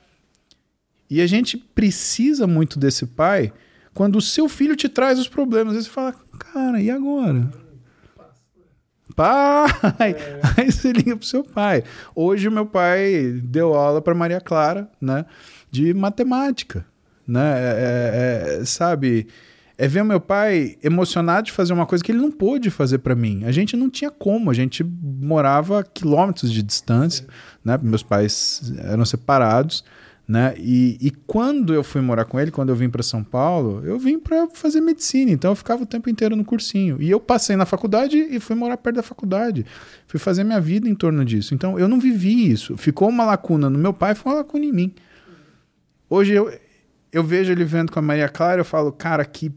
B: E a gente precisa muito desse pai quando o seu filho te traz os problemas. Aí você fala, cara, e agora? Pai! Aí você liga pro seu pai. Hoje o meu pai deu aula para Maria Clara, né? De matemática, né? É- é- é, sabe? É ver o meu pai emocionado de fazer uma coisa que ele não pôde fazer para mim. A gente não tinha como, a gente morava a quilômetros de distância, né? Meus pais eram separados, né? E, e quando eu fui morar com ele, quando eu vim para São Paulo, eu vim para fazer medicina, então eu ficava o tempo inteiro no cursinho. E eu passei na faculdade e fui morar perto da faculdade. Fui fazer minha vida em torno disso. Então eu não vivi isso. Ficou uma lacuna no meu pai, foi uma lacuna em mim. Hoje eu, eu vejo ele vendo com a Maria Clara, eu falo, cara, que,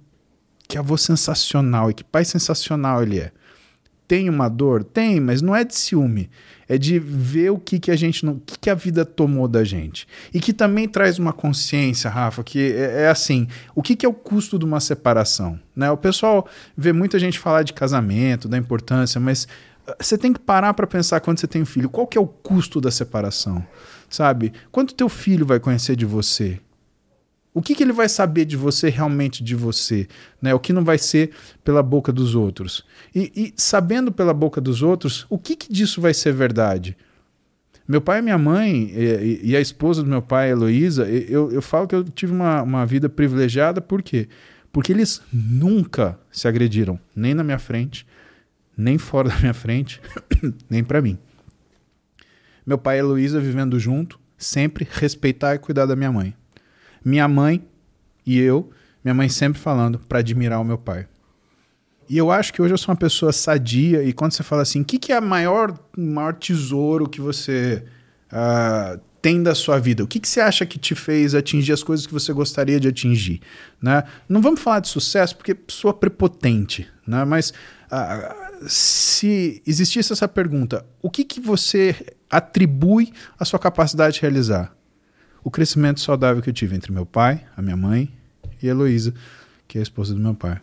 B: que avô sensacional e que pai sensacional ele é. tem uma dor? Tem, mas não é de ciúme. É de ver o que, que a gente não. O que, que a vida tomou da gente. E que também traz uma consciência, Rafa, que é, é assim: o que, que é o custo de uma separação? Né? O pessoal vê muita gente falar de casamento, da importância, mas ah, você tem que parar para pensar quando você tem um filho. Qual que é o custo da separação? Sabe? Quanto teu filho vai conhecer de você? O que, que ele vai saber de você realmente de você? Né? O que não vai ser pela boca dos outros? E, e sabendo pela boca dos outros, o que, que disso vai ser verdade? Meu pai e minha mãe, e, e a esposa do meu pai, Heloísa, eu, eu falo que eu tive uma, uma vida privilegiada, por quê? Porque eles nunca se agrediram, nem na minha frente, nem fora da minha frente, nem para mim. Meu pai e Heloísa vivendo junto, sempre respeitar e cuidar da minha mãe. Minha mãe e eu, minha mãe sempre falando para admirar o meu pai. E eu acho que hoje eu sou uma pessoa sadia, e quando você fala assim, o que, que é o maior, maior tesouro que você uh, tem da sua vida? O que, que você acha que te fez atingir as coisas que você gostaria de atingir? Né? Não vamos falar de sucesso, porque sou prepotente, né? mas uh, se existisse essa pergunta, o que, que você atribui a sua capacidade de realizar? O crescimento saudável que eu tive entre meu pai, a minha mãe e a Heloísa, que é a esposa do meu pai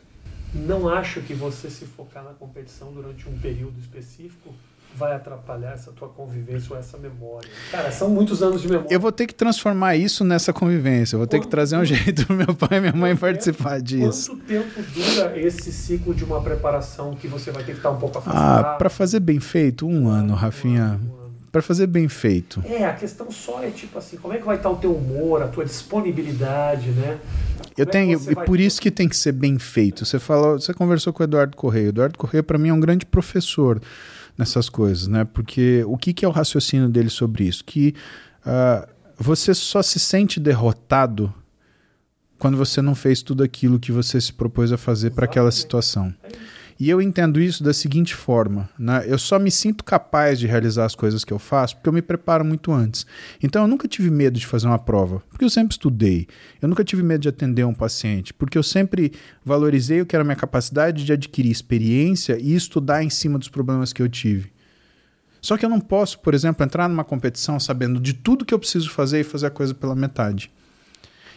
A: não acho que você se focar na competição durante um período específico vai atrapalhar essa tua convivência ou essa memória. Cara, são muitos anos de memória.
B: Eu vou ter que transformar isso nessa convivência. Eu vou ter que trazer um jeito do meu pai e minha mãe participar disso.
A: Quanto tempo dura esse ciclo de uma preparação que você vai ter que estar um pouco
B: ah, afastado? Ah, para fazer bem feito, um, ano, Rafinha. Um ano. Para fazer bem feito.
A: É, a questão só é tipo assim, como é que vai estar o teu humor, a tua disponibilidade, né?
B: Eu é tenho, e por isso que tem que ser bem feito. Você falou, você conversou com o Eduardo Correia. Eduardo Correia para mim é um grande professor nessas coisas, né? Porque o que, que é o raciocínio dele sobre isso? Que uh, você só se sente derrotado quando você não fez tudo aquilo que você se propôs a fazer para aquela situação. É. E eu entendo isso da seguinte forma: né? eu só me sinto capaz de realizar as coisas que eu faço porque eu me preparo muito antes. Então eu nunca tive medo de fazer uma prova, porque eu sempre estudei. Eu nunca tive medo de atender um paciente, porque eu sempre valorizei o que era a minha capacidade de adquirir experiência e estudar em cima dos problemas que eu tive. Só que eu não posso, por exemplo, entrar numa competição sabendo de tudo que eu preciso fazer e fazer a coisa pela metade.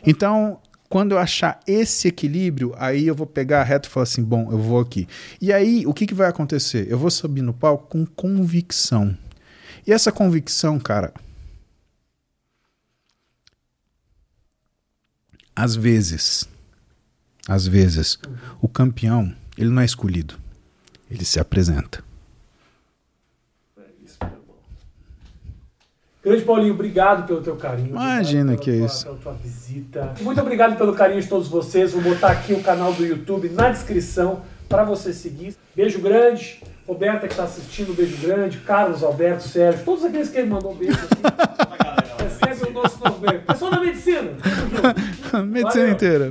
B: Então, quando eu achar esse equilíbrio, aí eu vou pegar a reta e falar assim: bom, eu vou aqui. E aí, o que, que vai acontecer? Eu vou subir no palco com convicção. E essa convicção, cara. Às vezes, às vezes, o campeão, ele não é escolhido. Ele se apresenta.
A: Grande Paulinho, obrigado pelo teu carinho.
B: Imagina que
A: é
B: isso.
A: Pela tua visita. Muito obrigado pelo carinho de todos vocês. Vou botar aqui o canal do YouTube na descrição para você seguir. Beijo grande. Roberta que está assistindo, beijo grande. Carlos, Alberto, Sérgio, todos aqueles que ele mandou beijo aqui. Recebe o nosso novo beijo. Pessoal da medicina.
B: medicina inteira.